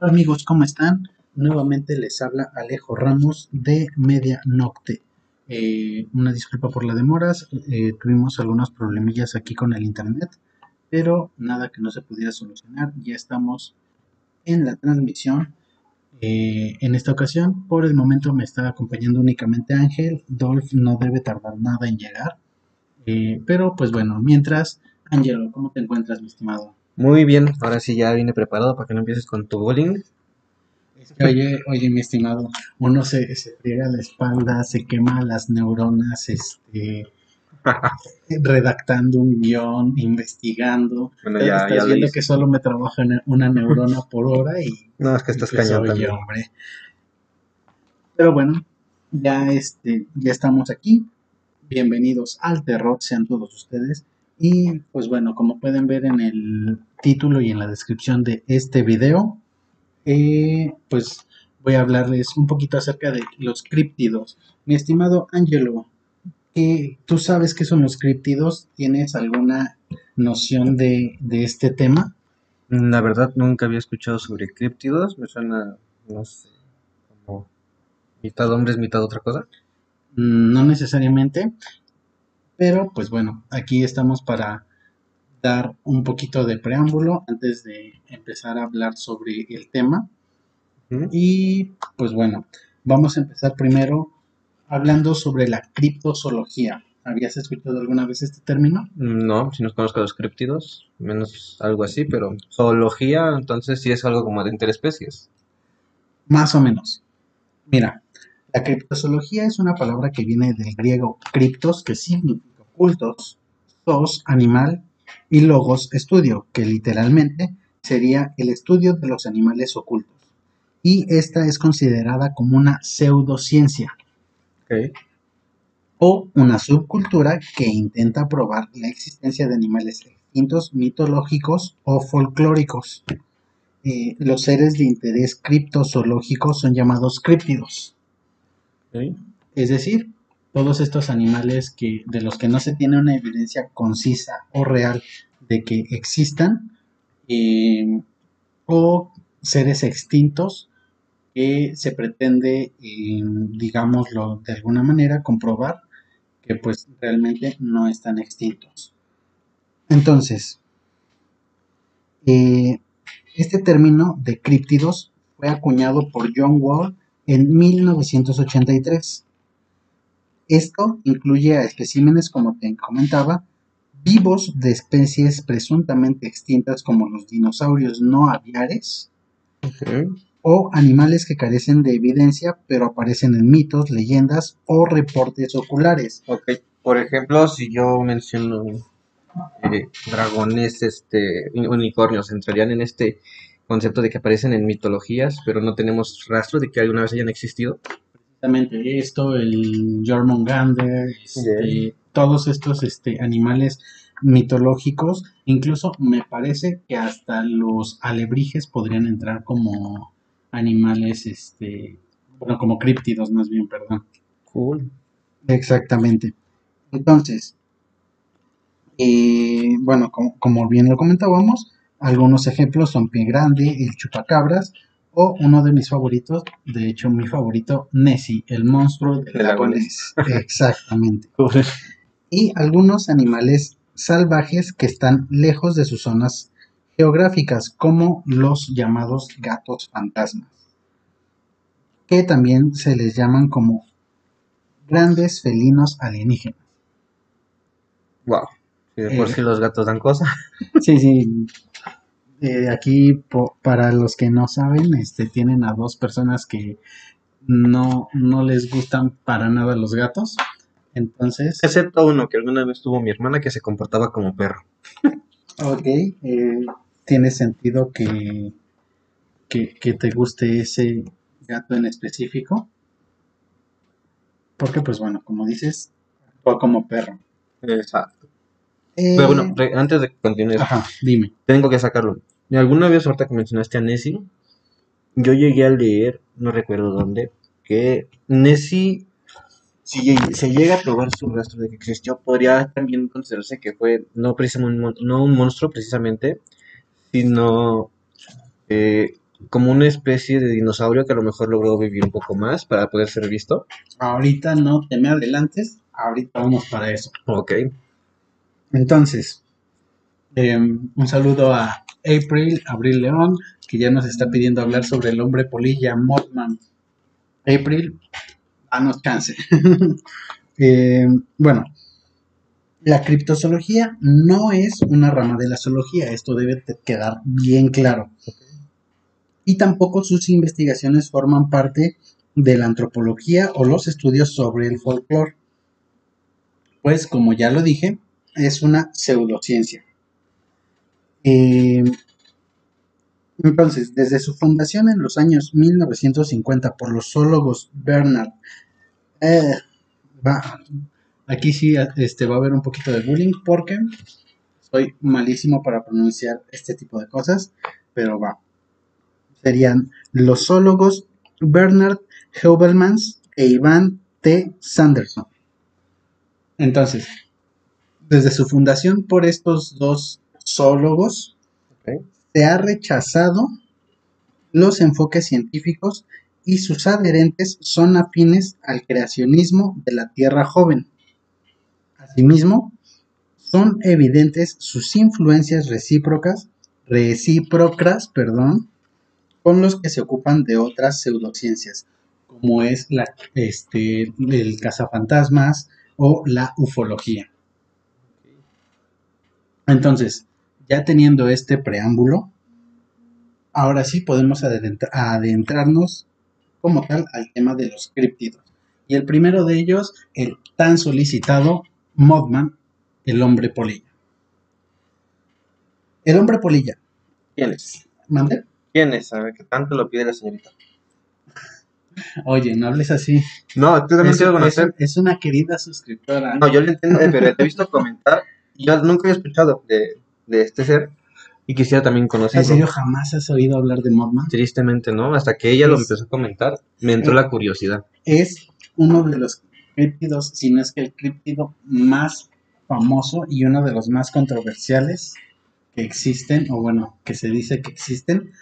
Hola amigos, ¿cómo están? Nuevamente les habla Alejo Ramos de Media Nocte. Eh, una disculpa por la demoras, eh, tuvimos algunos problemillas aquí con el internet, pero nada que no se pudiera solucionar. Ya estamos en la transmisión. Eh, en esta ocasión, por el momento me está acompañando únicamente Ángel. Dolph no debe tardar nada en llegar. pero pues bueno, mientras, Ángelo, ¿cómo te encuentras, mi estimado? Muy bien, ahora sí ya vine preparado para que no empieces con tu bullying. Oye, oye, mi estimado, uno se, se friega la espalda, se quema las neuronas, este, redactando un guion, investigando. Bueno, ya, Estás ya viendo hice. que solo me trabaja una neurona por hora y No, es que estás cañón oye, también. hombre. Pero bueno, ya este, ya estamos aquí. Bienvenidos al terror, sean todos ustedes. Y pues bueno, como pueden ver en el título y en la descripción de este video, eh, pues voy a hablarles un poquito acerca de los críptidos. Mi estimado Angelo, ¿qué- ¿tú sabes qué son los críptidos? ¿Tienes alguna noción de, de este tema? La verdad, nunca había escuchado sobre críptidos. Me suena, no sé, como mitad hombres, mitad otra cosa. Mm, No necesariamente, pero pues bueno, aquí estamos para dar un poquito de preámbulo antes de empezar a hablar sobre el tema. Y pues bueno, vamos a empezar primero hablando sobre la criptozoología. ¿Habías escuchado alguna vez este término? No, si no conozco los críptidos, menos algo así, pero zoología, entonces sí es algo como de interespecies. Más o menos. Mira, la criptozoología es una palabra que viene del griego criptos, que significa ocultos, zoos, animal, y logos, estudio, que literalmente sería el estudio de los animales ocultos. Y esta es considerada como una pseudociencia o una subcultura que intenta probar la existencia de animales extintos, mitológicos o folclóricos. Eh, los seres de interés criptozoológico son llamados críptidos. Es decir, todos estos animales que, de los que no se tiene una evidencia concisa o real de que existan, eh, o seres extintos que se pretende, eh, digámoslo de alguna manera, comprobar que pues realmente no están extintos. Entonces, eh, este término de críptidos fue acuñado por John Wall en 1983. Esto incluye a especímenes, como te comentaba, vivos de especies presuntamente extintas como los dinosaurios no aviares o animales que carecen de evidencia pero aparecen en mitos, leyendas o reportes oculares. Por ejemplo, si yo menciono eh, dragones, este, uni- unicornios, entrarían en este concepto de que aparecen en mitologías, pero no tenemos rastro de que alguna vez hayan existido. Precisamente esto, el Jormungandr, este, todos estos este, animales mitológicos, incluso me parece que hasta los alebrijes podrían entrar como animales, este, bueno, como críptidos más bien, perdón. Cool. Exactamente. Entonces, eh, bueno, como, como bien lo comentábamos, algunos ejemplos son Pie Grande, el Chupacabras, o uno de mis favoritos, de hecho mi favorito, Nessie, el monstruo lago Ness. Exactamente. Y algunos animales salvajes que están lejos de sus zonas geográficas, como los llamados gatos fantasmas, que también se les llaman como grandes felinos alienígenas. Wow. Si de por Eh. sí los gatos dan cosa. Sí, sí. Eh, aquí, po- para los que no saben, este, tienen a dos personas que no, no les gustan para nada los gatos. Entonces, Excepto uno que alguna vez tuvo mi hermana que se comportaba como perro. ok, eh, tiene sentido que, que, que te guste ese gato en específico. Porque, pues bueno, como dices, actúa como perro. Exacto. Eh, Pero bueno, antes de continuar, ajá, dime. tengo que sacarlo. Alguna vez, ahorita que mencionaste a Nessie, yo llegué a leer, no recuerdo dónde, que Nessie, si se llega a probar su rastro de que existió, podría también considerarse que fue no, precisamente no un monstruo precisamente, sino eh, como una especie de dinosaurio que a lo mejor logró vivir un poco más para poder ser visto. Ahorita no te me adelantes, ahorita vamos para eso. Ok. Entonces, em, un saludo a April, Abril León, que ya nos está pidiendo hablar sobre el hombre polilla Mothman. April, danos chance. Em, bueno, la criptozoología no es una rama de la zoología, esto debe quedar bien claro. Y tampoco sus investigaciones forman parte de la antropología o los estudios sobre el folclore. Pues como ya lo dije, es una pseudociencia. Eh, entonces, desde su fundación en los años 1950 por los zoólogos Bernard, eh, aquí sí este, va a haber un poquito de bullying porque soy malísimo para pronunciar este tipo de cosas, pero va. Serían los zoólogos Bernard Heubelmans e Ivan T. Sanderson. Entonces, desde su fundación por estos dos zoólogos, se ha rechazado los enfoques científicos y sus adherentes son afines al creacionismo de la Tierra joven. Asimismo, son evidentes sus influencias recíprocas, recíprocas, perdón, con los que se ocupan de otras pseudociencias, como es la, este, el cazafantasmas o la ufología. Entonces, ya teniendo este preámbulo, ahora sí podemos adentrarnos como tal al tema de los críptidos. Y el primero de ellos, el tan solicitado Modman, el hombre polilla. El hombre polilla. ¿Quién es? ¿Mande? ¿Quién es? A ver, que tanto lo pide la señorita. Oye, no hables así. No, tú también es, quiero conocer. Es, es, una querida suscriptora. No, yo lo entiendo, pero te he visto comentar yo nunca he escuchado de, este ser y quisiera también conocerlo. ¿En serio jamás has oído hablar de Mothman? Tristemente no, hasta que ella lo empezó a comentar, me entró la curiosidad. Es uno de los críptidos, si no es que el críptido más famoso y uno de los más controversiales que existen, o bueno, que se dice que existen,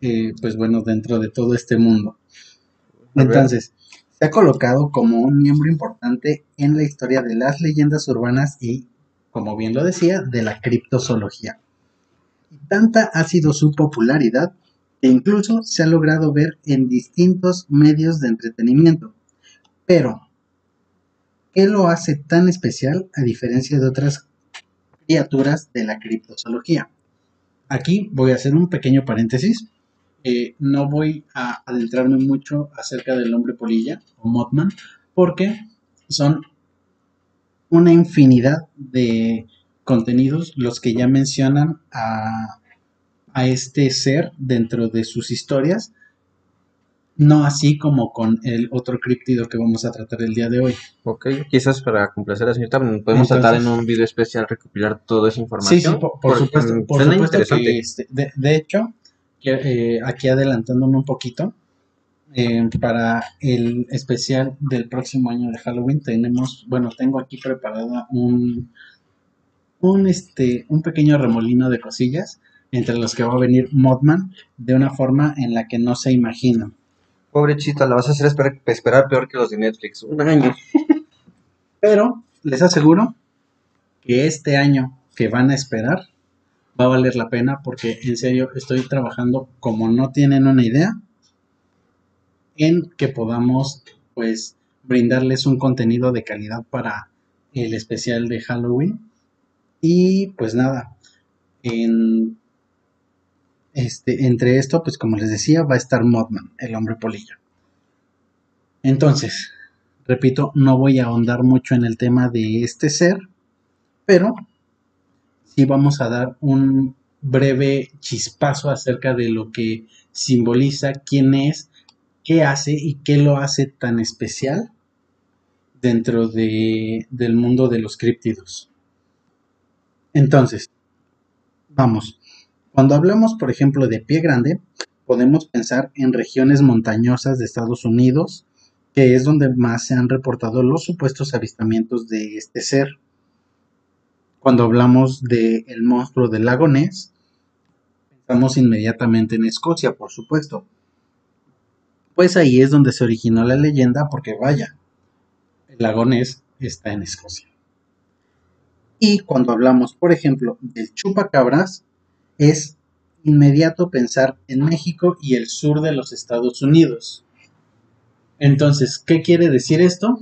eh, pues bueno, dentro de todo este mundo. Entonces, se ha colocado como un miembro importante en la historia de las leyendas urbanas y como bien lo decía, de la criptozoología. Tanta ha sido su popularidad que incluso se ha logrado ver en distintos medios de entretenimiento. Pero, ¿qué lo hace tan especial a diferencia de otras criaturas de la criptozoología? Aquí voy a hacer un pequeño paréntesis. Eh, no voy a adentrarme mucho acerca del hombre polilla o Mothman porque son una infinidad de contenidos los que ya mencionan a, este ser dentro de sus historias, no así como con el otro criptido que vamos a tratar el día de hoy. Ok, quizás para complacer a la señorita podemos tratar en un video especial recopilar toda esa información. Sí, sí, por, supuesto, por supuesto que este, de, hecho, eh, aquí adelantándome un poquito, eh, para el especial del próximo año de Halloween tenemos, bueno, tengo aquí preparada un, un, este, un pequeño remolino de cosillas entre los que va a venir Modman de una forma en la que no se imaginan. Pobrecita, la vas a hacer esperar, esperar peor que los de Netflix. Un año. Pero les aseguro que este año que van a esperar va a valer la pena porque en serio estoy trabajando como no tienen una idea en que podamos pues brindarles un contenido de calidad para el especial de Halloween. Y pues nada, en, este, entre esto, pues como les decía, va a estar Modman, el hombre polilla. Entonces, repito, no voy a ahondar mucho en el tema de este ser, pero sí vamos a dar un breve chispazo acerca de lo que simboliza, quién es qué hace y qué lo hace tan especial dentro de, del mundo de los críptidos. Entonces, vamos, cuando hablamos, por ejemplo, de pie grande, podemos pensar en regiones montañosas de Estados Unidos, que es donde más se han reportado los supuestos avistamientos de este ser. Cuando hablamos del monstruo del lago Ness, Estamos inmediatamente en Escocia, por supuesto. Pues ahí es donde se originó la leyenda, porque vaya, el lago está en Escocia. Y cuando hablamos, por ejemplo, del chupacabras, es inmediato pensar en México y el sur de los Estados Unidos. Entonces, ¿qué quiere decir esto?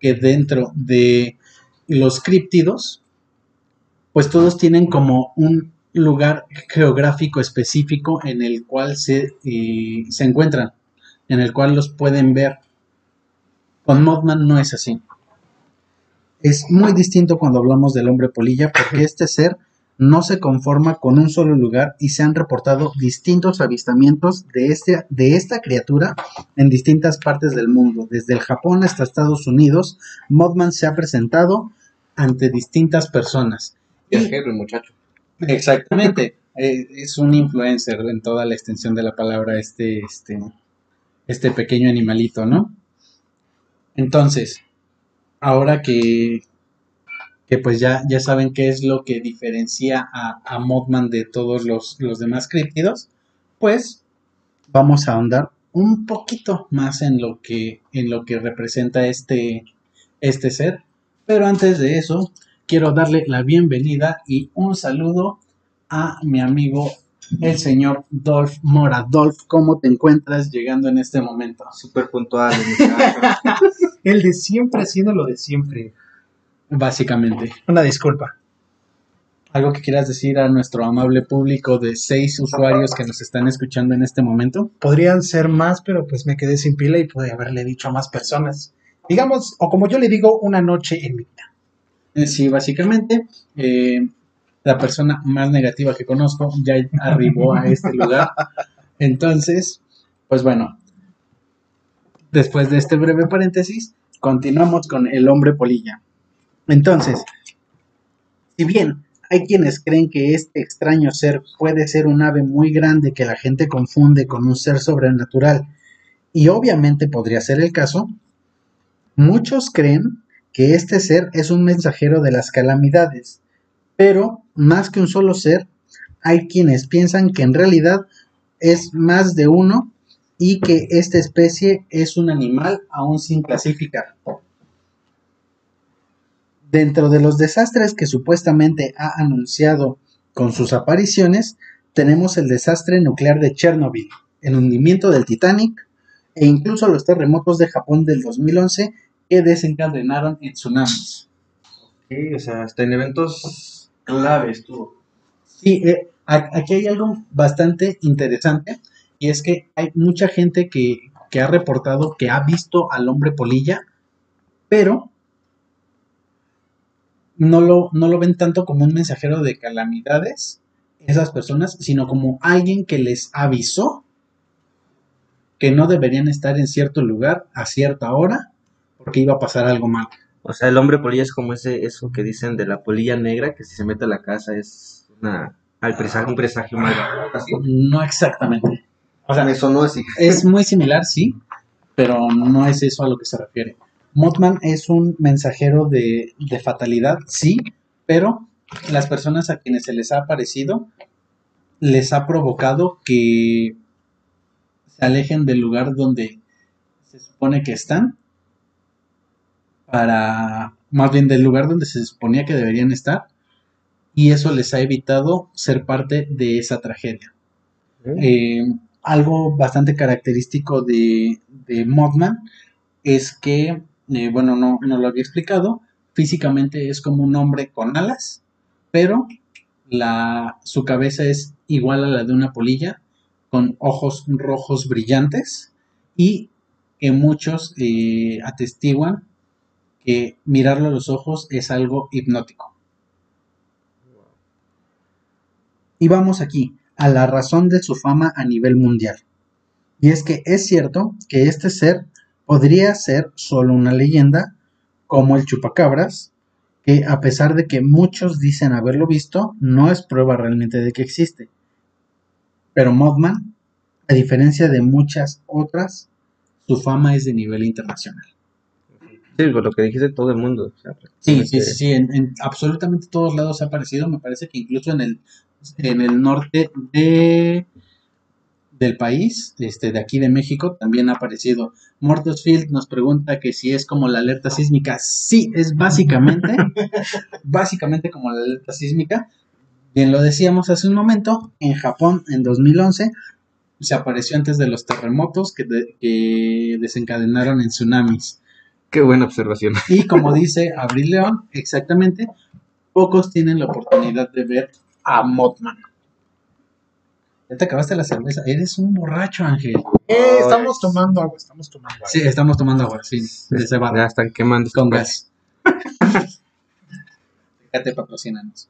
Que dentro de los críptidos, pues todos tienen como un lugar geográfico específico en el cual se, eh, se encuentran, en el cual los pueden ver. Con Mothman no es así. Es muy distinto cuando hablamos del hombre polilla porque este ser no se conforma con un solo lugar y se han reportado distintos avistamientos de, este, de esta criatura en distintas partes del mundo. Desde el Japón hasta Estados Unidos, Mothman se ha presentado ante distintas personas. Viajero el muchacho. Exactamente. Eh, es un influencer en toda la extensión de la palabra este, este, este pequeño animalito, ¿no? Entonces, ahora que, que pues ya, ya saben qué es lo que diferencia a, a Mothman de todos los, los demás críptidos, pues vamos a ahondar un poquito más en lo que, en lo que representa este, este ser. Pero antes de eso, quiero darle la bienvenida y un saludo a mi amigo el señor Dolph Mora. Dolph, ¿cómo te encuentras llegando en este momento? Súper puntual. El de siempre haciendo lo de siempre. Básicamente. Una disculpa. ¿Algo que quieras decir a nuestro amable público de seis usuarios que nos están escuchando en este momento? Podrían ser más, pero pues me quedé sin pila y pude haberle dicho a más personas. Digamos, o como yo le digo, una noche en mi vida. Eh, Sí, básicamente, eh, la persona más negativa que conozco ya arribó a este lugar. Entonces, pues bueno, después de este breve paréntesis, continuamos con el hombre polilla. Entonces, si bien hay quienes creen que este extraño ser puede ser un ave muy grande que la gente confunde con un ser sobrenatural, y obviamente podría ser el caso, muchos creen que este ser es un mensajero de las calamidades, pero más que un solo ser, hay quienes piensan que en realidad es más de uno y que esta especie es un animal aún sin clasificar. Dentro de los desastres que supuestamente ha anunciado con sus apariciones, tenemos el desastre nuclear de Chernobyl, el hundimiento del Titanic e incluso los terremotos de Japón del 2011 que desencadenaron en tsunamis. Sí, o sea, hasta en eventos claves tuvo. Sí, eh, aquí hay algo bastante interesante y es que hay mucha gente que, que ha reportado que ha visto al hombre polilla, pero no lo, no lo ven tanto como un mensajero de calamidades, esas personas, sino como alguien que les avisó que no deberían estar en cierto lugar a cierta hora porque iba a pasar algo mal. O sea, el hombre polilla es como ese, eso que dicen de la polilla negra, que si se mete a la casa es una, al presagio, un presagio malo. Así. No exactamente. O sea, Me sonó así. Es muy similar, sí, pero no es eso a lo que se refiere. Mothman es un mensajero de, de fatalidad, sí, pero las personas a quienes se les ha aparecido les ha provocado que se alejen del lugar donde se supone que están para, más bien del lugar donde se suponía que deberían estar y eso les ha evitado ser parte de esa tragedia. Eh, algo bastante característico de, de Mothman es que, eh, bueno, no, no lo había explicado, físicamente es como un hombre con alas, pero la, su cabeza es igual a la de una polilla, con ojos rojos brillantes y que muchos eh, atestiguan mirarlo a los ojos es algo hipnótico. Y vamos aquí, a la razón de su fama a nivel mundial. Y es que es cierto que este ser podría ser solo una leyenda, como el chupacabras, que a pesar de que muchos dicen haberlo visto, no es prueba realmente de que existe. Pero Mothman, a diferencia de muchas otras, su fama es de nivel internacional. Sí, con lo que dijiste, todo el mundo. o sea, Sí, sí, sí, sí, en, en absolutamente todos lados ha aparecido. Me parece que incluso en el, en el norte de, del país, este, de aquí de México, también ha aparecido. Mortosfield nos pregunta que si es como la alerta sísmica. Sí, es básicamente, básicamente como la alerta sísmica. Bien lo decíamos hace un momento, en Japón en 2011 se apareció antes de los terremotos que, de- que desencadenaron en tsunamis. Qué buena observación. Y como dice Abril León, exactamente, pocos tienen la oportunidad de ver a Mothman. Ya te acabaste la cerveza. Eres un borracho, Ángel. Eh, estamos tomando agua, estamos tomando agua. Sí, estamos tomando agua, sí, de Ya cebada, están quemando. con gas. Fíjate, patrocínanos.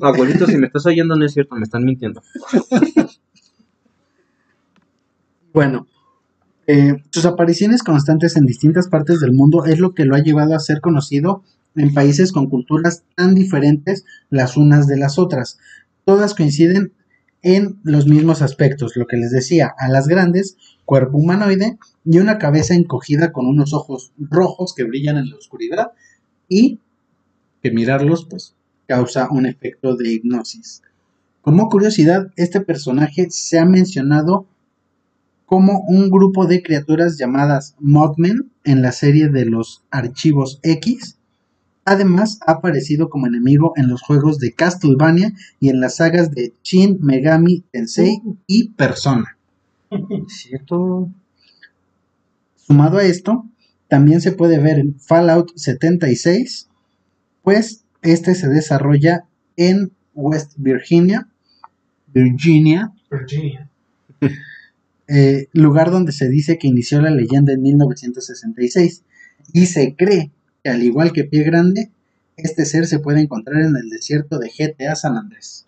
Abuelito, si me estás oyendo, no es cierto, me están mintiendo. Bueno, eh, sus apariciones constantes en distintas partes del mundo es lo que lo ha llevado a ser conocido en países con culturas tan diferentes las unas de las otras. Todas coinciden en los mismos aspectos, lo que les decía, alas grandes, cuerpo humanoide y una cabeza encogida con unos ojos rojos que brillan en la oscuridad y que mirarlos pues causa un efecto de hipnosis. Como curiosidad, este personaje se ha mencionado como un grupo de criaturas llamadas Mothman en la serie de los archivos X. Además, ha aparecido como enemigo en los juegos de Castlevania y en las sagas de Shin Megami Tensei y Persona. ¿Cierto? Sumado a esto, también se puede ver en Fallout 76, pues este se desarrolla en West Virginia, Virginia, Virginia. eh, lugar donde se dice que inició la leyenda en 1966 y se cree que al igual que Pie Grande, este ser se puede encontrar en el desierto de GTA San Andrés.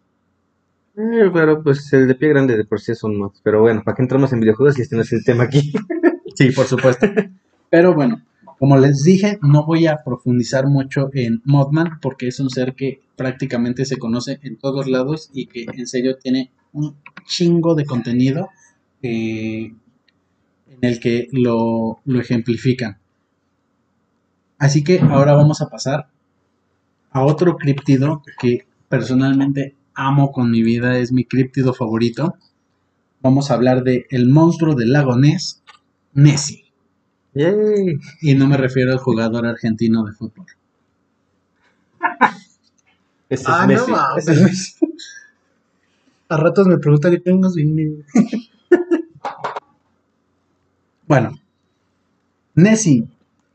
Eh, pero pues el de pie grande de por sí son mods. Pero bueno, ¿para qué entramos en videojuegos si este no es el tema aquí? Sí, por supuesto. Pero bueno, como les dije, no voy a profundizar mucho en Mothman porque es un ser que prácticamente se conoce en todos lados y que en serio tiene un chingo de contenido eh, en el que lo, lo ejemplifican. Así que ahora vamos a pasar a otro críptido que personalmente amo con mi vida, es mi críptido favorito. Vamos a hablar de el monstruo del lago Ness, Nessie. Yay. Y no me refiero al jugador argentino de fútbol. Ese Ah, es no Messi. mames. Ese es Messi. A ratos me preguntan y tengo dinero. Bueno, Nessie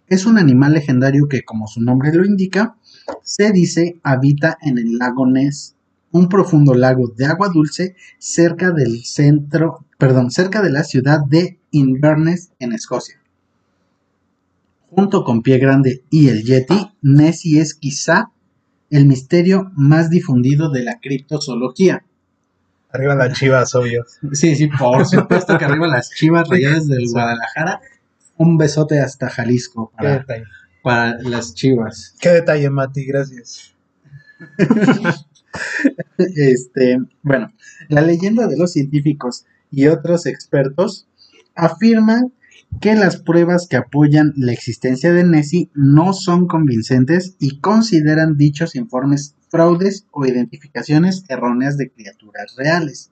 es un animal legendario que, como su nombre lo indica, se dice habita en el lago Ness, un profundo lago de agua dulce cerca del centro, perdón, cerca de la ciudad de Inverness en Escocia. Junto con Pie Grande y el Yeti, Nessie es quizá el misterio más difundido de la criptozoología. Arriba las chivas, obvio. Sí, sí, por supuesto que arriba las chivas rayadas del Guadalajara. Un besote hasta Jalisco para, para las chivas. Qué detalle, Mati, gracias. Este, bueno, la leyenda de los científicos y otros expertos afirman que las pruebas que apoyan la existencia de Nessie no son convincentes y consideran dichos informes fraudes o identificaciones erróneas de criaturas reales.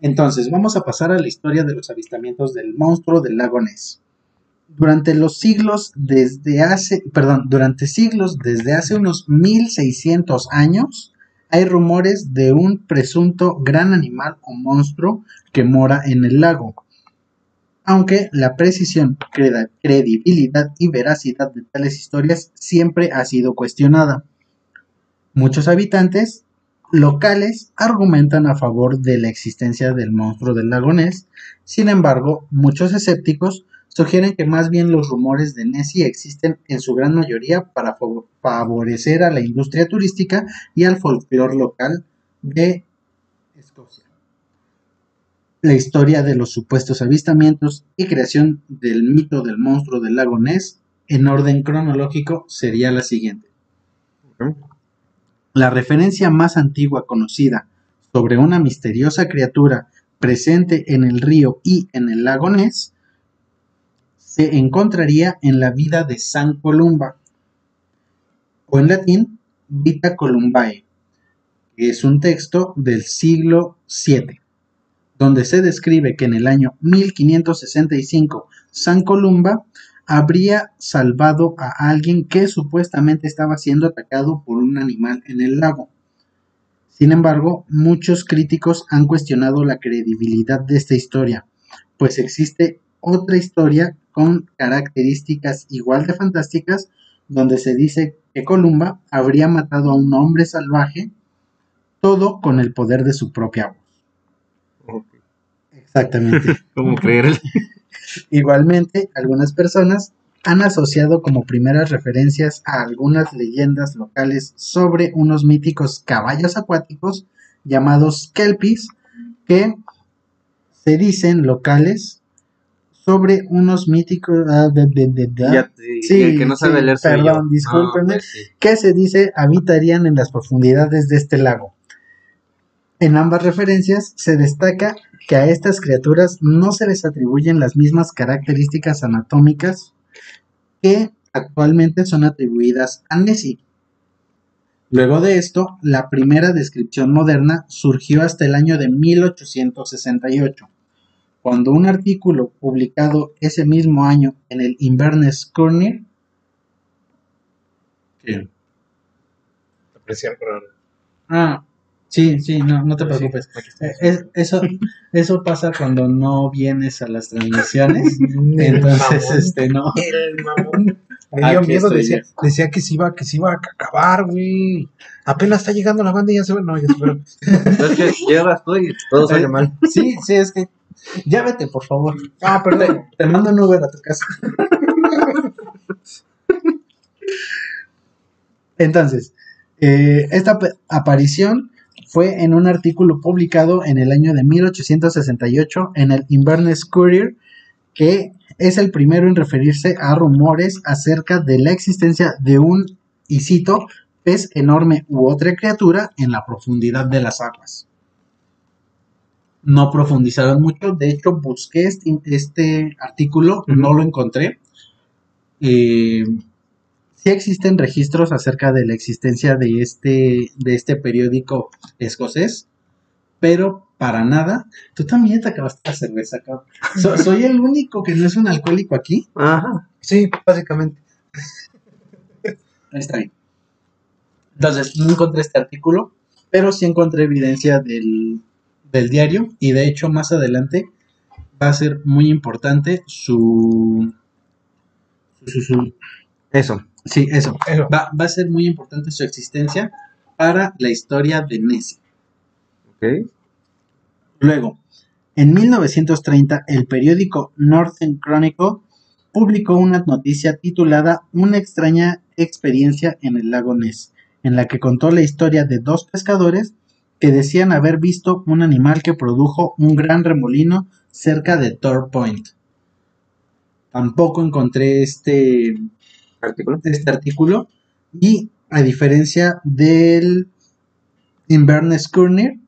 Entonces, vamos a pasar a la historia de los avistamientos del monstruo del lago Ness. Durante los siglos desde hace, perdón, durante siglos desde hace unos 1600 años, hay rumores de un presunto gran animal o monstruo que mora en el lago. Aunque la precisión, credibilidad y veracidad de tales historias siempre ha sido cuestionada. Muchos habitantes locales argumentan a favor de la existencia del monstruo del lago Ness, sin embargo, muchos escépticos sugieren que más bien los rumores de Nessie existen en su gran mayoría para fa- favorecer a la industria turística y al folclore local de. La historia de los supuestos avistamientos y creación del mito del monstruo del lago Ness en orden cronológico sería la siguiente. La referencia más antigua conocida sobre una misteriosa criatura presente en el río y en el lago Ness se encontraría en la vida de San Columba, o en latín, Vita Columbae, que es un texto del siglo VII, donde se describe que en el año 1565 San Columba habría salvado a alguien que supuestamente estaba siendo atacado por un animal en el lago. Sin embargo, muchos críticos han cuestionado la credibilidad de esta historia, pues existe otra historia con características igual de fantásticas donde se dice que Columba habría matado a un hombre salvaje, todo con el poder de su propia voz. Exactamente. Igualmente, algunas personas han asociado como primeras referencias a algunas leyendas locales sobre unos míticos caballos acuáticos llamados kelpies que se dicen locales sobre unos míticos ah, de- de- de- de- Ya, sí, el que no sabe sí, leer perdón, discúlpenme. Ah, pues sí. que se dice habitarían en las profundidades de este lago. En ambas referencias se destaca que a estas criaturas no se les atribuyen las mismas características anatómicas que actualmente son atribuidas a Nessie. Luego de esto, la primera descripción moderna surgió hasta el año de 1868, cuando un artículo publicado ese mismo año en el Inverness Courier ¿Qué? Apreciar por ahora. Ah, sí, sí, no, no te preocupes. Eh, es- eso, eso pasa cuando no vienes a las transmisiones. Entonces, mamón. este, no. El mamón. Me dio Aquí miedo, decía, decía que se iba, que se iba a acabar, güey. Apenas está llegando la banda y ya se va. No, ya se fue. Es que llevas tú y todo sale mal. Sí, sí, es que. Ya vete, por favor. Ah, perdón. Te mando un Uber a tu casa. Entonces, eh, esta aparición fue en un artículo publicado en el año de 1868 en el Inverness Courier, que es el primero en referirse a rumores acerca de la existencia de un, y cito, pez enorme u otra criatura en la profundidad de las aguas. No profundizaron mucho, de hecho busqué este, este artículo, no lo encontré. Eh, sí existen registros acerca de la existencia de este, de este periódico escocés, pero para nada. Tú también te acabaste la cerveza, cabrón. So- soy el único que no es un alcohólico aquí. Ajá. Sí, básicamente. Ahí está bien. Entonces, no encontré este artículo, pero sí encontré evidencia del, del diario y de hecho más adelante va a ser muy importante su... su- su- su- Eso. sí, eso. Eso. Va, va a ser muy importante su existencia para la historia de Nessie. Ok. Luego, en 1930, el periódico Northern Chronicle publicó una noticia titulada Una extraña experiencia en el lago Ness, en la que contó la historia de dos pescadores que decían haber visto un animal que produjo un gran remolino cerca de Tor Point. Tampoco encontré este, Artículo. este artículo y a diferencia del Inverness Courier,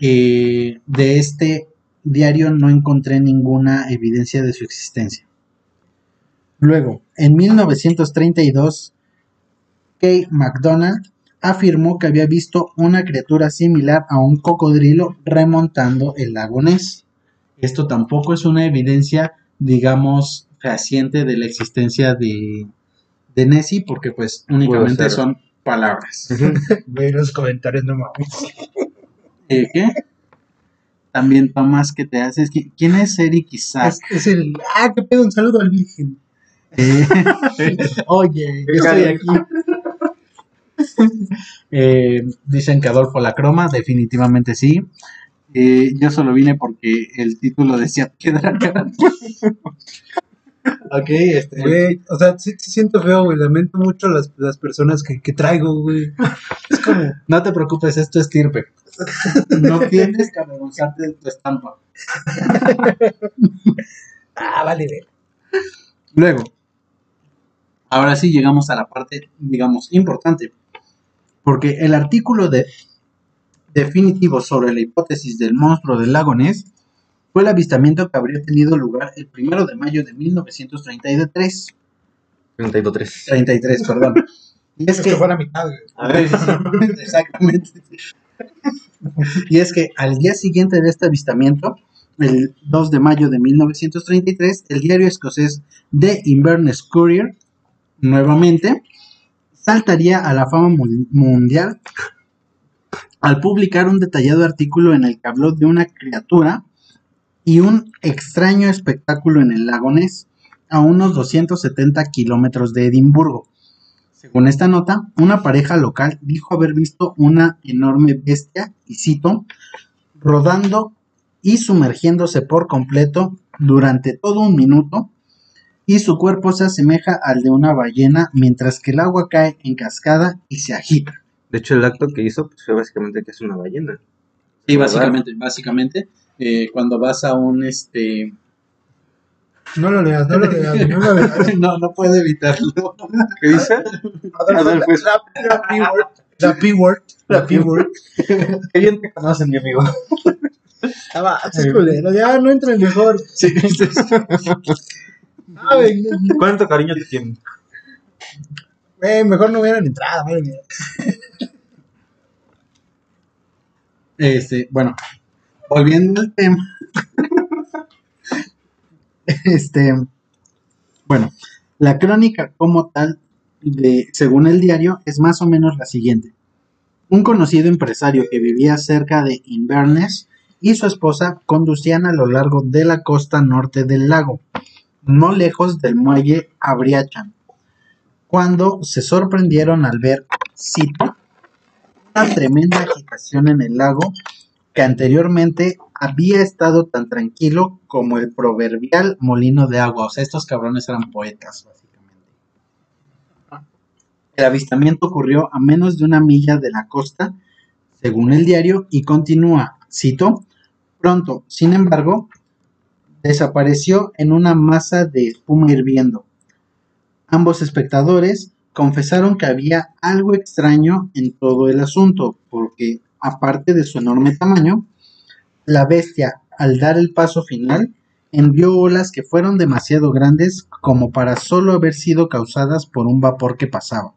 eh, de este diario no encontré ninguna evidencia de su existencia. Luego, en 1932, Kay MacDonald afirmó que había visto una criatura similar a un cocodrilo remontando el lago Ness. Esto tampoco es una evidencia, digamos, fehaciente de la existencia de, de Nessie, porque pues únicamente son palabras. Ve los comentarios, no mames. Eh, ¿Qué? También Tomás, ¿qué te haces? ¿Qui- ¿Quién es Eric Isaac? Es, es el. Ah, qué pedo, un saludo al Virgen. Eh, Oye, yo estoy aquí. Eh, dicen que Adolfo la croma, definitivamente sí. Eh, yo solo vine porque el título decía piedra grande. Ok, este. Güey, o sea, sí, sí siento feo, güey. Lamento mucho las, las personas que, que traigo, güey. Es como. No te preocupes, esto es tirpe. No tienes que avergonzarte de tu estampa. Ah, vale, ve. Luego, ahora sí llegamos a la parte, digamos, importante. Porque el artículo de definitivo sobre la hipótesis del monstruo del lago Ness fue el avistamiento que habría tenido lugar el primero de mayo de 1933. 32-3. 33, perdón. Y es Es que que fue la mitad. A ver. Exactamente. Y es que al día siguiente de este avistamiento, el 2 de mayo de 1933, el diario escocés The Inverness Courier, nuevamente, saltaría a la fama mu- mundial al publicar un detallado artículo en el que habló de una criatura y un extraño espectáculo en el lago Ness, a unos 270 kilómetros de Edimburgo. Según esta nota, una pareja local dijo haber visto una enorme bestia, y cito, rodando y sumergiéndose por completo durante todo un minuto, y su cuerpo se asemeja al de una ballena mientras que el agua cae en cascada y se agita. De hecho, el acto que hizo pues, fue básicamente que es una ballena. Sí, básicamente, básicamente, eh, cuando vas a un, este... No lo leas, no lo leas, no lo leas. no, no puedo evitarlo. ¿Qué dice? Adolfo, es- La P-word. La P-word. La P-word. Qué bien te conocen, mi amigo. Ah, va, es culero, Ya no entren mejor. Sí, sí. Ah, ¿Cuánto cariño te tienen? mejor no hubieran entrado. güey. Este, bueno, volviendo al tema. este, bueno, la crónica como tal, de, según el diario, es más o menos la siguiente. Un conocido empresario que vivía cerca de Inverness y su esposa conducían a lo largo de la costa norte del lago, no lejos del muelle Abriachan, cuando se sorprendieron al ver, cito, una tremenda agitación en el lago que anteriormente había estado tan tranquilo como el proverbial molino de agua. O sea, estos cabrones eran poetas, básicamente. El avistamiento ocurrió a menos de una milla de la costa, según el diario, y continúa, cito, pronto, sin embargo, desapareció en una masa de espuma hirviendo. Ambos espectadores confesaron que había algo extraño en todo el asunto, porque aparte de su enorme tamaño, la bestia, al dar el paso final, envió olas que fueron demasiado grandes como para solo haber sido causadas por un vapor que pasaba.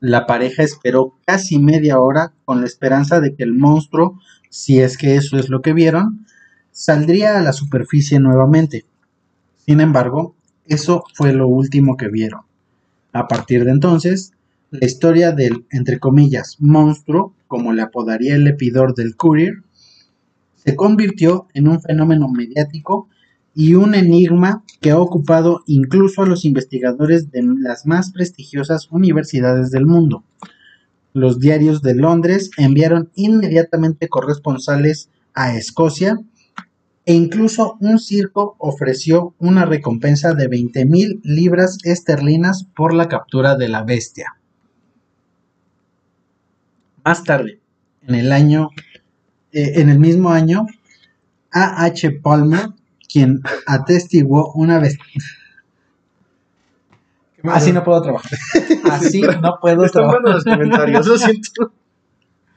La pareja esperó casi media hora con la esperanza de que el monstruo, si es que eso es lo que vieron, saldría a la superficie nuevamente. Sin embargo, eso fue lo último que vieron. A partir de entonces, la historia del, entre comillas, monstruo, como le apodaría el lepidor del Courier, se convirtió en un fenómeno mediático y un enigma que ha ocupado incluso a los investigadores de las más prestigiosas universidades del mundo. Los diarios de Londres enviaron inmediatamente corresponsales a Escocia e incluso un circo ofreció una recompensa de 20 mil libras esterlinas por la captura de la bestia. Más tarde, en el año, eh, en el mismo año, A. H. Palmer, quien atestiguó una vez. Así no puedo trabajar. Así no puedo Están trabajar. buenos los comentarios, lo siento.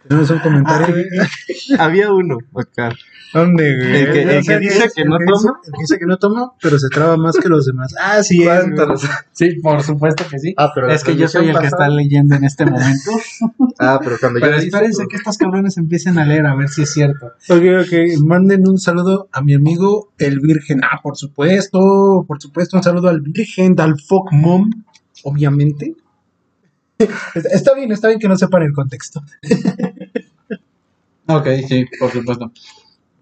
Tenemos un comentario. Ah, güey. Había uno acá. ¿Dónde, güey? El que- el dice que no toma. El que dice que no toma, pero se traba más que los demás. Ah, sí, es. güey. Sí, por supuesto que sí. Ah, pero es que yo soy el que está leyendo en este momento. Ah, pero cuando Pero yo espérense que estos cabrones empiecen a leer a ver si es cierto. Ok, ok. Manden un saludo a mi amigo el Virgen. Ah, por supuesto, por supuesto, un saludo al Virgen, al Folk Mom, obviamente. Está bien, está bien que no sepan el contexto. Ok, sí, por supuesto.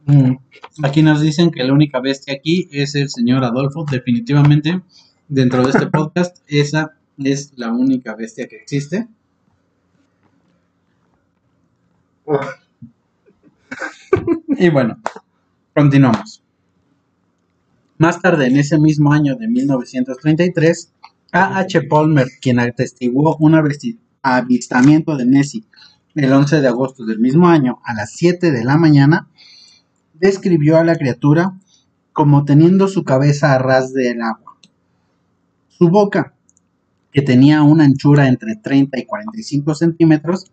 Mm, Aquí nos dicen que la única bestia aquí es el señor Adolfo. Definitivamente, dentro de este podcast, esa es la única bestia que existe. Y bueno, continuamos. Más tarde, en ese mismo año de 1933, A. H. Palmer, quien atestiguó un avistamiento de Nessie el 11 de agosto del mismo año a las 7 de la mañana, describió a la criatura como teniendo su cabeza a ras del agua. Su boca, que tenía una anchura entre 30 y 45 centímetros,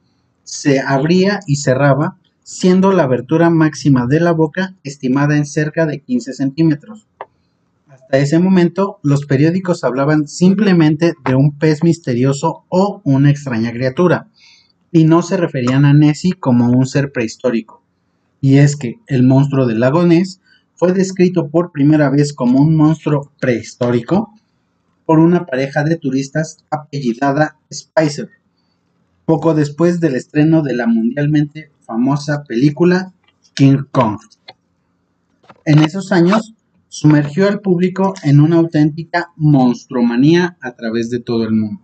se abría y cerraba siendo la abertura máxima de la boca estimada en cerca de 15 centímetros. Hasta ese momento, los periódicos hablaban simplemente de un pez misterioso o una extraña criatura, y no se referían a Nessie como un ser prehistórico. Y es que el monstruo del lago Ness fue descrito por primera vez como un monstruo prehistórico por una pareja de turistas apellidada Spicer, poco después del estreno de la mundialmente famosa película King Kong. En esos años, sumergió al público en una auténtica monstruomanía a través de todo el mundo.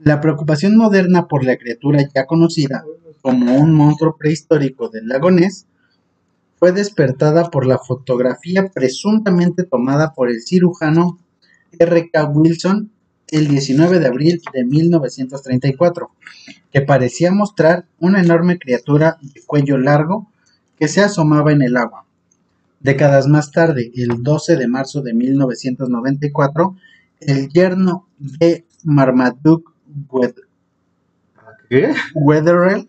La preocupación moderna por la criatura ya conocida como un monstruo prehistórico del lago Ness fue despertada por la fotografía presuntamente tomada por el cirujano R. K. Wilson el 19 de abril de 1934, que parecía mostrar una enorme criatura de cuello largo que se asomaba en el agua. Décadas más tarde, el 12 de marzo de 1994, el yerno de Marmaduke. Wetherell,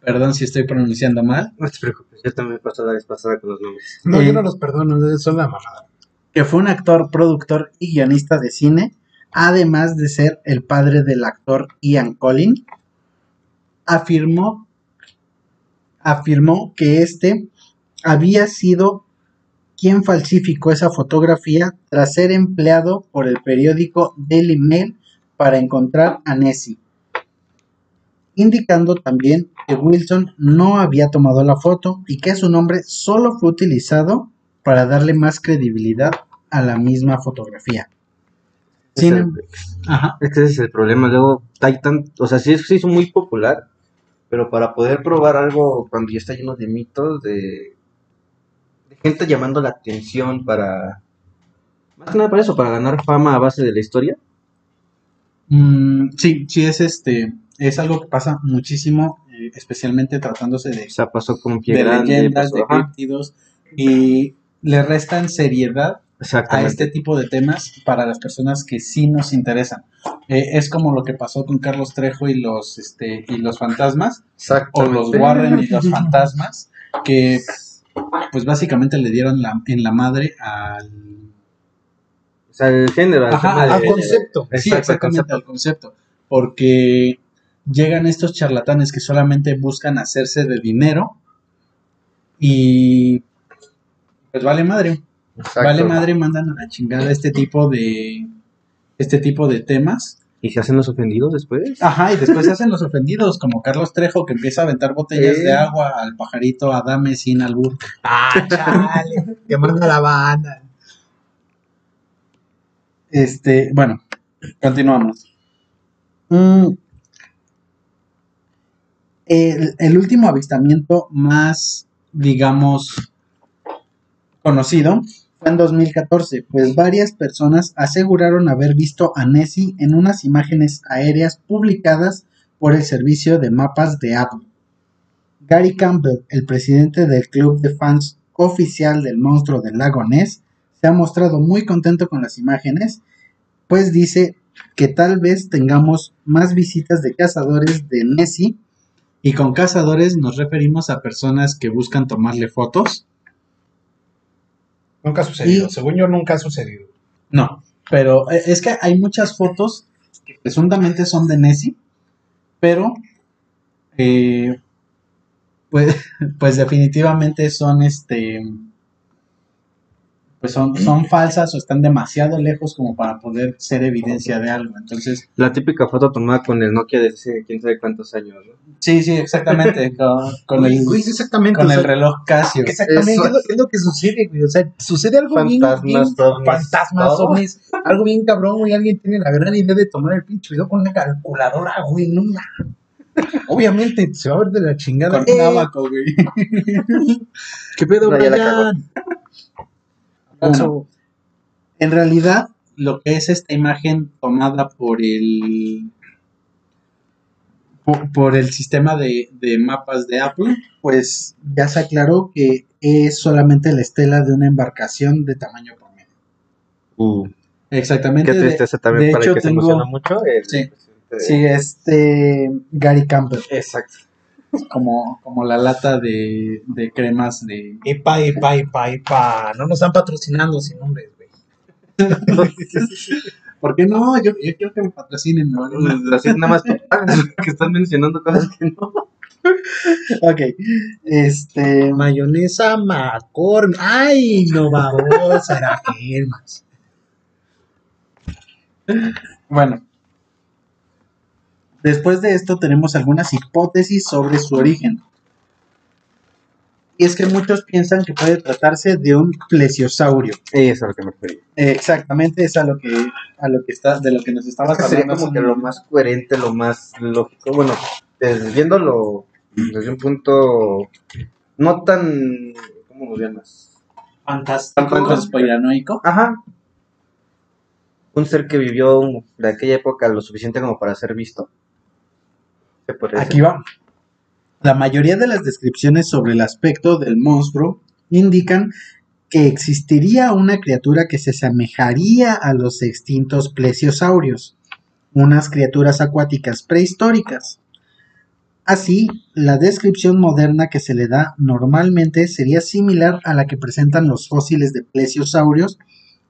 perdón si estoy pronunciando mal, No te preocupes, yo también me pasó la vez pasada con los nombres. No, Eh, yo no los perdono, son la mamada. que fue un actor, productor y guionista de cine, además de ser el padre del actor Ian Collin, afirmó, afirmó que este había sido quien falsificó esa fotografía tras ser empleado por el periódico Daily Mail para encontrar a Nessie, indicando también que Wilson no había tomado la foto y que su nombre solo fue utilizado para darle más credibilidad a la misma fotografía. Em- Ajá. Es que ese es el problema. Luego, hay tan, o sea, sí se hizo muy popular, pero para poder probar algo cuando ya está lleno de mitos, de, de gente llamando la atención para. Más que nada para eso, para ganar fama a base de la historia. Mm, sí, sí es este, es algo que pasa muchísimo, eh, especialmente tratándose de, O sea, pasó con de Grande, leyendas, pasó- de críptidos y le restan seriedad a este tipo de temas para las personas que sí nos interesan. Eh, es como lo que pasó con Carlos Trejo y los este y los fantasmas o los Warren y los fantasmas que pues básicamente le dieron la, en la madre al O sea, el género. al Ajá, concepto. Sí, Exacto, exactamente concepto. al concepto. Porque llegan estos charlatanes que solamente buscan hacerse de dinero y pues vale madre. Exacto. Vale madre, mandan a la chingada este tipo de este tipo de temas. ¿Y se hacen los ofendidos después? Ajá, y después se hacen los ofendidos, como Carlos Trejo que empieza a aventar botellas Eh. de agua al pajarito Adame sin albur. Ah, chale. Quemando a la banda. Este, bueno, continuamos. Mm, el, el último avistamiento más, digamos, conocido fue en 2014, pues varias personas aseguraron haber visto a Nessie en unas imágenes aéreas publicadas por el servicio de mapas de Apple. Gary Campbell, el presidente del club de fans oficial del monstruo del lago Ness, se ha mostrado muy contento con las imágenes, pues dice que tal vez tengamos más visitas de cazadores de Nessie, y con cazadores nos referimos a personas que buscan tomarle fotos. Nunca ha sucedido. Y- Según yo, nunca ha sucedido. No, pero eh, es que hay muchas fotos que presuntamente son de Nessie, pero eh, pues, pues definitivamente son este pues son, son falsas o están demasiado lejos como para poder ser evidencia de algo. Entonces, La típica foto tomada con el Nokia de hace quién sabe cuántos años, ¿no? sí, sí, exactamente, con, con el, Güey, exactamente. con o el reloj Casio. Exactamente, Eso. es lo, es lo que sucede, güey. O sea, sucede algo bien, Fantasmas, bien- ovnis, fantasmas, ovnis, algo bien cabrón, güey. Alguien tiene la gran idea de tomar el pinche video con una calculadora, güey. No, Obviamente se va a ver de la chingada. Con Eh, un abaco, güey. ¿Qué pedo, No, Brian? Bueno, en realidad, lo que es esta imagen tomada por el por, por el sistema de, de mapas de Apple, pues ya se aclaró que es solamente la estela de una embarcación de tamaño promedio. Uh, Exactamente. qué de- tristeza también de para hecho, el que se emociona mucho. el- Sí. Sí, este Gary Campbell, Exacto. Como, como la lata de, de cremas de... Epa, epa, epa, epa. No nos están patrocinando sin nombres, güey. ¿Por qué no? Yo, yo quiero que me patrocinen, ¿no? Así nada más que están mencionando cosas que no. Ok, este... Mayonesa McCormick. Ay, no babosa, era Helmas. Bueno, después de esto tenemos algunas hipótesis sobre su origen. Y es que muchos piensan que puede tratarse de un plesiosaurio. Eso es a lo que me refería. Eh, exactamente, es a lo que a lo que está de lo que nos estabas Sería hablando. como hace que lo más coherente, lo más lógico. Bueno, desde- viéndolo desde un punto no tan. ¿Cómo lo llamas? fantástico, conspiranoico. Ajá. Un ser que vivió de aquella época lo suficiente como para ser visto. Aquí va. La mayoría de las descripciones sobre el aspecto del monstruo indican que existiría una criatura que se asemejaría a los extintos plesiosaurios, unas criaturas acuáticas prehistóricas. Así, la descripción moderna que se le da normalmente sería similar a la que presentan los fósiles de plesiosaurios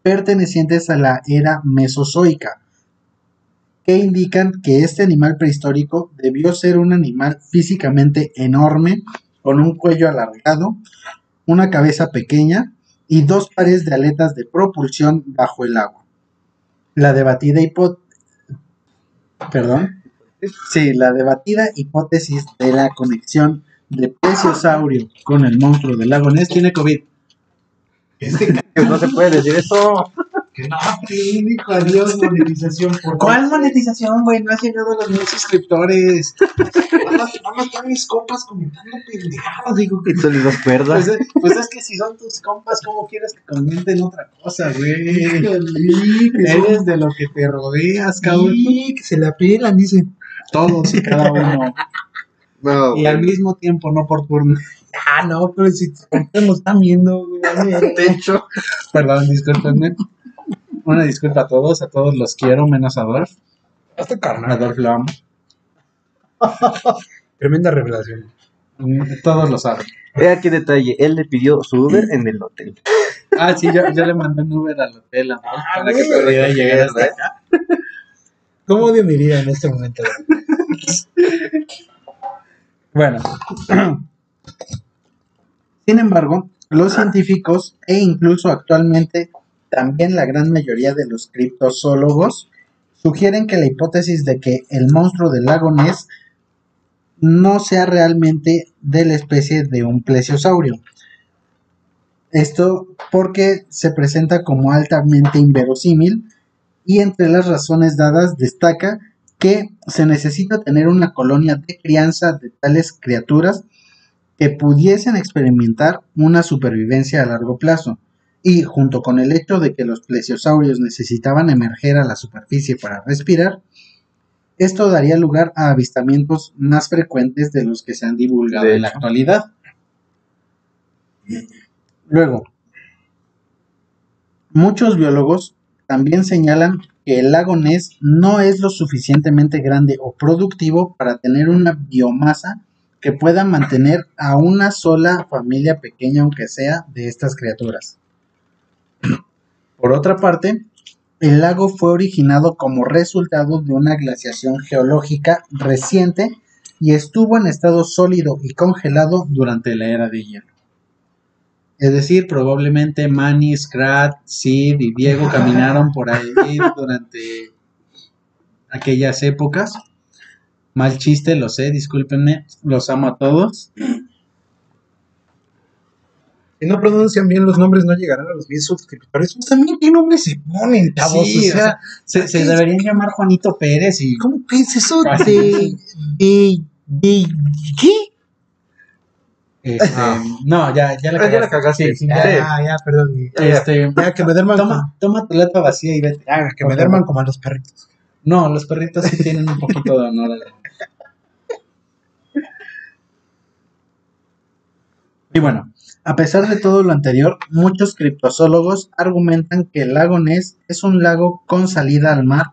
pertenecientes a la era mesozoica, que indican que este animal prehistórico debió ser un animal físicamente enorme, con un cuello alargado, una cabeza pequeña y dos pares de aletas de propulsión bajo el agua. La debatida hipótesis... Perdón. Sí, la debatida hipótesis de la conexión de plesiosaurio con el monstruo del lago Ness tiene COVID. Que no se puede decir eso. Que dijo adiós monetización. Por ¿Cuál monetización, güey? No has llegado a los mil suscriptores. Vamos a mis compas comentando pendejadas. Digo que. Son los cuerdas. Pues, pues es que si son tus compas, ¿cómo quieres que comenten otra cosa, güey? Eres de lo que te rodeas, cabrón. Sí, que se la pelan, dice. Todos y cada uno. No, Y al mismo tiempo, no por turno. Ah, no, pero si ustedes nos están viendo, güey. de hecho. Perdón, discúlpenme. Una disculpa a todos, a todos los quiero, menos a Adolf. Hasta A carnal. Adolf lo amo. Tremenda revelación. Mm, Todos lo saben. Ve aquí detalle. Él le pidió su Uber en el hotel. Ah, sí, yo, yo le mandé un Uber al hotel Adolf, Ah, para que pudiera llegar hasta acá. ¿Cómo odio mi vida en este momento? Bueno. Sin embargo, los científicos e incluso actualmente también la gran mayoría de los criptozoólogos sugieren que la hipótesis de que el monstruo del lago Ness no sea realmente de la especie de un plesiosaurio. Esto porque se presenta como altamente inverosímil y entre las razones dadas destaca que se necesita tener una colonia de crianza de tales criaturas que pudiesen experimentar una supervivencia a largo plazo. Y junto con el hecho de que los plesiosaurios necesitaban emerger a la superficie para respirar, esto daría lugar a avistamientos más frecuentes de los que se han divulgado en la actualidad. Luego, muchos biólogos también señalan que el lago Ness no es lo suficientemente grande o productivo para tener una biomasa que pueda mantener a una sola familia pequeña, aunque sea, de estas criaturas. Por otra parte, el lago fue originado como resultado de una glaciación geológica reciente y estuvo en estado sólido y congelado durante la era de hielo. Es decir, probablemente Manny, Scrat, Sid y Diego caminaron por ahí durante aquellas épocas. Mal chiste, lo sé, discúlpenme, los amo a todos. Si no pronuncian bien los nombres, no llegarán a los 10 suscriptores. Pues también, ¿qué nombres se ponen, chavos? Sí, o sea, se, se deberían llamar Juanito Pérez y... ¿cómo que es eso Así. de, de, de, qué? este, no, ya, ya la Ah, ya la cagaste. cagaste. Sí, sí, Ya, ya. ya, ya, perdón. Este, Ya, que me derman toma, toma tu lata vacía y vete. ya, que me favor. como a los perritos. No, los perritos sí tienen un poquito de honor. Y bueno, a pesar de todo lo anterior, muchos criptozoólogos argumentan que el lago Ness es un lago con salida al mar,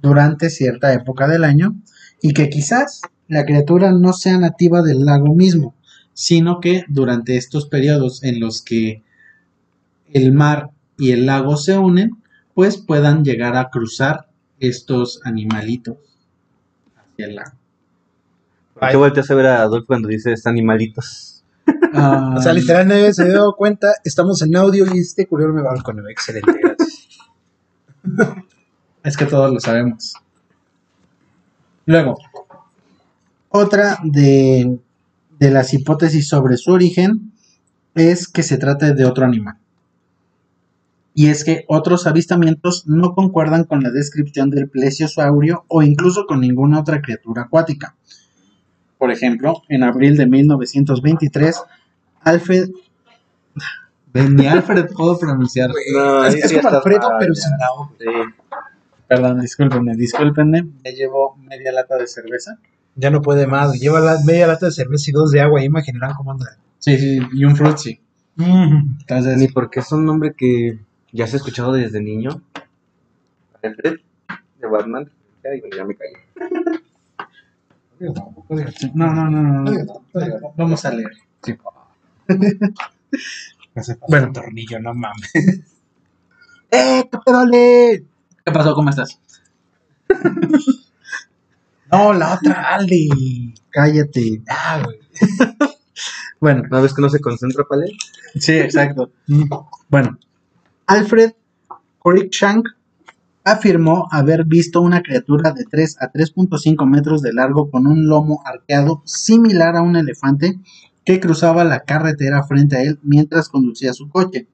durante cierta época del año y que quizás la criatura no sea nativa del lago mismo, sino que durante estos periodos en los que el mar y el lago se unen, pues puedan llegar a cruzar estos animalitos hacia el lago. ¿Por qué volteas a ver a Adolfo cuando dices animalitos? Ah, O sea, literal nadie se dio cuenta, estamos en audio y este culero me balconeo. Excelente, gracias. Es que todos lo sabemos. Luego, otra de, de las hipótesis sobre su origen es que se trate de otro animal. Y es que otros avistamientos no concuerdan con la descripción del plesiosaurio o incluso con ninguna otra criatura acuática. Por ejemplo, en abril de 1923, Alfred... Ni Alfred puedo pronunciar. No, es, ahí es sí como Alfredo, mal, pero ya. sin la O. Sí. Perdón, discúlpenme, discúlpenme. Me llevo media lata de cerveza. Ya no puede más. Lleva la, media lata de cerveza y dos de agua. Ya imaginarán cómo anda. Sí, sí, y un frutzi. Mm. Entonces, Ni porque es un nombre que ya se ha escuchado desde niño. Alfred, de Batman. Ya digo, ya me callé. no, no, no, no, no. Vamos a leer. Sí. Bueno, un tornillo, no mames. ¡Eh, qué pedole! ¿Qué pasó? ¿Cómo estás? No, la otra, Aldi. Cállate. Ah, güey. Bueno, ¿No ves que no se concentra, Pale? sí, exacto. Bueno, Alfred Cruikshank afirmó haber visto una criatura de 3 a 3.5 metros de largo con un lomo arqueado similar a un elefante que cruzaba la carretera frente a él mientras conducía su coche.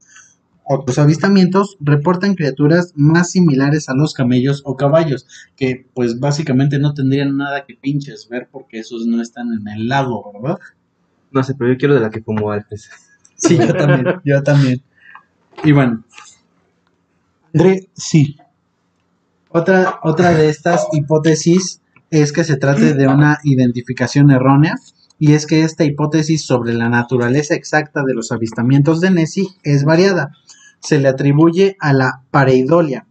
Otros avistamientos reportan criaturas más similares a los camellos o caballos, que pues básicamente no tendrían nada que pinches ver porque esos no están en el lago, ¿verdad? No sé, pero yo quiero de la que fumó antes. Sí, yo también, yo también. Y bueno, André, sí. Otra, otra de estas hipótesis es que se trate de una identificación errónea, y es que esta hipótesis sobre la naturaleza exacta de los avistamientos de Nessie es variada. Se le atribuye a la pareidolia,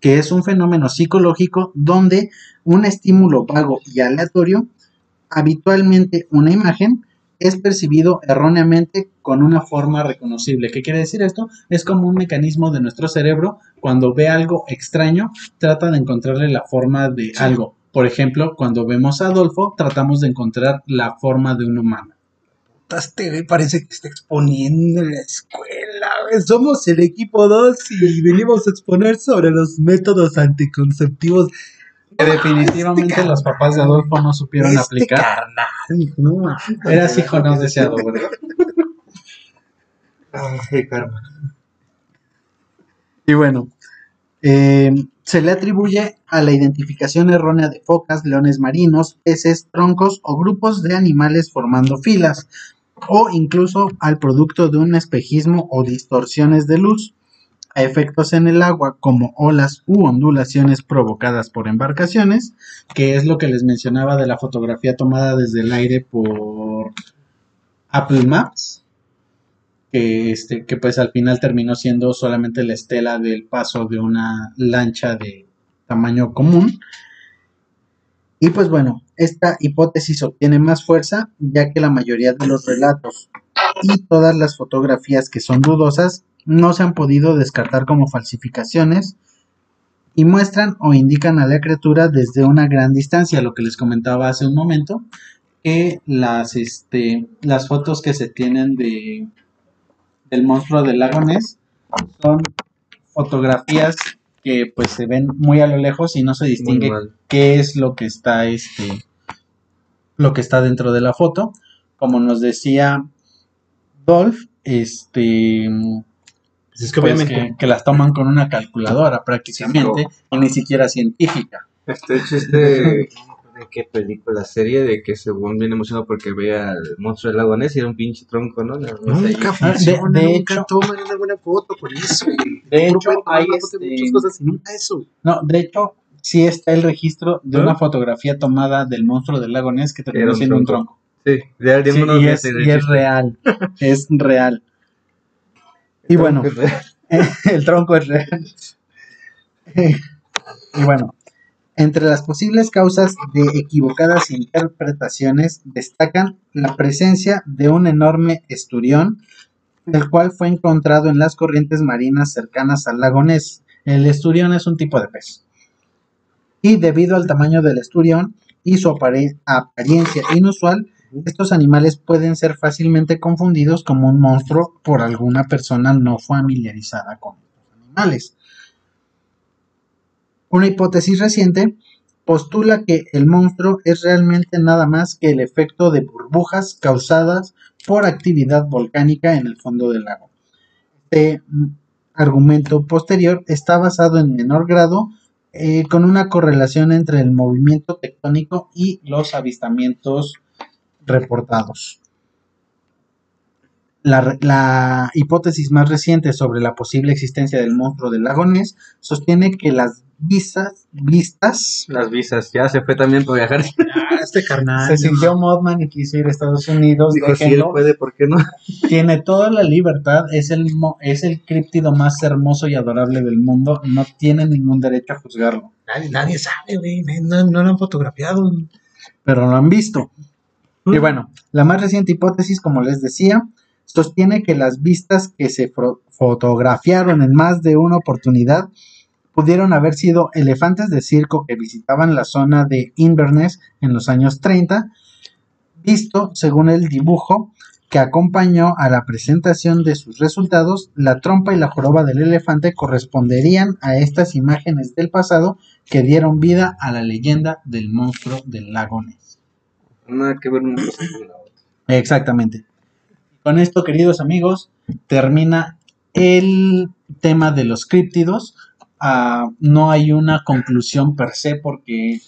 que es un fenómeno psicológico donde un estímulo vago y aleatorio, habitualmente una imagen, es percibido erróneamente con una forma reconocible. ¿Qué quiere decir esto? Es como un mecanismo de nuestro cerebro cuando ve algo extraño, trata de encontrarle la forma de algo. Por ejemplo, cuando vemos a Adolfo, tratamos de encontrar la forma de un humano. Este parece que está exponiendo en la escuela. Somos el equipo 2 y venimos a exponer sobre los métodos anticonceptivos. Que definitivamente los papás de Adolfo no supieron Este aplicar. carnal, no. Eras hijo no deseado, ¿verdad? Ay, karma. Y bueno, eh, se le atribuye a la identificación errónea de focas, leones marinos, peces, troncos o grupos de animales formando filas, o incluso al producto de un espejismo o distorsiones de luz, a efectos en el agua como olas u ondulaciones provocadas por embarcaciones, que es lo que les mencionaba de la fotografía tomada desde el aire por Apple Maps que este que pues al final terminó siendo solamente la estela del paso de una lancha de tamaño común. Y pues bueno, esta hipótesis obtiene más fuerza ya que la mayoría de los relatos y todas las fotografías que son dudosas no se han podido descartar como falsificaciones y muestran o indican a la criatura desde una gran distancia, lo que les comentaba hace un momento, que las, este, las fotos que se tienen de, del monstruo del lago Ness son fotografías que pues se ven muy a lo lejos y no se distingue qué es lo que está este lo que está dentro de la foto. Como nos decía Dolph este Pues es que pues, obviamente. que, que las toman con una calculadora prácticamente y ni siquiera científica. Este chiste qué película, serie de que según viene emocionado porque ve al monstruo del lago Ness y era un pinche tronco, ¿no? Nunca Ah, de- funciona, de nunca hecho- toman una buena foto por eso. de hecho hay este, muchas cosas y nunca eso. no de hecho sí está el registro de ¿Ah? una fotografía tomada del monstruo del lago Ness que terminó siendo un tronco. Sí, de alguien Sí, uno y, de es, y es real es real y bueno el tronco es real. y bueno, Entre las posibles causas de equivocadas interpretaciones destacan la presencia de un enorme esturión, el cual fue encontrado en las corrientes marinas cercanas al lago Ness. El esturión es un tipo de pez. Y debido al tamaño del esturión y su apariencia inusual, estos animales pueden ser fácilmente confundidos como un monstruo por alguna persona no familiarizada con estos animales. Una hipótesis reciente postula que el monstruo es realmente nada más que el efecto de burbujas causadas por actividad volcánica en el fondo del lago. Este argumento posterior está basado en menor grado eh, con una correlación entre el movimiento tectónico y los avistamientos reportados. La, la hipótesis más reciente sobre la posible existencia del monstruo del lago Ness sostiene que las vistas, vistas Las visas, ya se fue también por viajar. Ah, este carnal. se sintió Mothman y quiso ir a Estados Unidos. Dijo, si él puede, ¿por qué no? Tiene toda la libertad, es el, mo- es el críptido más hermoso y adorable del mundo. No tiene ningún derecho a juzgarlo, Nadie, nadie sabe, güey. No, no lo han fotografiado. pero lo han visto. Y bueno, la más reciente hipótesis, como les decía, sostiene que las vistas que se fotografiaron en más de una oportunidad pudieron haber sido elefantes de circo que visitaban la zona de Inverness en los años 30, visto según el dibujo que acompañó a la presentación de sus resultados, la trompa y la joroba del elefante corresponderían a estas imágenes del pasado que dieron vida a la leyenda del monstruo del lago Ness. Nada que ver una cosa con la otra. Exactamente. Con esto, queridos amigos, termina el tema de los críptidos. No hay una conclusión per se porque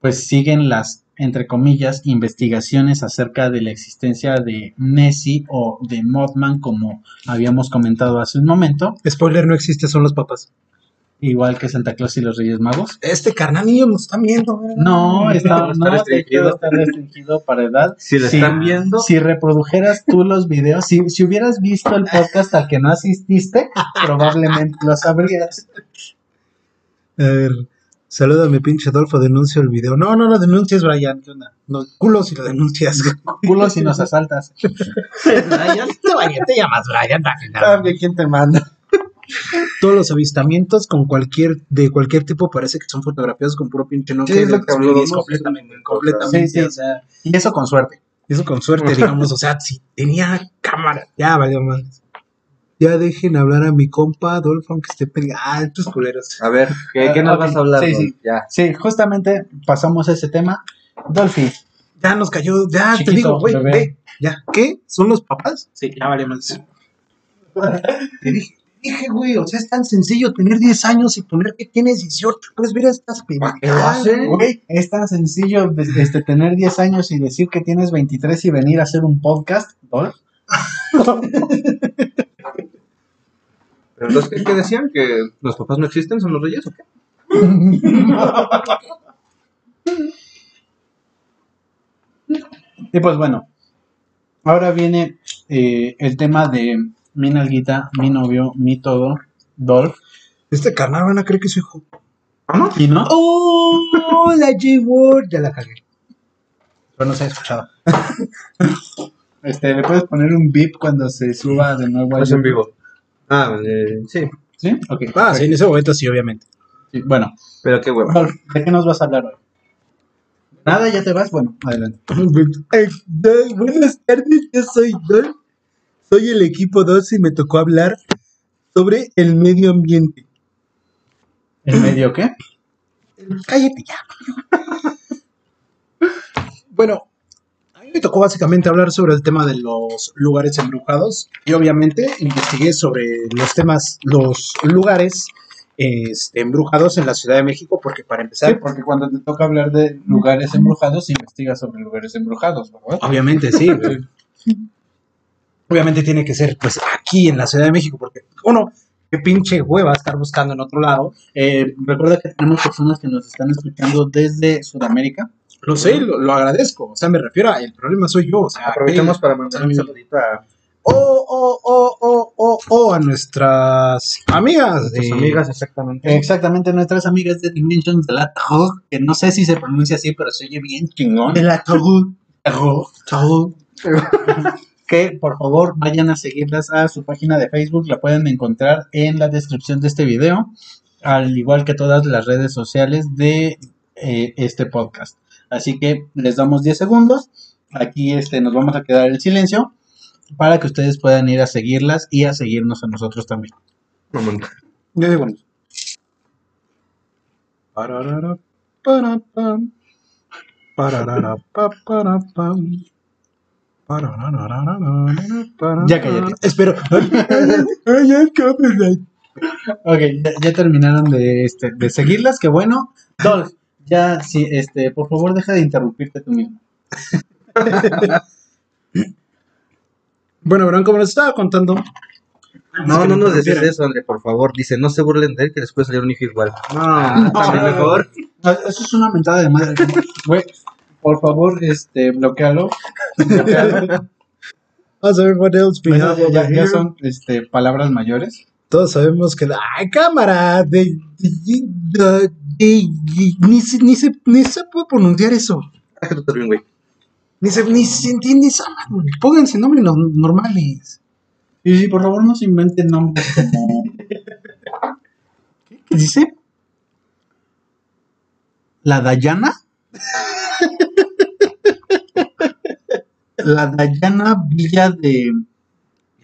pues siguen las, entre comillas, investigaciones acerca de la existencia de Nessie o de Mothman, como habíamos comentado hace un momento, Spoiler, no existe, son los papás. Igual que Santa Claus y los Reyes Magos. Este carnal niño nos están viendo. No, está, No, no, restringido. está restringido para edad. Si lo están viendo, Si reprodujeras tú los videos, si, si hubieras visto el podcast al que no asististe, probablemente lo sabrías. A ver, salúdame, pinche Adolfo, denuncio el video. No, no lo denuncies, Brian. ¿Qué onda? No, culo si lo denuncias. Culo si nos asaltas. Brian, te, Brian, te llamas Brian, Brian. ¿quién te manda? Todos los avistamientos con cualquier, de cualquier tipo parece que son fotografías con puro pinche no Sí, es lo que hablábamos. completamente, completamente. sí. o sea, Y eso con suerte. eso con suerte, digamos, o sea, si tenía cámara, ya valió más. Ya dejen hablar a mi compa Adolfo, aunque esté peleando. Ah, estos culeros. a ver, ¿qué, qué nos vas a hablar? sí, sí. Ya. Sí, justamente pasamos a ese tema. Dolphy, Ya nos cayó, ya te digo, güey, ve, ya. ¿Qué? ¿Son los papás? Sí, ya vale más. Te dije, dije, güey, o sea, es tan sencillo tener 10 años y poner que tienes 18. Puedes ver a estas ¿Qué lo pendejadas. güey, es tan sencillo des- este, tener 10 años y decir que tienes 23 y venir a hacer un podcast, Dolph. ¿Pero entonces qué, qué decían? ¿Que los papás no existen? ¿Son los reyes o qué? Y pues bueno, ahora viene eh, el tema de mi nalguita, mi novio, mi todo, Dolph. Este carnal van a creer que soy hijo. ¿Y no? ¡Oh! La J-Word. Ya la cagué. Pero no se ha escuchado. este, ¿le puedes poner un beep cuando se suba de nuevo a Es en vivo. Ah, eh, sí. ¿Sí? Ok. Ah, sí, en ese momento sí, obviamente. Sí, Bueno, Pero qué hueva. Dolph, ¿de qué nos vas a hablar hoy? Nada, ya te vas. Bueno, adelante. Buenas tardes, yo soy Dol. Soy el equipo 2 y me tocó hablar sobre el medio ambiente. ¿En medio qué? Cállate ya. bueno, a mí me tocó básicamente hablar sobre el tema de los lugares embrujados y obviamente investigué sobre los temas, los lugares este, embrujados en la Ciudad de México porque para Sí, empezar, porque cuando te toca hablar de lugares embrujados, investigas sobre lugares embrujados, ¿verdad? obviamente sí. obviamente tiene que ser pues aquí en la Ciudad de México porque uno, qué pinche hueva estar buscando en otro lado. Eh, recuerda que tenemos personas que nos están escuchando desde Sudamérica. Lo sé, lo, lo agradezco, o sea, me refiero a el problema soy yo, o sea, Aprovechamos el- para mandar un saludito a Oh, oh, oh, oh, o, o a nuestras amigas. Tus de- amigas, exactamente. Exactamente, nuestras amigas de Dimensions de la Tarot, que no sé si se pronuncia así, pero se oye bien chingón. De la Tarot. que por favor vayan a seguirlas a su página de Facebook, la pueden encontrar en la descripción de este video, al igual que todas las redes sociales de eh, este podcast. Así que les damos 10 segundos, aquí este, nos vamos a quedar en silencio para que ustedes puedan ir a seguirlas y a seguirnos a nosotros también. Vámonos. Ya digo. Pararara, para, para, pam. Pararara, para, Ya cállate. Espero. Ok, ya, ya terminaron de, este, de seguirlas, que bueno. Dol, ya, sí, este, por favor deja de interrumpirte tú mismo. Bueno, verán, como les estaba contando. No, no nos decís eso, André, por favor. Dice, no se burlen de él, que les puede salir un hijo igual. No, No. también mejor. Ah, Eso es una mentada de madre. Güey, por favor, este, bloquealo. Bloquealo. Vamos a ver what else we have ya, over ya- ya here. son este, palabras mayores. Todos sabemos que la ¡Ay, cámara! De, de- de- de- ni, se, ni, se, ni se puede pronunciar eso. Tú también, güey. Ni se, ni se entiende esa madre. Pónganse nombres no- normales. Y sí, por favor, no se inventen nombres como. ¿Qué dice? ¿La Dayana? La Dayana Villa de.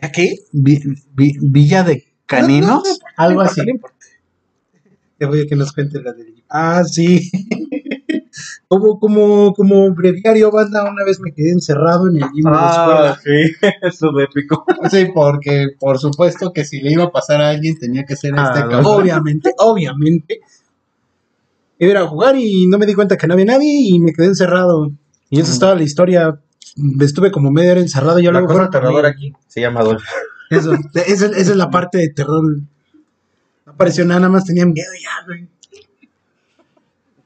¿Ya qué? Vi- vi- Villa de Caninos, No, no, no, algo no así. importa, importa. Te voy a que nos cuente la de. Ah, sí. como, como, como breviario, banda, una vez me quedé encerrado en el gym de la escuela. Ah, sí, eso es épico. Sí, porque por supuesto que si le iba a pasar a alguien tenía que ser a este Ah, cabrón. Obviamente, obviamente. Iba a ir a jugar y no me di cuenta que no había nadie y me quedé encerrado. Y esa estaba la historia. Estuve como media hora encerrado. y La cosa aterradora aquí se llama Adolfo. Eso, esa, esa es la parte de terror. No apareció nada, nada más tenía miedo ya, güey.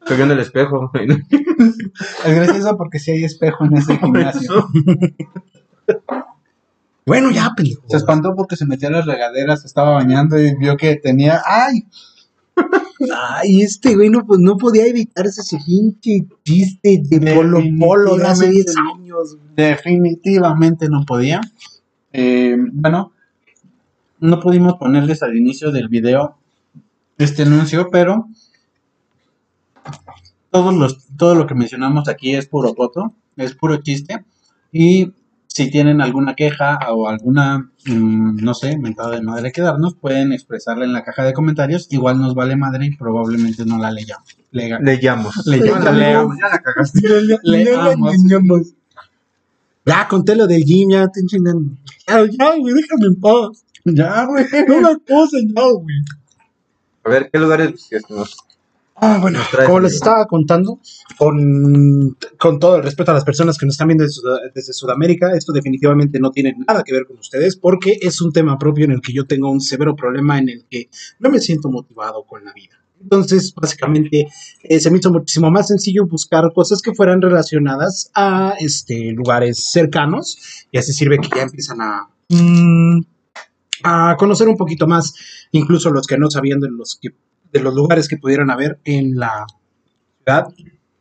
Vio en el espejo. güey. Es gracioso porque si hay espejo en ese gimnasio. Bueno, ya, pendejo. Se espantó porque se metió a las regaderas, se estaba bañando y vio que tenía. ¡Ay! Ay, este güey no, pues, no podía evitar ese pinche chiste de Polo Polo de hace 10 años. güey. Definitivamente no podía. Eh, bueno, no pudimos ponerles al inicio del video este anuncio, pero todos los, todo lo que mencionamos aquí es puro poto, es puro chiste. Y si tienen alguna queja o alguna, mm, no sé, mentada de madre que darnos, pueden expresarla en la caja de comentarios. Igual nos vale madre y probablemente no la leyamos. Lega- Le llamo. Le Ya llamo. la leamos, ya la cagaste. Le. Ya conté lo del gym, ya te chingando. Ya, ya, güey, déjame en paz. Ya, güey. No la cosa, ya, güey. A ver, ¿qué lugares que nos... Ah, bueno, como les estaba contando, con, con todo el respeto a las personas que nos están viendo desde Sudamérica, esto definitivamente no tiene nada que ver con ustedes porque es un tema propio en el que yo tengo un severo problema en el que no me siento motivado con la vida. Entonces, básicamente, eh, se me hizo muchísimo más sencillo buscar cosas que fueran relacionadas a este, lugares cercanos y así sirve que ya empiezan a, mm, a conocer un poquito más, incluso los que no sabían de los que de los lugares que pudieran haber en la ciudad.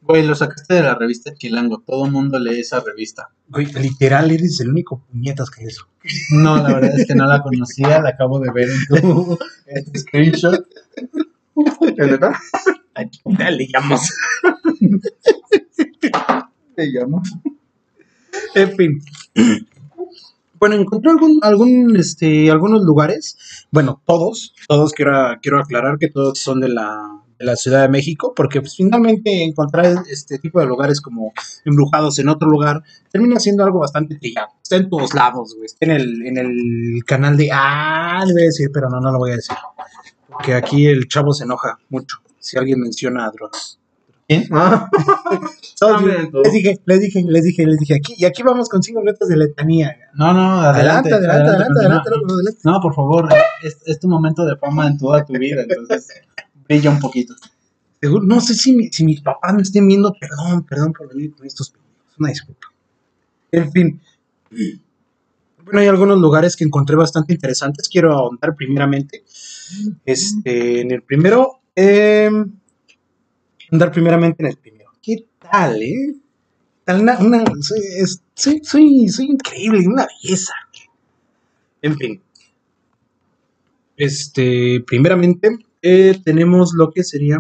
Güey, lo sacaste de la revista Chilango. Todo el mundo lee esa revista. Güey, literal, eres el único puñetas que eso. No, la verdad es que no la conocía. La acabo de ver en tu, en tu screenshot. ¿Es neta? Dale, llamas. Le llamo. En fin. Bueno, encontré algún, algún, este, algunos lugares, bueno, todos, todos quiero, quiero aclarar que todos son de la, de la Ciudad de México, porque pues, finalmente encontrar este tipo de lugares como embrujados en otro lugar termina siendo algo bastante trillado. Está en todos lados, güey. Está en el, en el canal de... Ah, le voy a decir, pero no, no lo voy a decir. Porque aquí el chavo se enoja mucho si alguien menciona a drogas. Ah, les dije, les dije, les dije, les dije, aquí, y aquí vamos con cinco minutos de letanía. No, no, Adelante, adelante. adelante, adelante, adelante, continúa. adelante. No, por favor. Es, es tu momento de fama en toda tu vida. Entonces, brilla un poquito. Seguro- no sé si, mi- si mis papás me estén viendo, perdón, perdón por venir con estos una disculpa. En fin. Bueno, hay algunos lugares que encontré bastante interesantes. Quiero ahondar primeramente. Este, en el primero, eh, andar primeramente en el primero. ¿Qué tal, eh? Tal una, una- soy, es- soy, soy, soy increíble, una belleza. En fin. Este, primeramente, eh, tenemos lo que sería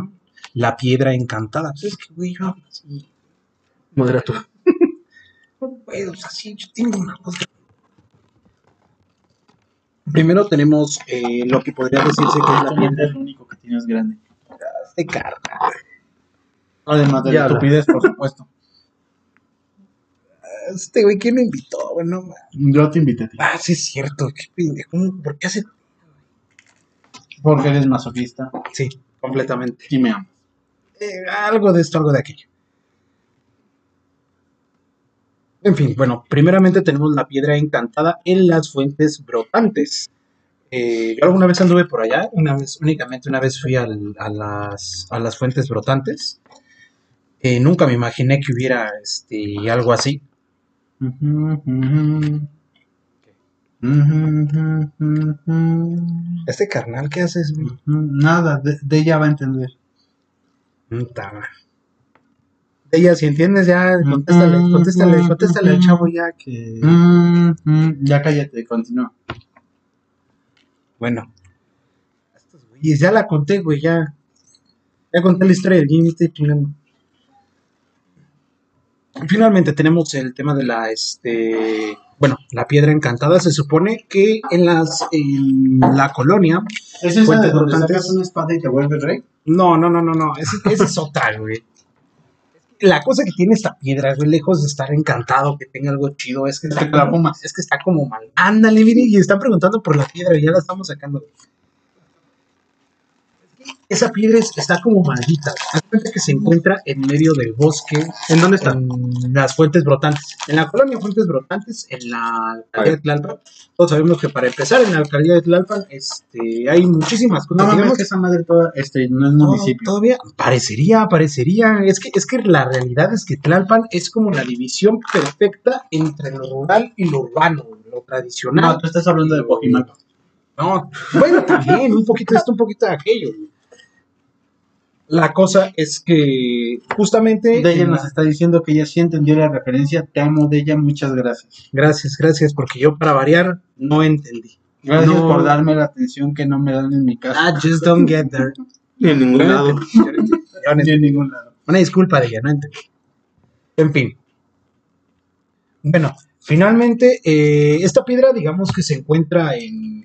la piedra encantada. Pues es que, güey, yo hablo así. Modera tú. No puedo, o sea, sí, yo tengo una voz. Primero tenemos eh, lo que podría decirse que es la piedra es lo único que tienes grande. de carga. Además de la estupidez, por supuesto. Este güey, ¿quién lo invitó? Bueno, Yo te invité a ti. ah, sí es cierto, qué pendejo, ¿cómo? ¿por qué hace? Porque eres masoquista Sí, completamente. y me amas. Eh, algo de esto, algo de aquello. En fin, bueno, primeramente tenemos la piedra encantada en las fuentes brotantes. Eh, yo alguna vez anduve por allá, una vez, únicamente una vez fui al- a, las, a las fuentes brotantes. Eh, nunca me imaginé que hubiera este, algo así. Este carnal, ¿qué haces? güey? Nada, de, de ella va a entender. Madre. Ella, si entiendes, ya, contéstale, contéstale, contéstale al chavo ya que... Ya cállate, continúa. Bueno. Estos güeyes, ya la conté, güey, ya. Ya conté la historia del Jimmy, estoy chingando. Finalmente tenemos el tema de la, este, bueno, la piedra encantada. Se supone que en las, en la colonia, ¿Es esa de donde sacas una espada y te vuelves rey? no, no, no, no, no, ese, ese es otra, güey. La cosa que tiene esta piedra, güey, lejos de estar encantado, que tenga algo chido, es que Es está como- es que está como mal. Ándale, miren, y están preguntando por la piedra, y ya la estamos sacando. Esa piedra es- está como maldita. Cuenta que se encuentra en medio del bosque. ¿En dónde está? En las fuentes brotantes. En la colonia Fuentes Brotantes, en la alcaldía de Tlalpan. Todos sabemos que para empezar, en la alcaldía de Tlalpan este, hay muchísimas No cosas. mames, digamos, que esa madre toda, este, no es no, municipio. todavía parecería, parecería. Es que, es que la realidad es que Tlalpan es como la división perfecta entre lo rural y lo urbano, lo tradicional. No, tú estás hablando de Cojimalpa. No, bueno, también, un poquito de esto, un poquito de aquello. La cosa es que justamente. De ella en nos está diciendo que ella sí entendió la referencia. Te amo de ella, muchas gracias. Gracias, gracias, porque yo para variar no entendí. Gracias No. por darme la atención que no me dan en mi casa. I just don't get there. Ni en ningún lado. Ni en ningún lado. Una disculpa de ella, no entendí. En fin. Bueno, finalmente, eh, esta piedra, digamos que se encuentra en.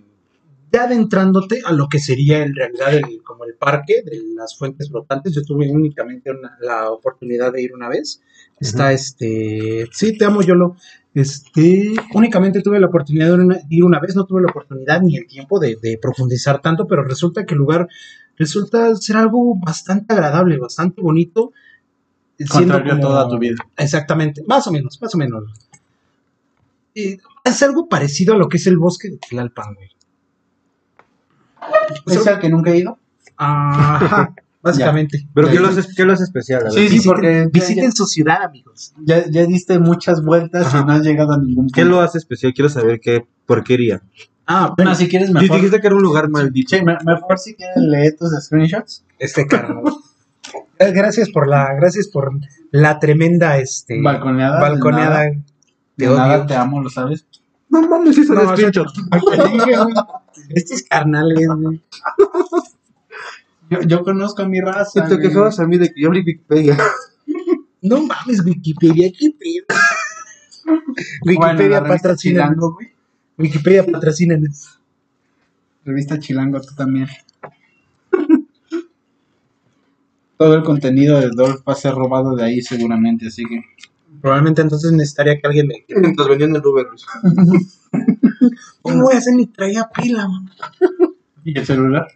Ya adentrándote a lo que sería en realidad el, como el parque de las fuentes flotantes. Yo tuve únicamente una- la oportunidad de ir una vez. Está este. Sí, te amo, Yolo. Este. Únicamente tuve la oportunidad de ir una, de ir una vez, no tuve la oportunidad ni el tiempo de, de profundizar tanto, pero resulta que el lugar resulta ser algo bastante agradable, bastante bonito. siendo como- toda tu vida. Exactamente, más o menos, más o menos. Y es algo parecido a lo que es el bosque de Tlalpan, güey. O sea, ¿Es el que nunca he ido? Ajá, básicamente. Pero ¿qué lo hace, qué lo hace especial? Sí, sí, Visiten, porque ya- visiten su ciudad, amigos. Ya, ya diste muchas vueltas Ajá. y no has llegado a ningún punto. ¿Qué lo hace especial? Quiero saber qué porquería. Ah, Bueno, si quieres Si mejor. dijiste que era un lugar maldito. Sí, me- mejor si quieres leer tus screenshots. este carnal. Eh, Gracias por la, gracias por la tremenda este Balconeada. balconeada. De nada, odio. te amo, ¿lo sabes? No mames, hizo No, el screenshot. Estos carnales, güey. Yo, yo conozco a mi raza. Te güey. quejabas a mí de que yo abrí Wikipedia. No mames, Wikipedia, qué pedo. Bueno, Wikipedia revista patrocina. Güey. Wikipedia patrocina. Revista Chilango, tú también. Todo el contenido de Dolph va a ser robado de ahí seguramente, así que... Probablemente entonces necesitaría que alguien me. Mientras vendían el Uber. ¿Cómo voy a hacer ni traía pila, man? ¿Y el celular?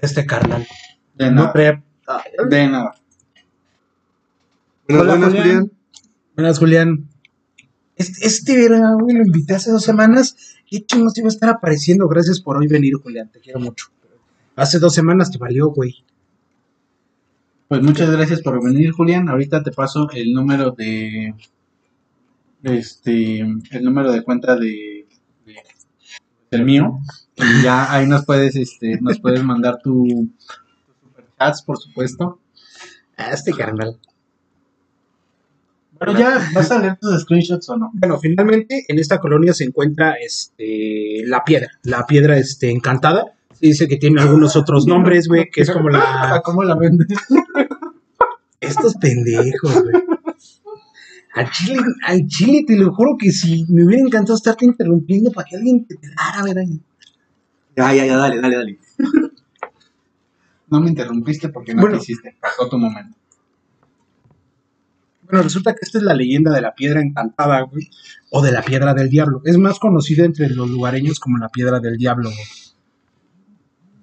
Este carnal. De No nada. traía. De nada. Buenas, Hola, buenas, Julián. Julián. Buenas, Julián. Este, este verga, güey, lo invité hace dos semanas. ¿Qué chingos iba a estar apareciendo? Gracias por hoy venir, Julián. Te quiero mucho. Hace dos semanas te valió, güey. Pues muchas gracias por venir, Julián. Ahorita te paso el número de este el número de cuenta de, de- del mío y ya ahí nos puedes este nos puedes mandar tu, tu superchats por supuesto Ah, Este carnal. pero ya vas a leer tus screenshots o no Bueno, finalmente en esta colonia se encuentra este, la piedra, la piedra este, encantada. Se dice que tiene algunos otros nombres, güey, que es como la... cómo la vendes Estos pendejos, güey. Al chile, al chile, te lo juro que si me hubiera encantado estarte interrumpiendo para que alguien te pelara, ¿verdad? Ya, ya, ya, dale, dale, dale. no me interrumpiste porque no Bueno. quisiste pasó tu momento Bueno, resulta que esta es la leyenda de la piedra encantada, güey, o de la piedra del diablo. Es más conocida entre los lugareños como la piedra del diablo,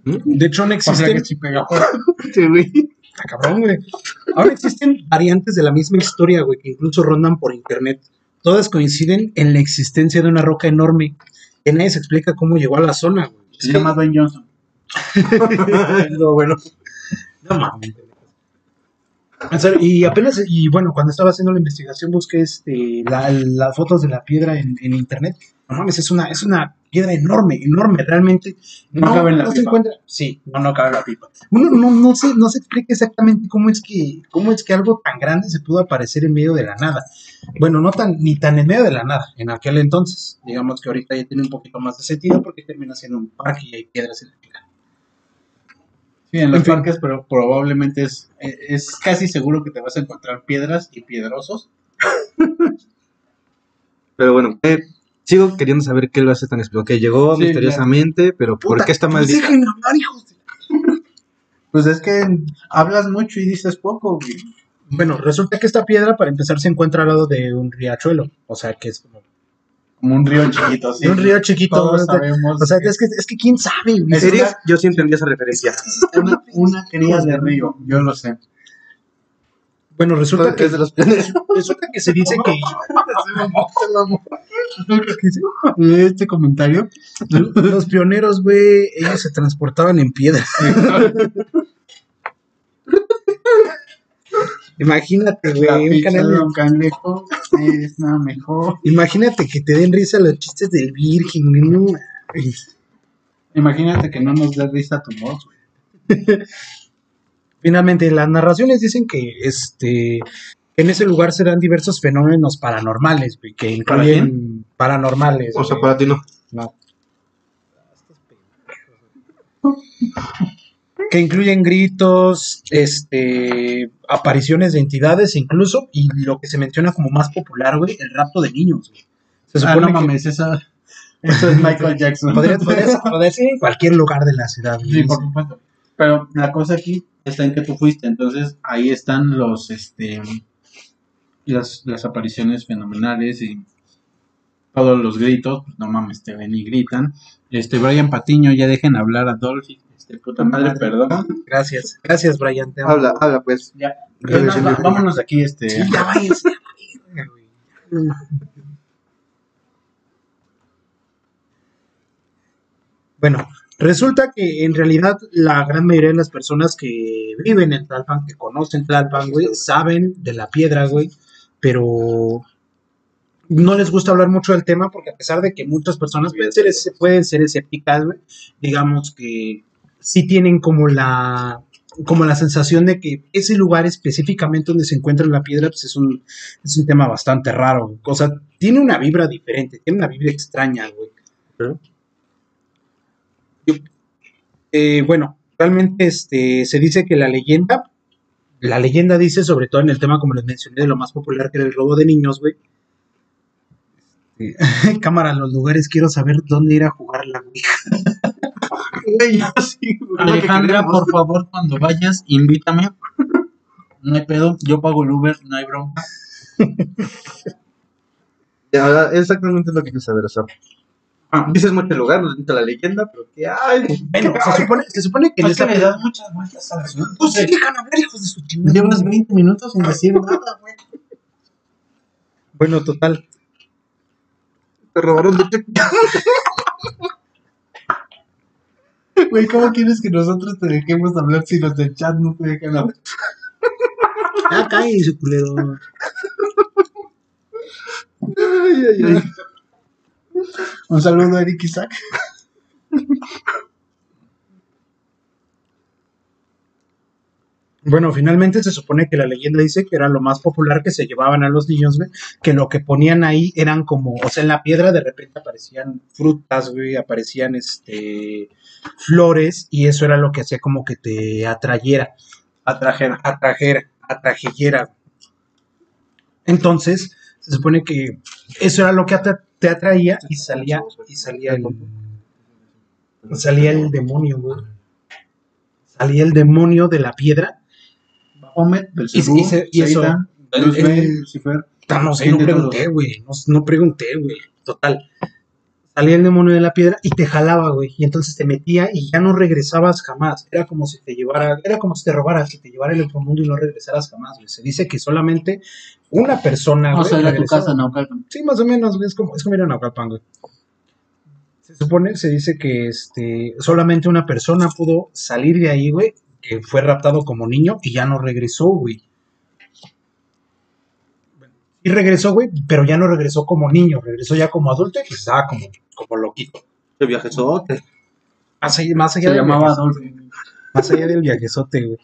güey. De hecho, no o sea existen... que sí pega Sí, güey. Está cabrón, güey. Ahora existen variantes de la misma historia, güey, que incluso rondan por internet. Todas coinciden en la existencia de una roca enorme que nadie se explica cómo llegó a la zona, güey. se llama Dwayne Johnson No, bueno. No mames. En Y apenas, y bueno, cuando estaba haciendo la investigación busqué este, la- las fotos de la piedra en, en internet. No mames, es una, es una piedra enorme, enorme, realmente. No No, cabe en la no se encuentra. Sí, no no cabe la pipa Uno no, no, se, no se explica exactamente cómo es, que, cómo es que algo tan grande se pudo aparecer en medio de la nada. Bueno, no tan, ni tan en medio de la nada, en aquel entonces. Digamos que ahorita ya tiene un poquito más de sentido porque termina siendo un parque y hay piedras en la fila. Sí, en los En fin. parques, pero probablemente es, es casi seguro que te vas a encontrar piedras y piedrosos. Pero bueno, eh, sigo queriendo saber qué lo hace tan especial. Que llegó Sí, misteriosamente, pero ¿por Puta, qué está pues maldita? déjenme hablar, hijos de- Pues es que hablas mucho y dices poco, güey. Bueno, resulta que esta piedra, para empezar, se encuentra al lado de un riachuelo. O sea, que es como Como un río chiquito, sí. un río chiquito. Todos o sea, sabemos O sea, que es que, es que quién sabe, güey. ¿En Es serio? una- Yo sí entendí esa referencia. una, una cría de río, yo lo sé. Bueno, resulta que, Es de los resulta que se dice que Este comentario. los pioneros, güey, ellos se transportaban en piedras. Imagínate, güey, un canal de Cangrejo es nada mejor. Imagínate que te den risa los chistes del virgen, güey, no. Imagínate que no nos dé risa tu voz, güey. Finalmente, las narraciones dicen que este en ese lugar se dan diversos fenómenos paranormales, güey, que ¿Para incluyen paranormales. O sea, güey. para ti no. No. Que incluyen gritos, este, apariciones de entidades incluso, y lo que se menciona como más popular, güey, el rapto de niños. güey. Se Ah, supone no que mames, esa, eso es Michael Jackson. podría, ser en cualquier lugar de la ciudad. güey. Sí, por supuesto. Pero la cosa aquí está en que tú fuiste, entonces ahí están los, este, las, las apariciones fenomenales y todos los gritos, pues no mames, te ven y gritan. Este, Brian Patiño, ya dejen hablar a Dolphy, puta madre, perdón. Gracias, gracias, Brian. te amo. Habla, habla, pues. Ya, ya, va- vámonos de aquí, este. Sí, ya váyanse. Bueno, resulta que en realidad la gran mayoría de las personas que viven en Tlalpan, que conocen Tlalpan, güey, saben de la piedra, güey, pero no les gusta hablar mucho del tema porque a pesar de que muchas personas pueden ser, pueden ser escépticas, güey, digamos que sí tienen como la como la sensación de que ese lugar específicamente donde se encuentra la piedra pues es un, es un tema bastante raro. O sea, tiene una vibra diferente, tiene una vibra extraña, güey. Y, eh, bueno, realmente este, se dice que la leyenda, la leyenda dice, sobre todo en el tema, como les mencioné, de lo más popular que era el robo de niños, güey. Este, Cámara, los lugares, quiero saber dónde ir a jugar la Ouija. Alejandra, por favor, cuando vayas, invítame. No hay pedo, yo pago el Uber, no hay bronca. Ya, exactamente lo que quiero saber. O sea, ah, dices mucho lugar, nos la leyenda, pero que ay, Bueno, se supone, se supone que en esta le das muchas vueltas al asunto. Pues dejan hablar, hijos de su chingada. Llevas 20 minutos sin decir nada, güey. Bueno, total. te robaron de. Güey, ¿cómo quieres que nosotros te dejemos hablar si los del chat no te dejan hablar? Ya cállense, culero. Ay, ay, ay. Un saludo a Eric Isaac. Bueno, finalmente se supone que la leyenda dice que era lo más popular que se llevaban a los niños, güey, que lo que ponían ahí eran como, o sea, en la piedra de repente aparecían frutas, güey, aparecían este flores y eso era lo que hacía como que te atrayera, Atrajera. atrajera, atrajera. Entonces, se supone que eso era lo que atra- te atraía y salía y salía el salía el demonio, güey. Salía el demonio de la piedra Y- y se- y eso- el- el-. Ah, no sé, ¿Quién no pregunté, güey. No, no pregunté, güey. Total. Salía el demonio de la piedra y te jalaba, güey. Y entonces te metía y ya no regresabas jamás. Era como si te llevara, era como si te robara, que te llevara el otro mundo y no regresaras jamás, güey. Se dice que solamente una persona, O güey, sea, era tu casa, Naucalpan. Sí, más o menos, güey. Es como, es como ir a Naucalpan, güey. Se supone, se dice que este, solamente una persona pudo salir de ahí, güey, que fue raptado como niño y ya no regresó, güey. Y regresó, güey, pero ya no regresó como niño, regresó ya como adulto y pues estaba como, como loquito. Qué viajezote. Más allá, más allá Se del llamaba viaje- Adolfo. más allá del viajezote, güey.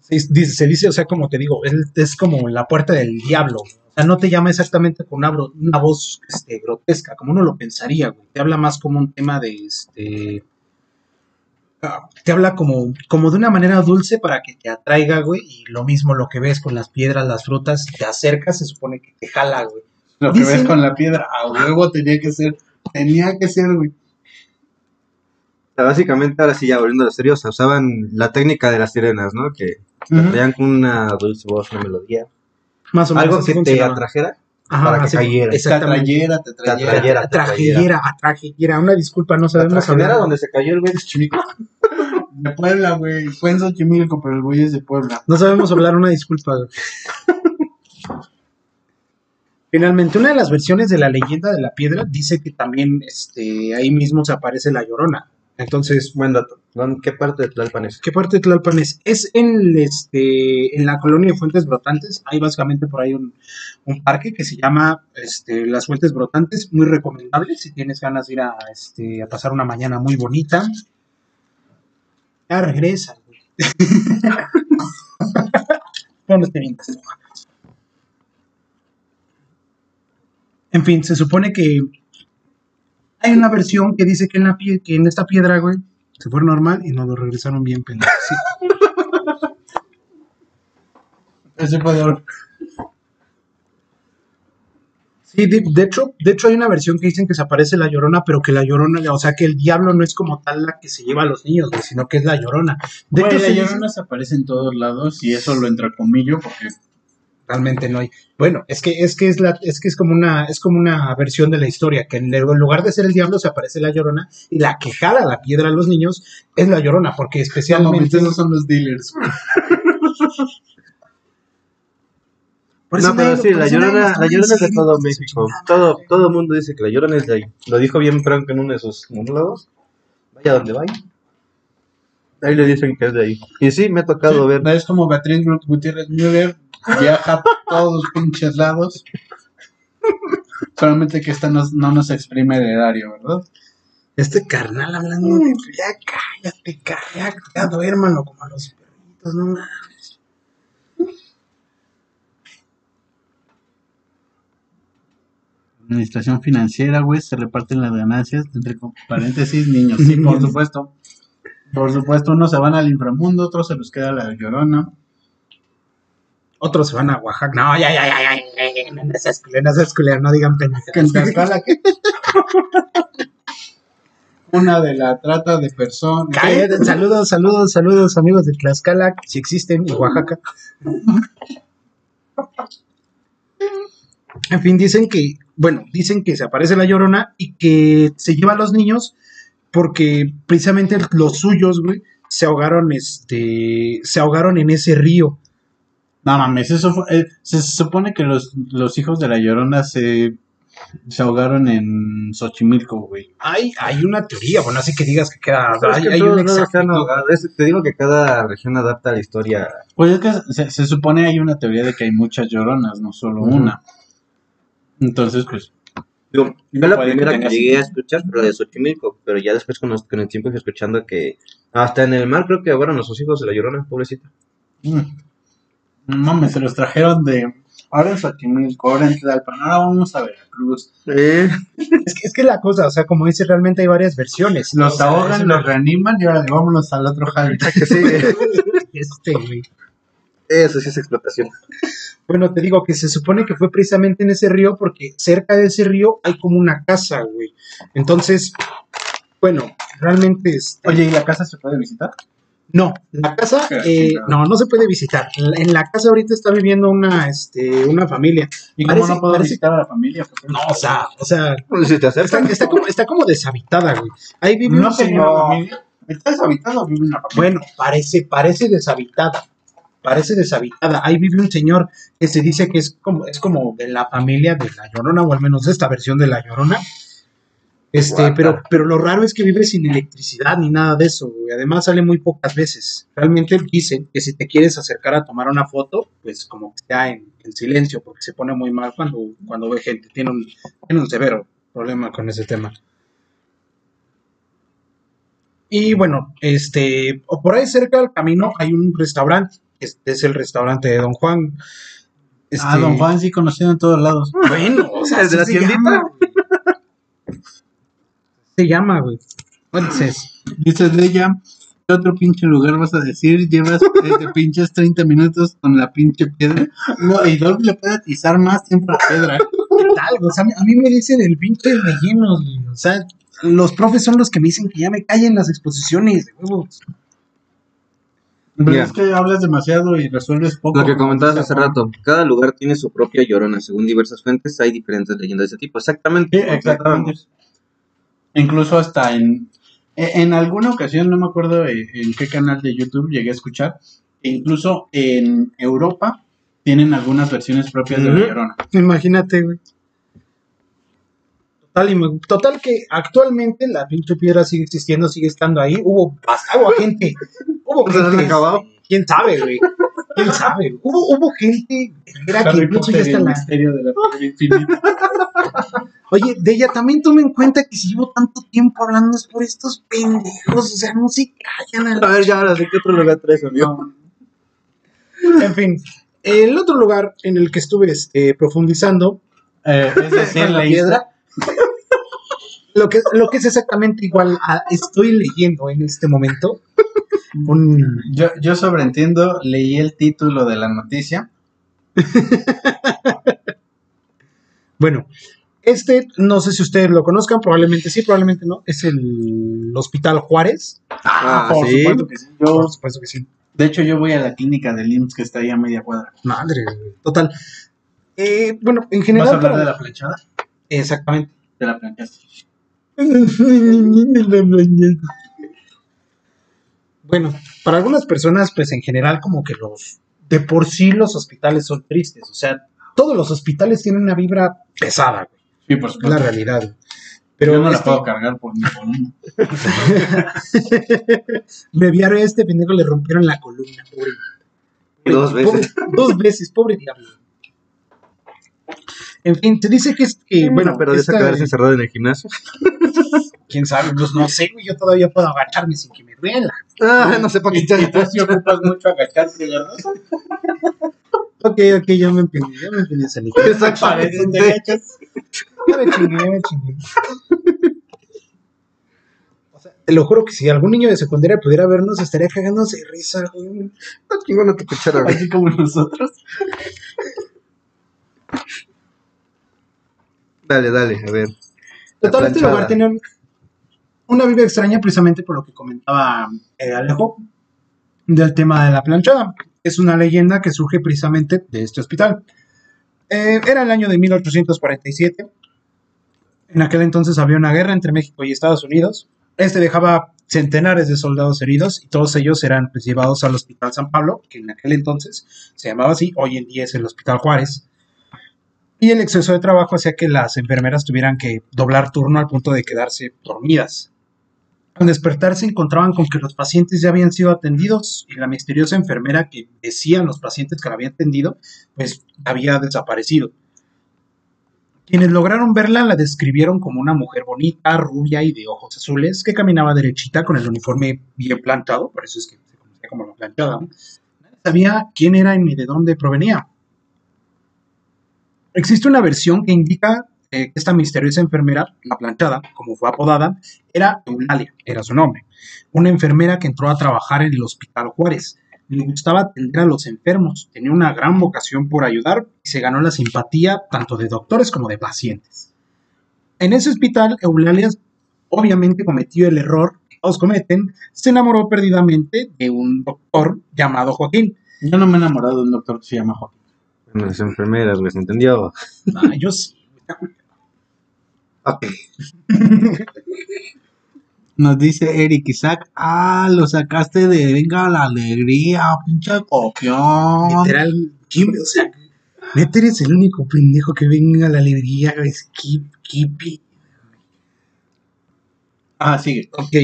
Se dice, se dice, o sea, como te digo, es, es como la puerta del diablo. güey. O sea, no te llama exactamente con una voz este, grotesca, como uno lo pensaría, güey. Te habla más como un tema de este. Te habla como, como de una manera dulce para que te atraiga, güey. Y lo mismo lo que ves con las piedras, las frutas, te acercas, se supone que te jala, güey. Lo que ves con la piedra, a huevo tenía que ser. Tenía que ser, güey. O sea, básicamente, ahora sí, ya volviendo a lo serio, se usaban la técnica de las sirenas, ¿no? Que Ujú. traían con una dulce voz, una melodía. Más o menos. Algo que te atrajera. Ajá, para que cayera. Te Exactamente. atrayera, te Te atrayera. atrayera. Atrajillera, atrajillera. Una disculpa, no sabemos Atrajera hablar. donde se cayó el güey de Chimico. De Puebla, güey. Fue en Xochimilco, pero el güey es de Puebla. No sabemos hablar, una disculpa. güey. Finalmente, una de las versiones de la leyenda de la piedra dice que también este, ahí mismo se aparece la llorona. Entonces, Buen dato. ¿Dónde- ¿Qué parte de Tlalpan es? ¿qué parte de Tlalpan es? Es en, este, en la colonia de Fuentes Brotantes. Hay básicamente por ahí un, un parque que se llama este, Las Fuentes Brotantes. Muy recomendable si tienes ganas de ir a, este, a pasar una mañana muy bonita. Ya regresa. güey. ¿Dónde te vienes? En fin, se supone que hay una versión que dice que en, la pie- que en esta piedra, güey, se fue normal y nos lo regresaron bien pendejo. Sí. Ese de Sí, de, de hecho, de hecho hay una versión que dicen que se aparece la llorona, pero que la llorona, o sea que el diablo no es como tal la que se lleva a los niños, güey, sino que es la llorona. De hecho, la se dice- llorona se aparece en todos lados y eso lo entrecomillo porque realmente no hay. Bueno, es que es que es la es que es como una es como una versión de la historia que en, lugar de ser el diablo se aparece la llorona y la que jala la piedra a los niños es la llorona porque especialmente esos son los dealers. por eso no, pero sí, la llorona, la llorona es de todo su México. Todo, todo mundo dice que la llorona es de ahí. Lo dijo bien Frank en uno de sus monólogos. Vaya donde vaya. Ahí le dicen que es de ahí. Y sí, me ha tocado ver. Es como Beatriz Gu- Gutiérrez Müller, viaja a todos los pinches lados. Solamente que esta no, no nos exprime el erario, ¿verdad? Este carnal hablando de ya cállate, cállate, ya duérmalo como a los perritos, no mames. Administración financiera, güey, se reparten las ganancias entre paréntesis niños. Sí, por supuesto. Por supuesto, unos se van al inframundo, otros se los queda la llorona. Otros se van a Oaxaca. No, ya, ya, ya, ya, ya, no seas culero, no seas culero, no digan pendejadas. Una de la trata de personas. Cállate, saludos, saludos, saludos, amigos de Tlaxcala, si existen, y Oaxaca. En fin, dicen que, bueno, dicen que se aparece la llorona y que se lleva a los niños porque precisamente los suyos, güey, se ahogaron, este, se ahogaron en ese río. No mames, eso fue, eh, se supone que los, los hijos de la llorona se, se ahogaron en Xochimilco, güey. Hay, hay una teoría, bueno, así que digas que queda, Pero es hay, que hay un. Es- Te digo que cada región adapta la historia. Pues es que se, se supone hay una teoría de que hay muchas lloronas, no solo una. Entonces, pues, Digo, No fue la que primera que, llegué a escuchar, pero la de Xochimilco. Pero ya después con, los- con el tiempo fui escuchando que hasta en el mar creo que ahora sus hijos de la llorona, pobrecita. mm, mames, se los trajeron de. Ahora en Xochimilco, ahora en Tlalpan, ahora vamos a Veracruz. Eh, Es que, es que la cosa, o sea, como dice, realmente hay varias versiones. Los O sea, es los reaniman y ahora de, vámonos al otro jale. que sí, este, güey. eso sí es explotación. Bueno, te digo que se supone que fue precisamente en ese río porque cerca de ese río hay como una casa, güey. Entonces, bueno, realmente es... Oye, ¿y la casa se puede visitar? No, la casa, eh, no, no se puede visitar. En la- en la casa ahorita está viviendo una, este, una familia. ¿Y cómo Parece- no puedo parece- visitar a la familia? No, o sea, o sea, si te está, está como, está como deshabitada, güey. Ahí vive no un tengo señor. una familia. ¿Está deshabitado o vive una familia? Bueno, parece, parece deshabitada. Parece deshabitada. Ahí vive un señor que se dice que es como, es como de la familia de la Llorona, o al menos de esta versión de la Llorona. Este, Guata. pero, pero lo raro es que vive sin electricidad ni nada de eso, güey. Además sale muy pocas veces. Realmente dicen que si te quieres acercar a tomar una foto, pues como que está en, en silencio, porque se pone muy mal cuando, cuando ve gente. Tiene un, tiene un severo problema con ese tema. Y bueno, este, o por ahí cerca del camino hay un restaurante. Este es el restaurante de Don Juan. Este, Ah, don Juan sí conocido en todos lados. Bueno, o sea, ¿El de la se tiendita? llama. Se llama, güey. Entonces, Dices de ella, ¿qué otro pinche lugar vas a decir? Llevas este, pinches 30 minutos con la pinche piedra. No, y Doc le puede atizar más tiempo a la piedra. ¿qué tal? O sea, a mí me dicen el pinche rellenos, güey. O sea, los profes son los que me dicen que ya me callen las exposiciones, de huevos. Pero es que hablas demasiado y resuelves poco. Lo que comentabas hace rato, cada lugar tiene su propia llorona. Según diversas fuentes, hay diferentes leyendas de ese tipo. Exactamente. Sí, exactamente. Incluso hasta en, e, en alguna ocasión, no me acuerdo en, en qué canal de YouTube llegué a escuchar, incluso en Europa tienen algunas versiones propias de la Llorona. Imagínate, güey. Total, total que actualmente la pinche piedra sigue existiendo, sigue estando ahí. Hubo, hubo gente. Hubo ¿No se han gente. ¿Quién sabe, güey? ¿Quién sabe? Hubo, hubo gente era que incluso ya está el la... misterio de la piedra infinita. Oye, de ella también tome en cuenta que si llevo tanto tiempo hablando es por estos pendejos, o sea, no se callan. a la- A ver, ya ahora sí, ¿qué otro lugar traes, amigo? En fin, el otro lugar en el que estuve este, profundizando Eh, es decir, la piedra, lo que, lo que es exactamente igual a estoy leyendo en este momento. Un, Yo, yo sobreentiendo, leí el título de la noticia. bueno, este, no sé si ustedes lo conozcan, probablemente sí, probablemente no, es el Hospital Juárez. Ah, por sí. supuesto que sí. Yo, Por supuesto que sí. de hecho, yo voy a la clínica del IMSS que está ahí a media cuadra. Madre, güey. total. Eh, bueno, en ¿Vas general. a hablar para- de la planchada? Exactamente. De la planchaste. Bueno, para algunas personas, pues en general, como que los. De por sí los hospitales son tristes. O sea, todos los hospitales tienen una vibra pesada, güey. Sí, por Es la supuesto. realidad. güey. Pero yo no la este- puedo cargar por mi columna. me vieron a este pendejo, le rompieron la columna, pobre. Dos veces. Pobre- dos veces, pobre diablo. En fin, te dice que es que, bueno, pero de esa quedarse encerrado en el gimnasio. quién sabe, pues no sé, güey, yo todavía puedo agacharme sin que me duela. Ah, no sé para qué sí ocupas mucho agacharte, ¿verdad? Ok, ok, ya me empeñé, ya me empeñé, Sanito. Parece te agachas. Ya me chingué, ya me chingué. O sea, te lo juro que si algún niño de secundaria pudiera vernos, estaría cagándose de risa, güey. Está chingona tu cuchara, güey. Así como nosotros. Dale, dale, a ver. Total, este lugar tiene un- una vida extraña precisamente por lo que comentaba eh, Alejo del tema de la planchada. Es una leyenda que surge precisamente de este hospital. Eh, era el año de 1847. En aquel entonces había una guerra entre México y Estados Unidos. Este dejaba centenares de soldados heridos y todos ellos eran pues, llevados al Hospital San Pablo, que en aquel entonces se llamaba así, hoy en día es el Hospital Juárez. Y el exceso de trabajo hacía que las enfermeras tuvieran que doblar turno al punto de quedarse dormidas. Al despertar se encontraban con que los pacientes ya habían sido atendidos y la misteriosa enfermera que decían los pacientes que la había atendido, pues había desaparecido. Quienes lograron verla la describieron como una mujer bonita, rubia y de ojos azules, que caminaba derechita con el uniforme bien plantado, por eso es que se conocía como la planchada. Nadie sabía quién era ni de dónde provenía. Existe una versión que indica eh, esta misteriosa enfermera, la planchada, como fue apodada, era Eulalia, era su nombre. Una enfermera que entró a trabajar en el Hospital Juárez. Le gustaba atender a los enfermos, tenía una gran vocación por ayudar y se ganó la simpatía tanto de doctores como de pacientes. En ese hospital, Eulalia obviamente cometió el error que todos cometen, se enamoró perdidamente de un doctor llamado Joaquín. Yo no me he enamorado de un doctor que se llama Joaquín. Las enfermeras, güey, ¿se entendió? Ah, yo sí. Nos dice Eric Isaac, ah, lo sacaste de Venga la Alegría, pinche copión. Literal, Jim, o sea, neta eres el único pendejo que venga a la librería, es keep, keep. Ah, sigue. Ok.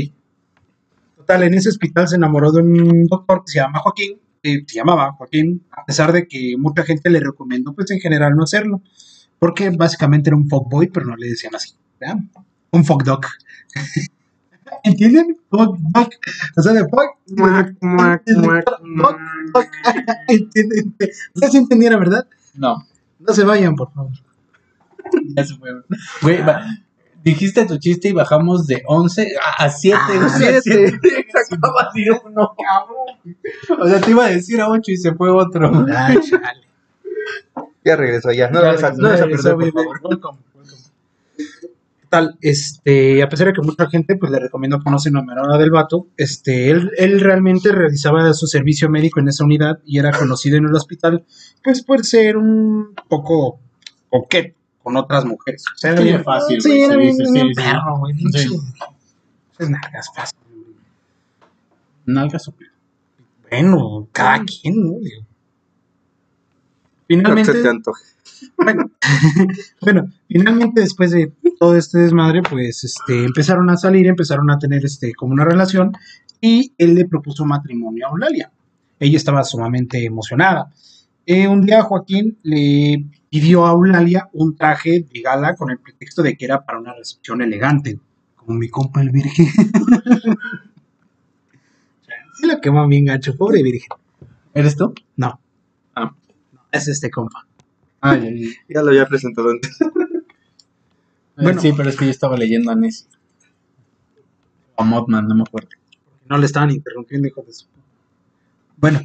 Total, en ese hospital se enamoró de un doctor que se llama Joaquín, eh, se llamaba Joaquín, a pesar de que mucha gente le recomendó, pues en general no hacerlo, porque básicamente era un fuckboy, pero no le decían así, ¿verdad? Un fuckdog. ¿Entienden? Fuckdog. O sea, de fuck. Muac, muac, muac, Fuck, fuck. ¿Entienden? ¿Ustedes sí entendieron, verdad? No, No se vayan, por favor. ya se fue. Güey, va- dijiste tu chiste y bajamos de 11 a 7. Ah, siete. Acaba de uno, cabrón. O sea, te iba a decir a 8 y se fue otro. Ay, chale. Ya regresó, ya. No lo vas a, no lo vas a perder, por favor. Welcome, welcome. Tal, este, a pesar de que mucha gente pues le recomiendo que no se enamorara del vato, este, él, él realmente realizaba su servicio médico en esa unidad y era conocido en el hospital, pues por ser un poco coqueto con otras mujeres. O sea, era bien fácil, Sí, era bien, dice, bien sí, sí. perro, güey, Sí. Esas nalgas fácil. güey. Nalga super. Bueno, cada quien, ¿no? Digo. Finalmente, te antoje. bueno, bueno, finalmente después de todo este desmadre, pues este, empezaron a salir, empezaron a tener este, como una relación y él le propuso matrimonio a Eulalia. Ella estaba sumamente emocionada. Eh, un día Joaquín le pidió a Eulalia un traje de gala con el pretexto de que era para una recepción elegante, como mi compa el virgen. sí la quemó bien gacho, pobre virgen. ¿Eres tú? No. Es este compa. Ah, ya, ya. Ya lo había presentado antes. Bueno. sí, pero es que yo estaba leyendo a Nessie. O a Mothman, no me acuerdo. No le estaban interrumpiendo, hijo de su. Bueno,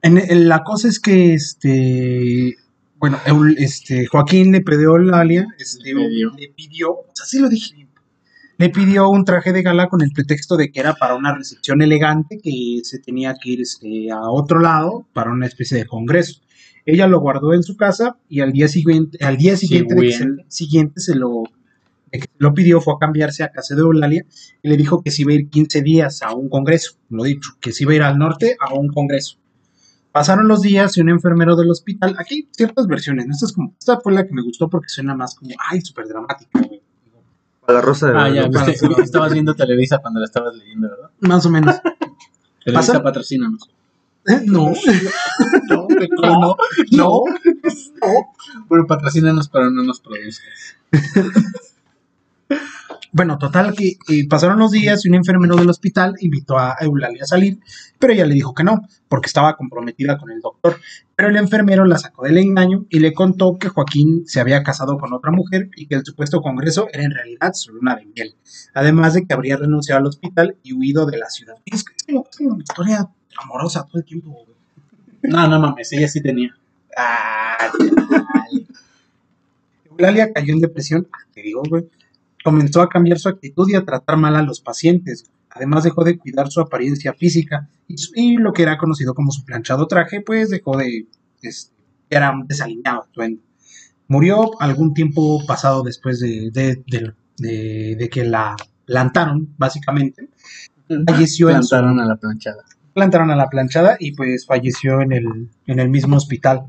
en, en- la cosa es que este. Bueno, este, Joaquín le pidió a Eulalia, este, Le pidió. le pidió, o sea, sí lo dije bien. Le pidió un traje de gala con el pretexto de que era para una recepción elegante, que se tenía que ir este, a otro lado para una especie de congreso. Ella lo guardó en su casa y al día siguiente, al día siguiente, de que se, Siguiente. se lo, lo pidió, fue a cambiarse a casa de Eulalia y le dijo que se iba a ir 15 días a un congreso, lo dicho, que se iba a ir al norte a un congreso. Pasaron los días y un enfermero del hospital, aquí hay ciertas versiones, ¿no? esta, es como, esta fue la que me gustó porque suena más como, ay, súper dramática, güey. La rosa de Ah, ya, Guadalupe. estabas viendo Televisa cuando la estabas leyendo, ¿verdad? Más o menos. Televisa ¿Pasa? patrocínanos. ¿Eh? No, No, no, no, no. Bueno, patrocínanos, pero no nos produzcas. Bueno, total que pasaron los días y un enfermero del hospital invitó a Eulalia a salir, pero ella le dijo que no, porque estaba comprometida con el doctor. Pero el enfermero la sacó del engaño y le contó que Joaquín se había casado con otra mujer y que el supuesto congreso era en realidad solo una de miel. Además de que habría renunciado al hospital y huido de la ciudad. Es, que es una historia amorosa todo el tiempo. güey. No, no mames, ella sí tenía. Ah. Eulalia cayó en depresión, te digo, güey. Comenzó a cambiar su actitud y a tratar mal a los pacientes. Además dejó de cuidar su apariencia física y, lo que era conocido como su planchado traje, pues dejó de... era un atuendo. Murió algún tiempo pasado después de, de- de- que la plantaron, básicamente. Falleció en su- Plantaron a la planchada. plantaron a la planchada y pues falleció en el, en el mismo hospital.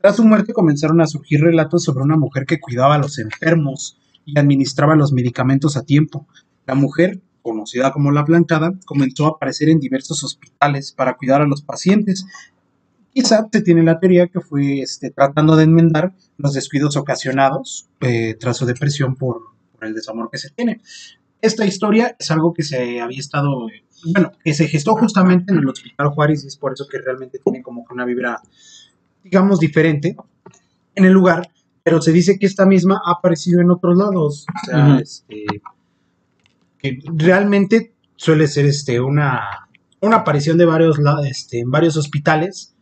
Tras su muerte comenzaron a surgir relatos sobre una mujer que cuidaba a los enfermos y administraba los medicamentos a tiempo. La mujer, conocida como la planchada, comenzó a aparecer en diversos hospitales para cuidar a los pacientes. Quizá se tiene la teoría que fue este, tratando de enmendar los descuidos ocasionados eh, tras su depresión por, por el desamor que se tiene. Esta historia es algo que se había estado, bueno, que se gestó justamente en el Hospital Juárez y es por eso que realmente tiene como que una vibra, digamos, diferente en el lugar, pero se dice que esta misma ha aparecido en otros lados. O sea, este, que realmente suele ser este, una, una aparición de varios, este, en varios hospitales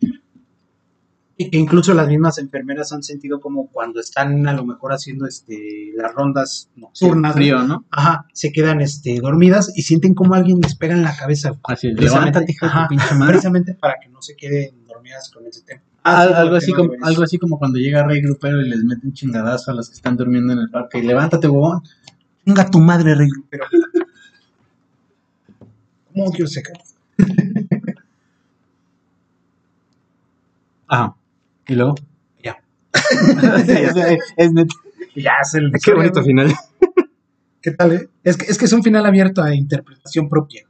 y que incluso las mismas enfermeras han sentido como cuando están a lo mejor haciendo este, las rondas nocturnas, frío, ¿no? ajá, se quedan este, dormidas y sienten como alguien les pega en la cabeza. Así Precisamente- tu ajá, precisamente para que no se queden dormidas con ese tema. Al- sí, algo, así como, algo así como cuando llega Rey Grupero y les mete un chingadazo a los que están durmiendo en el parque. Y levántate, huevón. Venga tu madre, Rey pero ¿Cómo ese cabrón? Ajá. Y luego. Ya. es, es neta. Ya es el Qué bonito final. ¿Qué tal, eh? Es que, es que es un final abierto a interpretación propia.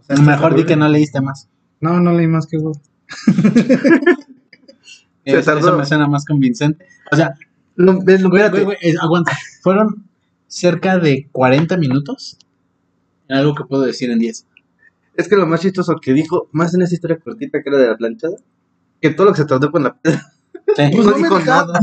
O sea, Mejor di que no leíste más. No, no leí más que vos. Se Eso, tardó. eso me suena más convincente. O sea, No, ves, lo- güey, güey, güey, aguanta. Fueron cerca de 40 minutos algo que puedo decir en 10. Es que lo más chistoso que dijo, más en esa historia cortita que era de la planchada, que todo lo que se tardó con la piedra. Sí. Pues no dijo dejaban nada. hablar.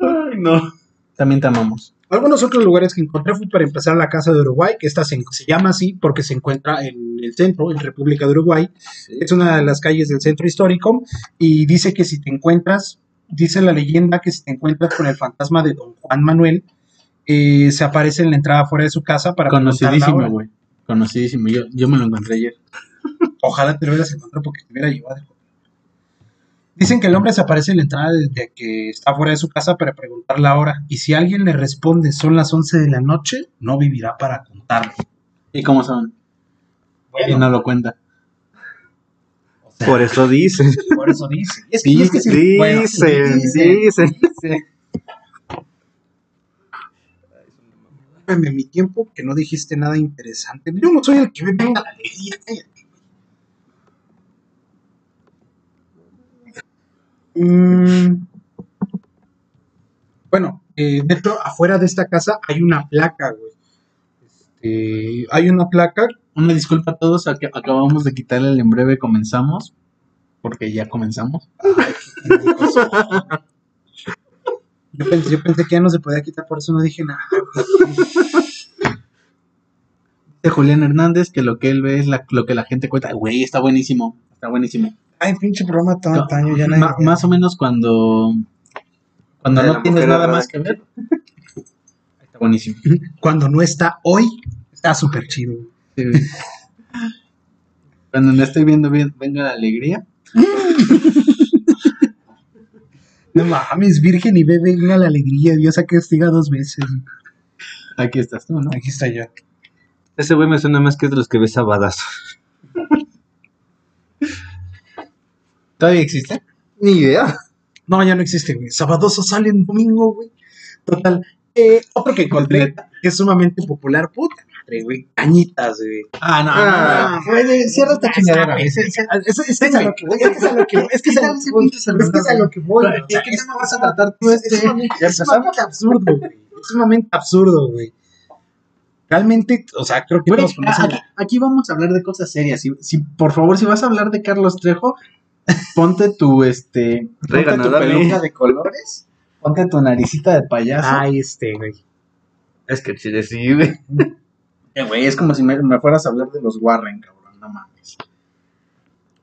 Ay, no. También te amamos. Algunos otros lugares que encontré fue para empezar la Casa de Uruguay, que esta se, se llama así porque se encuentra en el centro, en República de Uruguay. Es una de las calles del centro histórico y dice que si te encuentras, dice la leyenda que si te encuentras con el fantasma de don Juan Manuel, eh, se aparece en la entrada fuera de su casa para Conocidísimo, güey. Conocidísimo. Yo, yo me lo encontré ayer. Ojalá te lo hubieras encontrado porque te hubiera llevado. Dicen que el hombre se aparece en la entrada desde que está fuera de su casa para preguntar la hora. Y si alguien le responde son las 11 de la noche, no vivirá para contarlo. ¿Y cómo son? Y no lo cuenta. o sea, Por eso dicen. por eso dice. Es que, es que sí, Dicen, bueno, dicen. dice. Dame mi tiempo que no dijiste nada interesante. Yo no soy el que me venga la alegría. cállate, güey. Mm, Bueno, eh, dentro, afuera de esta casa hay una placa, güey. Este, hay una placa. Una disculpa a todos, ac- acabamos de quitarle el en breve comenzamos, porque ya comenzamos. Yo pensé, que ya no se podía quitar, por eso no dije nada. Dice Julián Hernández que lo que él ve es lo que la gente cuenta. Güey, está buenísimo, está buenísimo. Ay, pinche programa tan No, antaño, ya nadie- más o menos cuando, cuando no tienes mujer nada más que ver. Está buenísimo. Cuando no está hoy, está súper chido. Cuando no estoy viendo bien, venga la alegría. No mames, virgen y bebé, venga la alegría. Dios ha castiga dos veces. Aquí estás tú, ¿no? Aquí está ya. Ese güey me suena más que es de los que ves a badazo. ¿Todavía existe? Ni idea. No, ya no existe, güey. Sabadoso sale en domingo, güey. Total. Eh, otro que encontré, que es sumamente popular, puta madre, güey. Cañitas, güey. Ah, no. Ah. no, no. Güey, Cierra esta chingadera. güey. Es es- es- es a lo que voy, es que es a lo que voy, es que es a lo que voy, es que es a lo que voy. ¿De o sea, qué es- tema vas a tratar tú es- este? Es sumamente, ¿Ya es absurdo, güey. Es sumamente absurdo, güey. Realmente, o sea, creo que aquí, aquí vamos a hablar de cosas serias. Si, si- por favor, si vas a hablar de Carlos Trejo, ponte tu este ponte tu peluca de colores, ponte tu naricita de payaso. Ay, este, güey. Es que sí, güey. Eh, güey, es como si me, me fueras a hablar de los Warren, cabrón, no mames.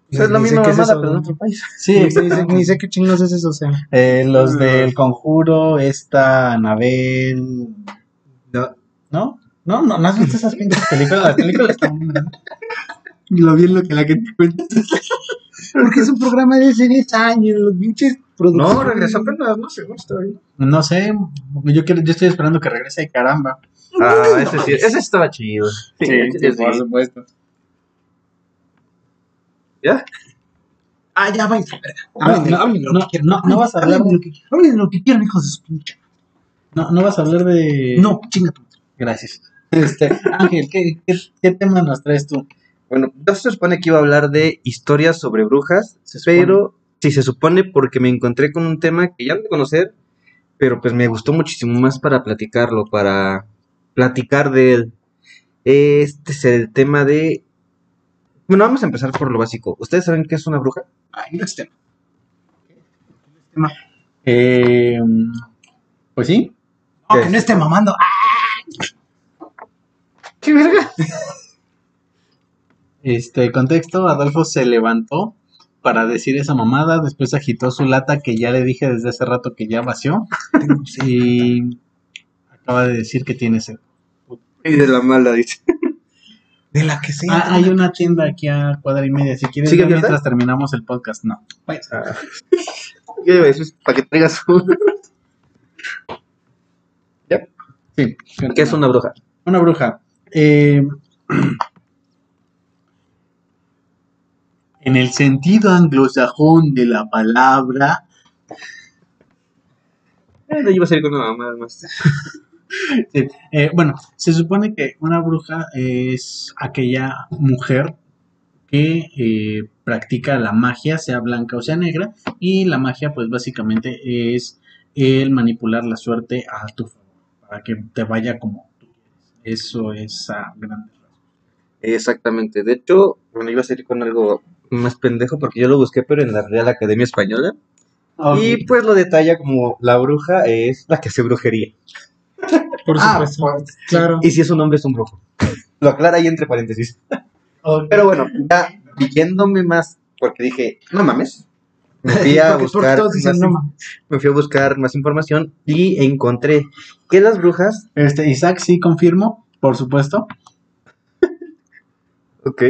es la Ni sé misma qué es mamada, eso, pero en otro país. Sí, Ni sé- ni qué chingos es eso, o sea. Eh, los del conjuro, esta Anabel. No. ¿No? No, no, no has visto esas pinches películas. Las películas están. Lo bien lo que la gente cuenta. Porque es un programa de hace 10 años, los pinches productores. No, regresó apenas, no sé, no. No sé, yo, quiero, yo estoy esperando que regrese de caramba. Ah, ese sí, ese estaba chido. por supuesto. ¿Ya? Ah, ya va, verga. No, Hablen de- no, no, no, no vas a hablar de lo que quieran. Hablen de lo que quieran, hijos de su pinche. No, no vas a hablar de. No, chinga tu. Gracias. Este, Ángel, ¿qué, qué, qué tema nos traes tú? Bueno, no se supone que iba a hablar de historias sobre brujas, Se pero sí se supone porque me encontré con un tema que ya no de conocer, pero pues me gustó muchísimo más para platicarlo, para platicar de él. Este es el tema de... Bueno, vamos a empezar por lo básico. ¿Ustedes saben qué es una bruja? Ay, no es tema. Eh, pues sí. No, que no esté mamando. Ah, ¿Qué verga? Este contexto, Adolfo se levantó para decir esa mamada, después agitó su lata que ya le dije desde hace rato que ya vació y acaba de decir que tiene sed. Y de la mala, dice. De la que sea. Ah, hay una tienda aquí a cuadra y media, si quieres ¿Sigue mientras terminamos el podcast, no. Ah. Yo iba a decir, para que traigas un... Sí, ¿Qué es una bruja? Una bruja. Eh, en el sentido anglosajón de la palabra, Eh, no iba a salir con una mamada más. sí, eh, bueno, se supone que una bruja es aquella mujer que eh, practica la magia, sea blanca o sea negra, y la magia pues básicamente es el manipular la suerte a tu favor, para que te vaya como tú quieres. Eso es a grandes rasgos. Exactamente. De hecho, bueno, iba a salir con algo más pendejo porque yo lo busqué, pero en la Real Academia Española. Y pues lo detalla como la bruja es la que hace brujería. Por Ah, supuesto. claro. Y si es un hombre, es un brujo. Lo aclara ahí entre paréntesis. Pero bueno, ya yéndome más, porque dije, no mames. Me fui a buscar, todos dicen, más, no mames. me fui a buscar más información y encontré que las brujas, Este, Isaac, sí confirmo, por supuesto. ok,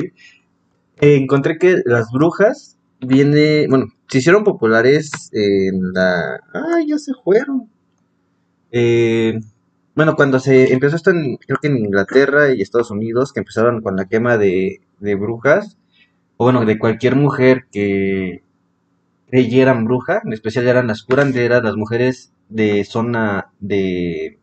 eh, encontré que las brujas viene, bueno, se hicieron populares en la, ah, ya se fueron. Eh, bueno, cuando se empezó esto en, creo que en Inglaterra y Estados Unidos, que empezaron con la quema de, de brujas, o bueno, de cualquier mujer que creyeran bruja, en especial eran las curanderas, las mujeres de zona de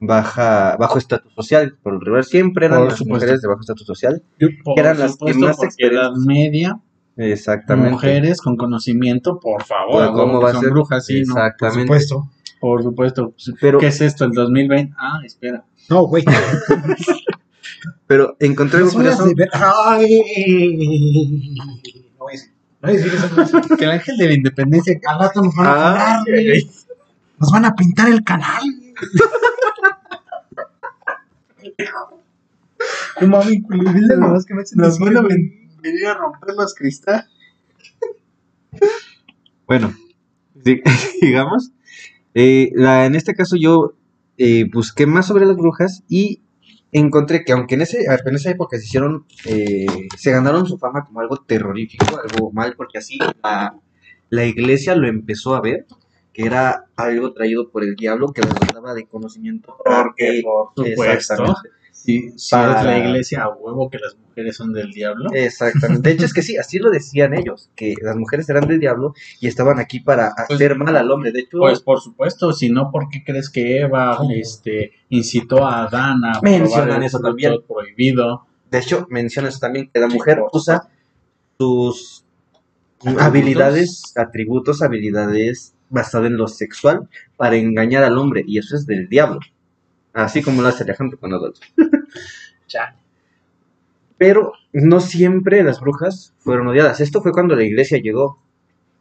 baja, bajo estatus social, por lo regular siempre eran Por las supuesto. mujeres de bajo estatus social, Por eran las que más Edad media, exactamente. mujeres con conocimiento, por favor. Pues, ¿Cómo que va a son ser? brujas, sí, ¿no? Por Exactamente. supuesto. Por supuesto. Pero, ¿Qué es esto, el 2020? Ah, espera. No, güey. pero encontré algo curioso. de ver- Ay. No a no a a. Que el ángel de la independencia. Al rato nos van a Ah, güey. Nos van a pintar el canal. No mami, culero, es más que me hacen Nos van a ven- venir a romper los cristales. Bueno, sí, digamos, eh, la, en este caso yo eh, busqué más sobre las brujas y encontré que aunque en, ese, en esa época se hicieron, eh, se ganaron su fama como algo terrorífico, algo mal, porque así la, la iglesia lo empezó a ver, que era algo traído por el diablo que les daba de conocimiento. Porque, por supuesto, si Para- la iglesia a huevo que las mujeres son del diablo. Exactamente. De hecho, es que sí, así lo decían ellos, que las mujeres eran del diablo y estaban aquí para hacer mal al hombre. De hecho, Pues por supuesto, si no, ¿por qué crees que Eva este, incitó a Adán a Mencionan eso también. prohibido? De hecho, mencionas también que la mujer usa sus Atributos. habilidades, atributos, habilidades basadas en lo sexual para engañar al hombre, y eso es del diablo. Así como lo hace Alejandro con Adolfo. Ya. Pero no siempre las brujas fueron odiadas. Esto fue cuando la iglesia llegó.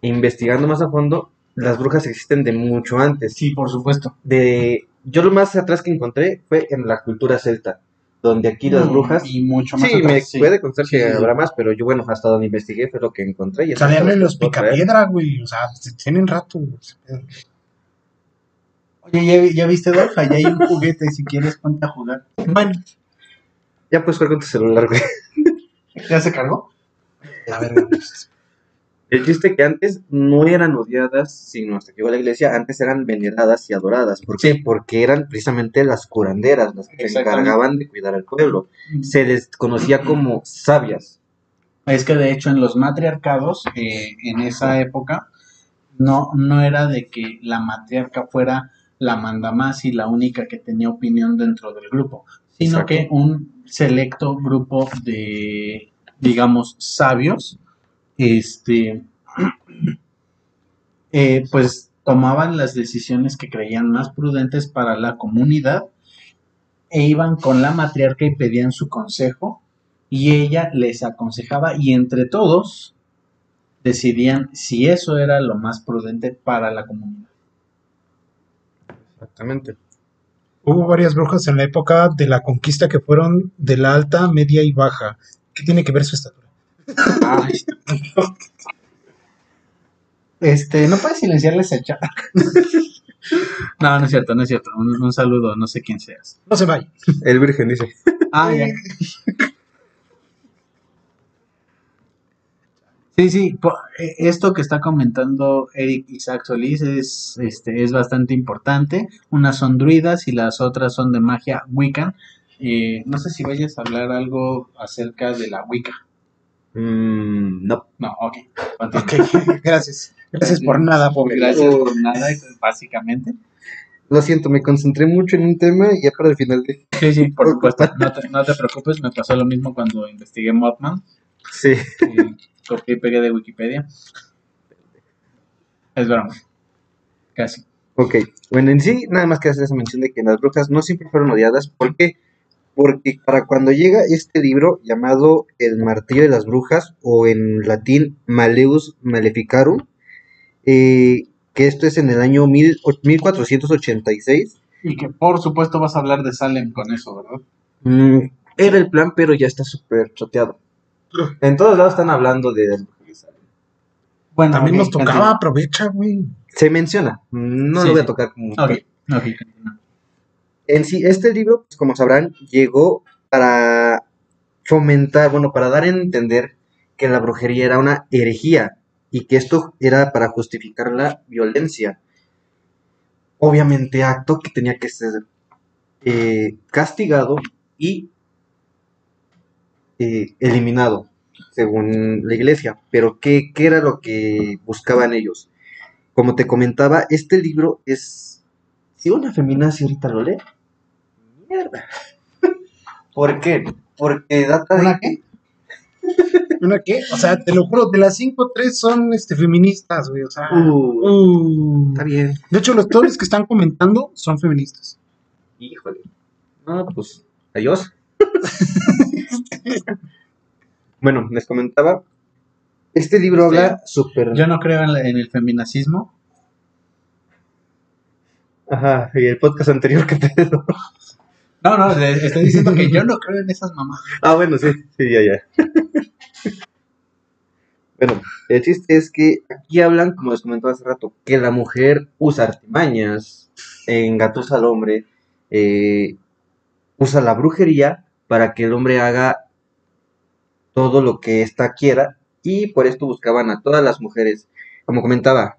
Investigando más a fondo, las brujas existen de mucho antes. Sí, por supuesto. De, yo lo más atrás que encontré fue en la cultura celta, donde aquí las Mm, brujas Y mucho más. Sí, atrás, me sí. puede constar Sí, que sí, habrá más, pero yo, bueno, hasta donde investigué fue lo que encontré. Y Salían los picapiedra, güey. O sea, tienen rato. Oye, ¿ya, ya viste, Dolph? Allá hay un juguete, si quieres ponte a jugar. Bueno, Ya puedes jugar con tu celular, güey. ¿Ya se cargó? a ver, pues, El chiste que antes no eran odiadas, sino hasta que llegó la iglesia, antes eran veneradas y adoradas. ¿Por qué? Porque eran precisamente las curanderas, las que se encargaban de cuidar al pueblo. Se les conocía como sabias. Es que de hecho en los matriarcados, eh, en esa época, no, no era de que la matriarca fuera la mandamás y la única que tenía opinión dentro del grupo, sino Exacto. que un selecto grupo de, digamos, sabios, este, eh, pues tomaban las decisiones que creían más prudentes para la comunidad e iban con la matriarca y pedían su consejo y ella les aconsejaba y entre todos decidían si eso era lo más prudente para la comunidad. Exactamente. Hubo varias brujas en la época de la conquista que fueron de la alta, media y baja. ¿Qué tiene que ver su Este, ¿no puedes silenciarles el chat? no, no es cierto, no es cierto. Un, un saludo, no sé quién seas. No se vaya. El Virgen dice. Ah, ya. Sí, sí, po- eh, esto que está comentando Eric Isaac Solís es, este, es bastante importante. Unas son druidas y las otras son de magia Wiccan. Eh, no sé si vayas a hablar algo acerca de la Wicca. Mm, no. No, ok. continúa. Ok, gracias. Gracias por nada, pobre. Gracias por nada, básicamente. Lo siento, me concentré mucho en un tema y ya para el final de... Sí, sí, por supuesto. No te, no te preocupes, me pasó lo mismo cuando investigué Mothman. Sí. copié y pegué de Wikipedia. Es broma. Casi. Ok, bueno, en sí, nada más que hacer esa mención de que las brujas no siempre fueron odiadas. ¿Por qué? Porque para cuando llega este libro llamado El Martillo de las Brujas, o en latín Maleus Maleficarum, eh, que esto es en el año mil och- 1486, Y que por supuesto vas a hablar de Salem con eso, ¿verdad? mm, era el plan, pero ya está súper choteado. En todos lados están hablando de... Bueno, También ok, nos tocaba, aprovecha, güey. Se menciona, no Sí, lo voy a tocar como... continúa. Ok, ok, continúa. En sí, este libro, pues, como sabrán, llegó para fomentar, bueno, para dar a entender que la brujería era una herejía y que esto era para justificar la violencia. Obviamente, acto que tenía que ser eh, castigado y eh, eliminado, según la iglesia. Pero, ¿qué, ¿qué era lo que buscaban ellos? Como te comentaba, este libro es... Si una feminazi ahorita lo lee, mierda. ¿Por qué? Porque data de... ¿Una qué? ¿Una qué? O sea, te lo juro, de las cinco, tres son este, feministas, güey. O sea, Uh, uh. está bien. de hecho, los, todos los que están comentando son feministas. Híjole. No, pues, adiós. bueno, les comentaba. Este libro habla súper... Yo no creo en, la- en el feminacismo. Ajá, y el podcast anterior que te... No, no, estoy diciendo que yo no creo en esas mamás. ah, bueno, sí, sí, ya, ya. bueno, el chiste es que aquí hablan, como les comentaba hace rato, que la mujer usa artimañas, engatusa al hombre, eh, usa la brujería para que el hombre haga todo lo que ésta quiera y por esto buscaban a todas las mujeres, como comentaba,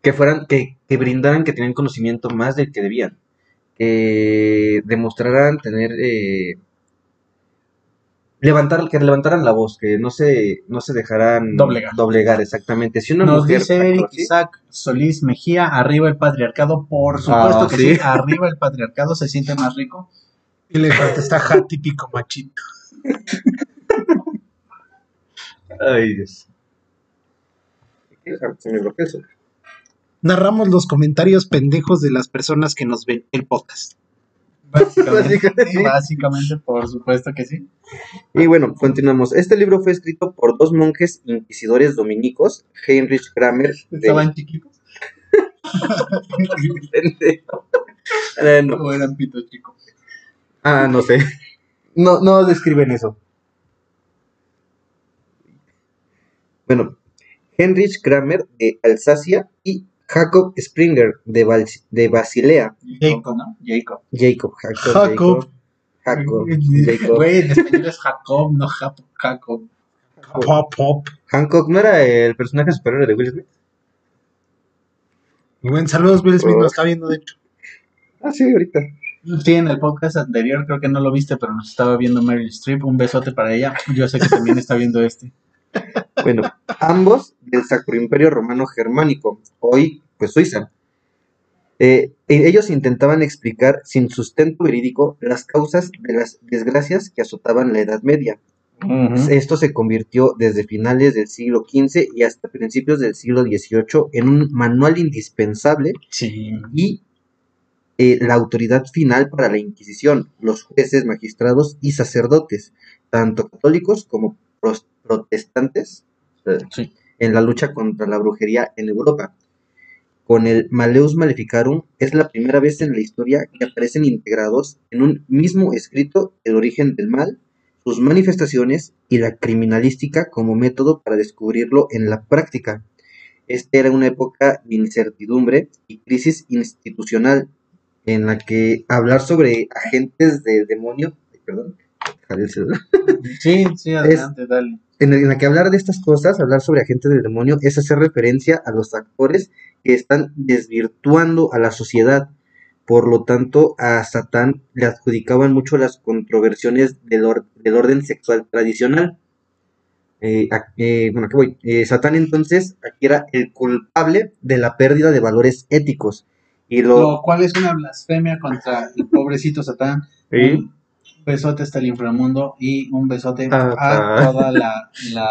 que fueran, que, que brindaran, que tenían conocimiento más del que debían, que demostraran tener, eh, levantar, que levantaran la voz, que no se, no se dejaran Doblegar. doblegar, exactamente. Si una Nos mujer dice Eric Isaac Solís Mejía, arriba el patriarcado. Por supuesto Ah, que sí. sí, arriba el patriarcado se siente más rico. Y le contesta ja, típico machito. Ay, Dios. Se me bloqueó eso. Narramos los comentarios pendejos de las personas que nos ven el podcast. Básicamente, Básicamente. sí, básicamente, por supuesto que sí. Y bueno, continuamos. Este libro fue escrito por dos monjes inquisidores dominicos, Heinrich Kramer de... Estaban chiquitos no. o eran pitos chicos. Ah, no sé. No, no describen eso. Bueno, Heinrich Kramer de Alsacia y Jacob Springer de, Val- de Basilea. Jacob, ¿no? Jacob. Jacob, Jacob, Jacob. Jacob, Jacob. Güey, en español es Jacob, no Jacob. Pop, pop. Hancock no era el personaje superior de Will Smith. Y buen saludos, Will Smith nos está viendo, de hecho. Ah, sí, ahorita. Sí, en el podcast anterior creo que no lo viste, pero nos estaba viendo Meryl Streep. Un besote para ella. Yo sé que también está viendo este. Bueno, ambos del Sacro Imperio Romano Germánico, hoy pues Suiza. Eh, e- ellos intentaban explicar sin sustento verídico las causas de las desgracias que azotaban la Edad Media. Esto se convirtió desde finales del siglo XV y hasta principios del siglo XVIII en un manual indispensable Sí. y eh, la autoridad final para la Inquisición, los jueces, magistrados y sacerdotes, tanto católicos como protestantes, Sí. en la lucha contra la brujería en Europa. Con el Maleus Maleficarum es la primera vez en la historia que aparecen integrados en un mismo escrito el origen del mal, sus manifestaciones y la criminalística como método para descubrirlo en la práctica. Esta era una época de incertidumbre y crisis institucional en la que hablar sobre agentes del demonio, perdón, jale el celular. Sí, sí, adelante, dale. en, el- en la que hablar de estas cosas, hablar sobre agentes del demonio, es hacer referencia a los actores que están desvirtuando a la sociedad. Por lo tanto, a Satán le adjudicaban mucho las controversiones del, or- del orden sexual tradicional. Eh, a- eh, bueno, ¿qué voy? Eh, Satán entonces aquí era el culpable de la pérdida de valores éticos. Y lo, Lo cual es una blasfemia contra el pobrecito Satán. Sí. Un besote hasta el inframundo y un besote Ah, a ah. toda la, la,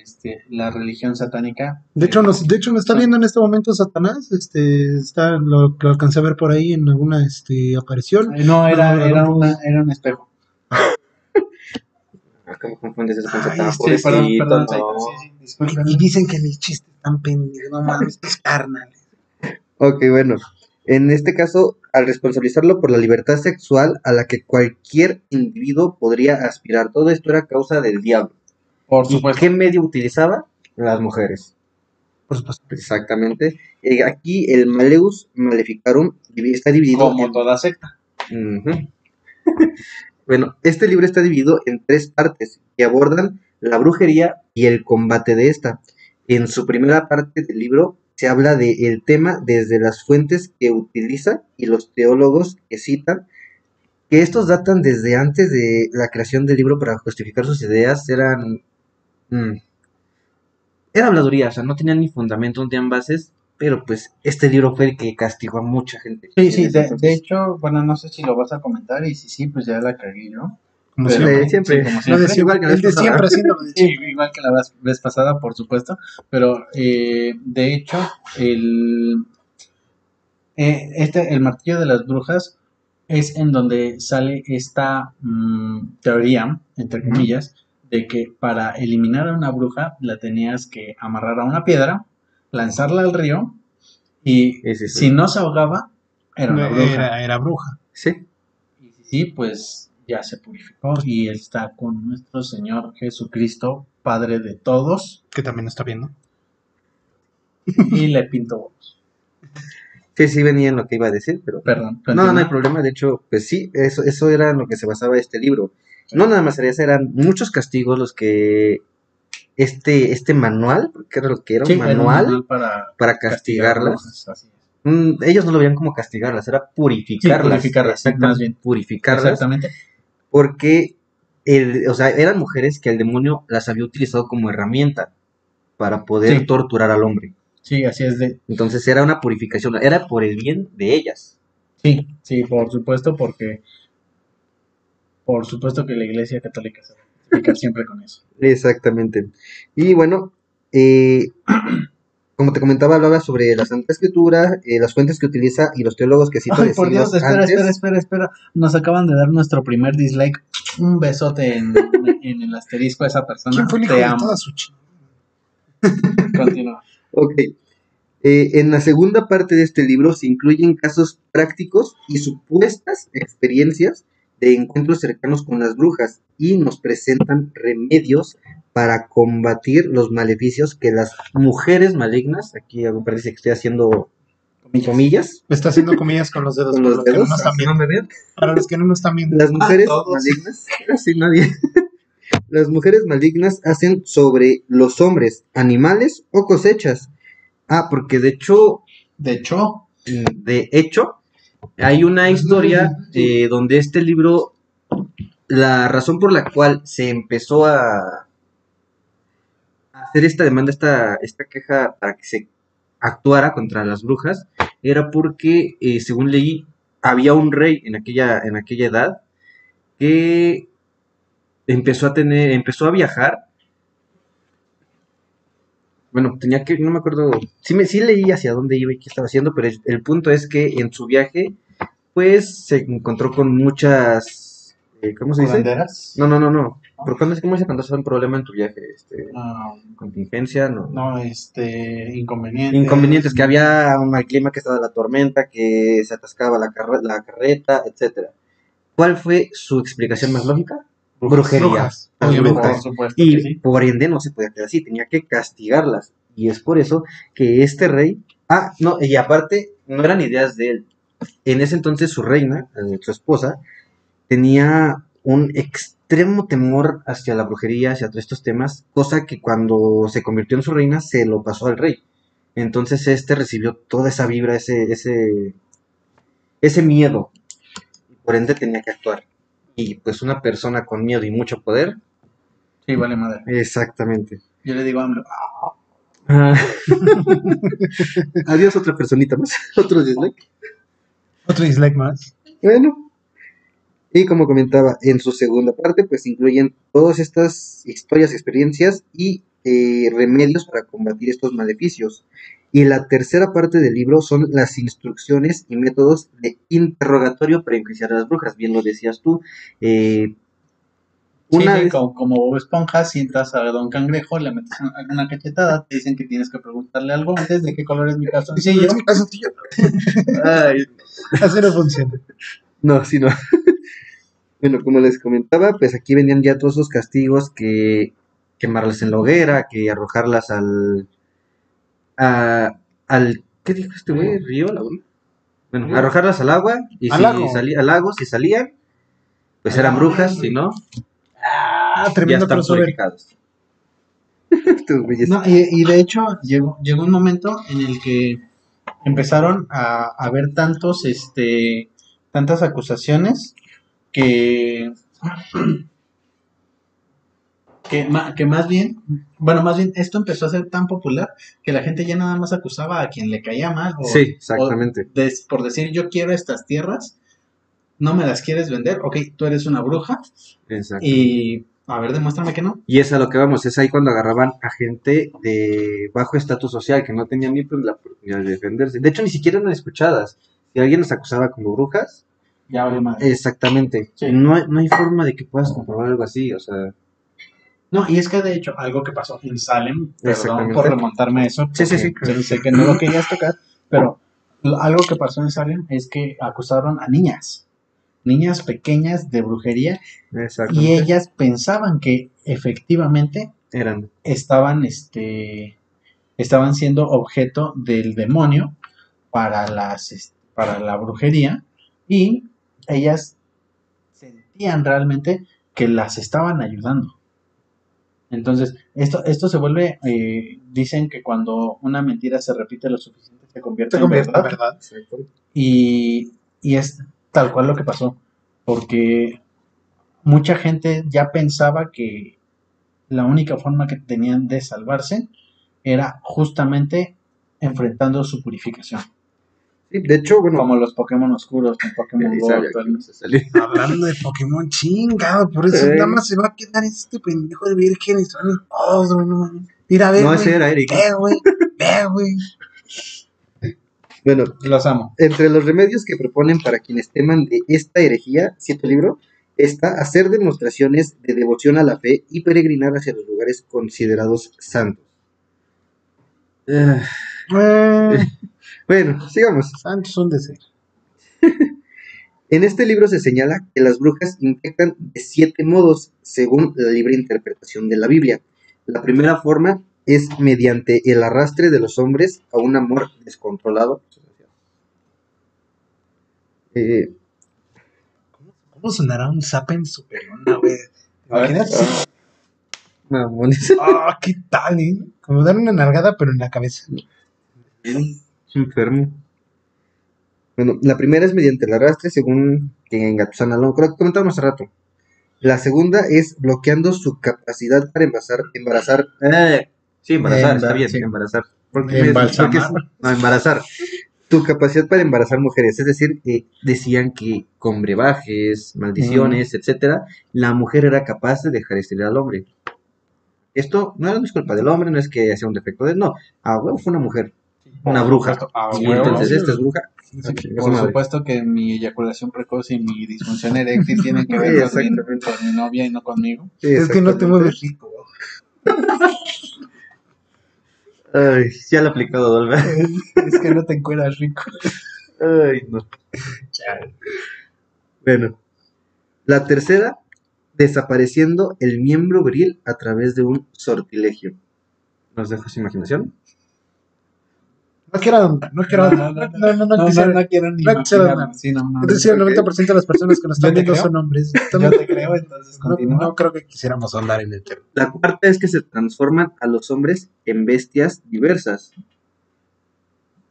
este, la religión satánica. De hecho, nos, de hecho, nos está viendo en este momento Satanás. Este, está, lo, lo alcancé a ver por ahí en alguna este, aparición. No, era, No, era, una, era un espejo. Ah, ¿Cómo confundes eso con Satán? Sí, perdón, perdón, no. Saitán, sí, sí, Y, dicen que mis chistes están pendejos. No mames, estos carnales. Ok, bueno. En este caso, al responsabilizarlo por la libertad sexual a la que cualquier individuo podría aspirar, todo esto era causa del diablo. Por ¿Y supuesto. qué medio utilizaba? Las mujeres. Por supuesto. Exactamente. Eh, aquí el Maleus Maleficarum está dividido Como en- toda secta. Bueno, este libro está dividido en tres partes que abordan la brujería y el combate de esta. En su primera parte del libro se habla del tema desde las fuentes que utiliza y los teólogos que citan, que estos datan desde antes de la creación del libro para justificar sus ideas, eran... mm, era habladuría, o sea, no tenían ni fundamento, no tenían bases, pero pues este libro fue el que castigó a mucha gente. Sí, sí, de, de hecho, bueno, no sé si lo vas a comentar y si sí, pues ya la cagué yo. Como siempre. siempre. sí, como siempre. de siempre, Igual que la de vez siempre haciendo igual que la vez, pasada, por supuesto, pero eh, de hecho, el, eh, este, el martillo de las brujas es en donde sale esta mm, teoría, entre comillas, de que para eliminar a una bruja la tenías que amarrar a una piedra, lanzarla al río y sí. si no se ahogaba, era una bruja. Era, era bruja. Sí. Y si sí, pues ya se purificó y está con nuestro Señor Jesucristo, Padre de todos, Que también está viendo. y le pinto huevos. Sí, sí venía en lo que iba a decir, pero... Perdón. No, no hay continúa. problema, de hecho, pues sí, eso, eso era en lo que se basaba este libro. No nada más era eso, eran muchos castigos los que este, este manual, porque era lo que era, Sí, un era un manual para para castigarlas. castigarlas, así es. Mm, ellos no lo veían como castigarlas, era purificarlas. Sí, purificarlas, exactamente, más bien. Purificarlas, Exactamente. Porque, el, o sea, eran mujeres que el demonio las había utilizado como herramienta para poder Sí. torturar al hombre. Sí, así es de. Entonces era una purificación, era por el bien de ellas. Sí, sí, por supuesto, porque. Por supuesto que la Iglesia Católica se va a siempre con eso. Exactamente. Y bueno, eh, como te comentaba, hablaba sobre la Santa Escritura, eh, las fuentes que utiliza y los teólogos que cita Ay, por Dios, espera, antes. espera, espera, espera. Nos acaban de dar nuestro primer dislike. Un besote en, en el asterisco a esa persona. ¿Quién fue el hijo Te de amo. toda su ch... Continúa. Ok. Eh, en la segunda parte de este libro se incluyen casos prácticos y supuestas experiencias de encuentros cercanos con las brujas y nos presentan remedios para combatir los maleficios que las mujeres malignas, aquí me parece que estoy haciendo comillas, Me está haciendo comillas con los dedos. con para los los que no dedos, nos están así no viendo. me vean. Para los que no nos están viendo. Las mujeres todos. malignas, casi nadie. Las mujeres malignas hacen sobre los hombres animales o cosechas. Ah, porque de hecho, De hecho, de hecho, hay una historia eh, donde este libro, la razón por la cual se empezó a hacer esta demanda, esta, esta queja para que se actuara contra las brujas era porque, eh, según leí, había un rey en aquella, en aquella edad que empezó a tener, empezó a viajar. Bueno, tenía que, no me acuerdo, sí, me, sí leí hacia dónde iba y qué estaba haciendo, pero el, el punto es que en su viaje, pues se encontró con muchas, eh, ¿cómo se dice? ¿Curanderas? No, no, no, no. ¿Por cuándo es cómo se cuando un problema en tu viaje? Este, Ah, contingencia, no. no, este, inconvenientes. Inconvenientes, que había un mal clima, que estaba la tormenta, que se atascaba la, carre- la carreta, etcétera. ¿Cuál fue su explicación más lógica? Brujería. Brujas, Y sí. por ende no se podía quedar así, tenía que castigarlas. Y es por eso que este rey. Ah, no, y aparte, no eran ideas de él. En ese entonces su reina, eh, su esposa, tenía un extremo temor hacia la brujería, hacia todos estos temas, cosa que cuando se convirtió en su reina se lo pasó al rey. Entonces este recibió toda esa vibra, ese, ese, ese miedo. Y por ende tenía que actuar. Y pues una persona con miedo y mucho poder, Sí, vale madre. exactamente. Yo le digo a AMLO, Ah. Adiós, otra personita más. Otro dislike. Otro dislike más. Bueno. Y como comentaba, en su segunda parte, pues incluyen todas estas historias, experiencias y eh, remedios para combatir estos maleficios. Y la tercera parte del libro son las instrucciones y métodos de interrogatorio para enjuiciar a las brujas. Bien lo decías tú. Eh, Sí, una sí, vez- como, como Bob Esponja, sientas a Don Cangrejo, le metes una- una cachetada, te dicen que tienes que preguntarle algo antes de qué color es mi calzoncillo. Sí. Ay, Así no funciona. No, sí, no. bueno, como les comentaba, pues aquí venían ya todos esos castigos que quemarlas en la hoguera, que arrojarlas al... a- al ¿Qué dijo este güey? ¿Río? ¿Laguna? Bueno, Río. arrojarlas al agua y Al si lago. salía al lago, si salían, pues eran lago. brujas, si no, Ah, ya tremendo están. No, y, y de hecho llegó, llegó un momento en el que empezaron a, a haber tantos, este, tantas acusaciones que, que, que más bien, bueno, más bien esto empezó a ser tan popular que la gente ya nada más acusaba a quien le caía mal. O, Sí, exactamente. o des- por decir yo quiero estas tierras, no me las quieres vender, ok, tú eres una bruja Exacto. y a ver, demuéstrame que no. Y es a lo que vamos, es ahí cuando agarraban a gente de bajo estatus social que no tenía ni pues, la oportunidad de defenderse. De hecho, ni siquiera eran escuchadas. Si alguien las acusaba como brujas, Ya vale madre. exactamente. Sí. No, hay, no hay forma de que puedas comprobar algo así, o sea. No, y es que de hecho, algo que pasó en Salem, perdón por remontarme a eso, Sí, sí, sí. sé- que no lo querías tocar, pero algo que pasó en Salem es que acusaron a niñas, niñas pequeñas de brujería, y ellas pensaban que efectivamente Eran. estaban, este, estaban siendo objeto del demonio para las, para la brujería, y ellas sentían realmente que las estaban ayudando. Entonces, esto, esto se vuelve, eh, dicen que cuando una mentira se repite lo suficiente se convierte, Se convierte en en verdad. verdad. Y, y es tal cual lo que pasó, porque mucha gente ya pensaba que la única forma que tenían de salvarse era justamente enfrentando su purificación, Sí, de hecho, bueno. como los Pokémon oscuros en Pokémon Go. Hablando de Pokémon, chingado, por eso nada más se va a quedar este pendejo de virgen y salen todos, mames. Mira, ve, No, ese era Eric. Ve, güey, ve, güey. Bueno, Los amo. entre los remedios que proponen para quienes teman de esta herejía, cierto libro, está hacer demostraciones de devoción a la fe y peregrinar hacia los lugares considerados santos. Eh, bueno, sigamos. Santos son de ser. En este libro se señala que las brujas infectan de siete modos, según la libre interpretación de la Biblia. La primera forma es mediante el arrastre de los hombres a un amor descontrolado. Eh, ¿Cómo sonará un Zappen superona, güey? Ah, ¿qué tal, eh? Como dar una nalgada, pero en la cabeza. Enfermo. Bueno, la primera es mediante el arrastre, según que Gatusana lo creo que comentábamos hace rato. La segunda es bloqueando su capacidad para embarazar. embarazar eh, sí, embarazar, está bien, sí. embarazar. porque es- no, embarazar. Tu capacidad para embarazar mujeres, es decir, eh, decían que con brebajes, maldiciones, etcétera, la mujer era capaz de dejar estéril al hombre. Esto no es culpa del hombre, no es que sea un defecto de él, no. A huevo fue una mujer, una bruja. supuesto, a Y huevo. entonces esta es bruja. Sí, Ah, por supuesto que mi eyaculación precoz y mi disfunción eréctil tienen que ver más bien exactamente. con mi novia y no conmigo. Sí, Es que no te mueves rico. Ay, ya lo he aplicado, Dolga. es que no te encueras rico. Ay, no. Bueno, la tercera, desapareciendo el miembro viril a través de un sortilegio. ¿Nos deja su imaginación? No quiero ahondar, no quiero. No, no, no, No, no, quisiera- no quiero ni no nada. Sí, no, no, Es decir, el ok. 90% de las personas que nos están viendo son hombres. Yo te creo, entonces No, continúa. no creo que quisiéramos ahondar en el tema. La cuarta es que se transforman a los hombres en bestias diversas.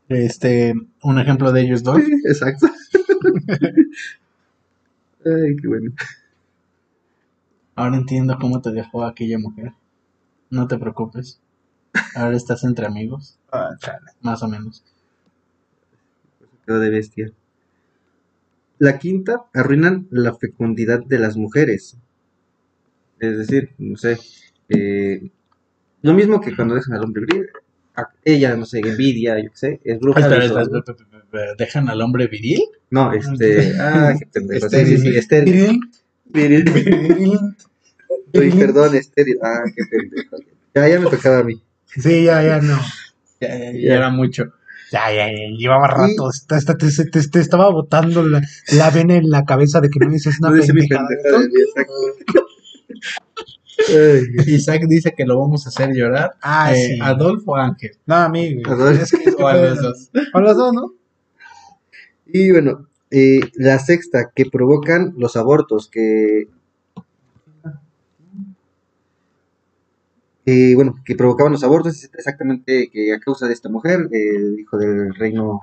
Este, un ejemplo de ellos dos. Exacto. Ay, qué bueno. Ahora entiendo cómo te dejó aquella mujer. No te preocupes. Ahora estás entre amigos, Ah, chale. más o menos. Quedó de bestia. La quinta, arruinan la fecundidad de las mujeres. Es decir, no sé, eh, lo mismo que cuando dejan al hombre viril, ella, no sé, envidia, yo qué sé, es bruja. Espera, espera, espera, espera, ¿Dejan al hombre viril? No, este, ah, qué pendejo, sí, Estéril. estéril. Viril. Uy, perdón, estéril, ah, qué pendejo. Ya, ya me tocaba a mí. Sí, ya, ya, no. Ya, ya, ya Ya. era mucho. Ya, ya, ya, llevaba rato. Esta- te, te- te estaba botando la, la vena en la cabeza de que no dices una No pendeja de mí, exacto. Ay, Isaac dice que lo vamos a hacer llorar. Ah, Eh, sí. Adolfo o Ángel. No, amigo. Adolfo. Es que, es que O a los dos. A los dos, ¿no? Y bueno, eh, la sexta, que provocan los abortos, que... eh, bueno, que provocaban los abortos, es exactamente que a causa de esta mujer, el hijo del reino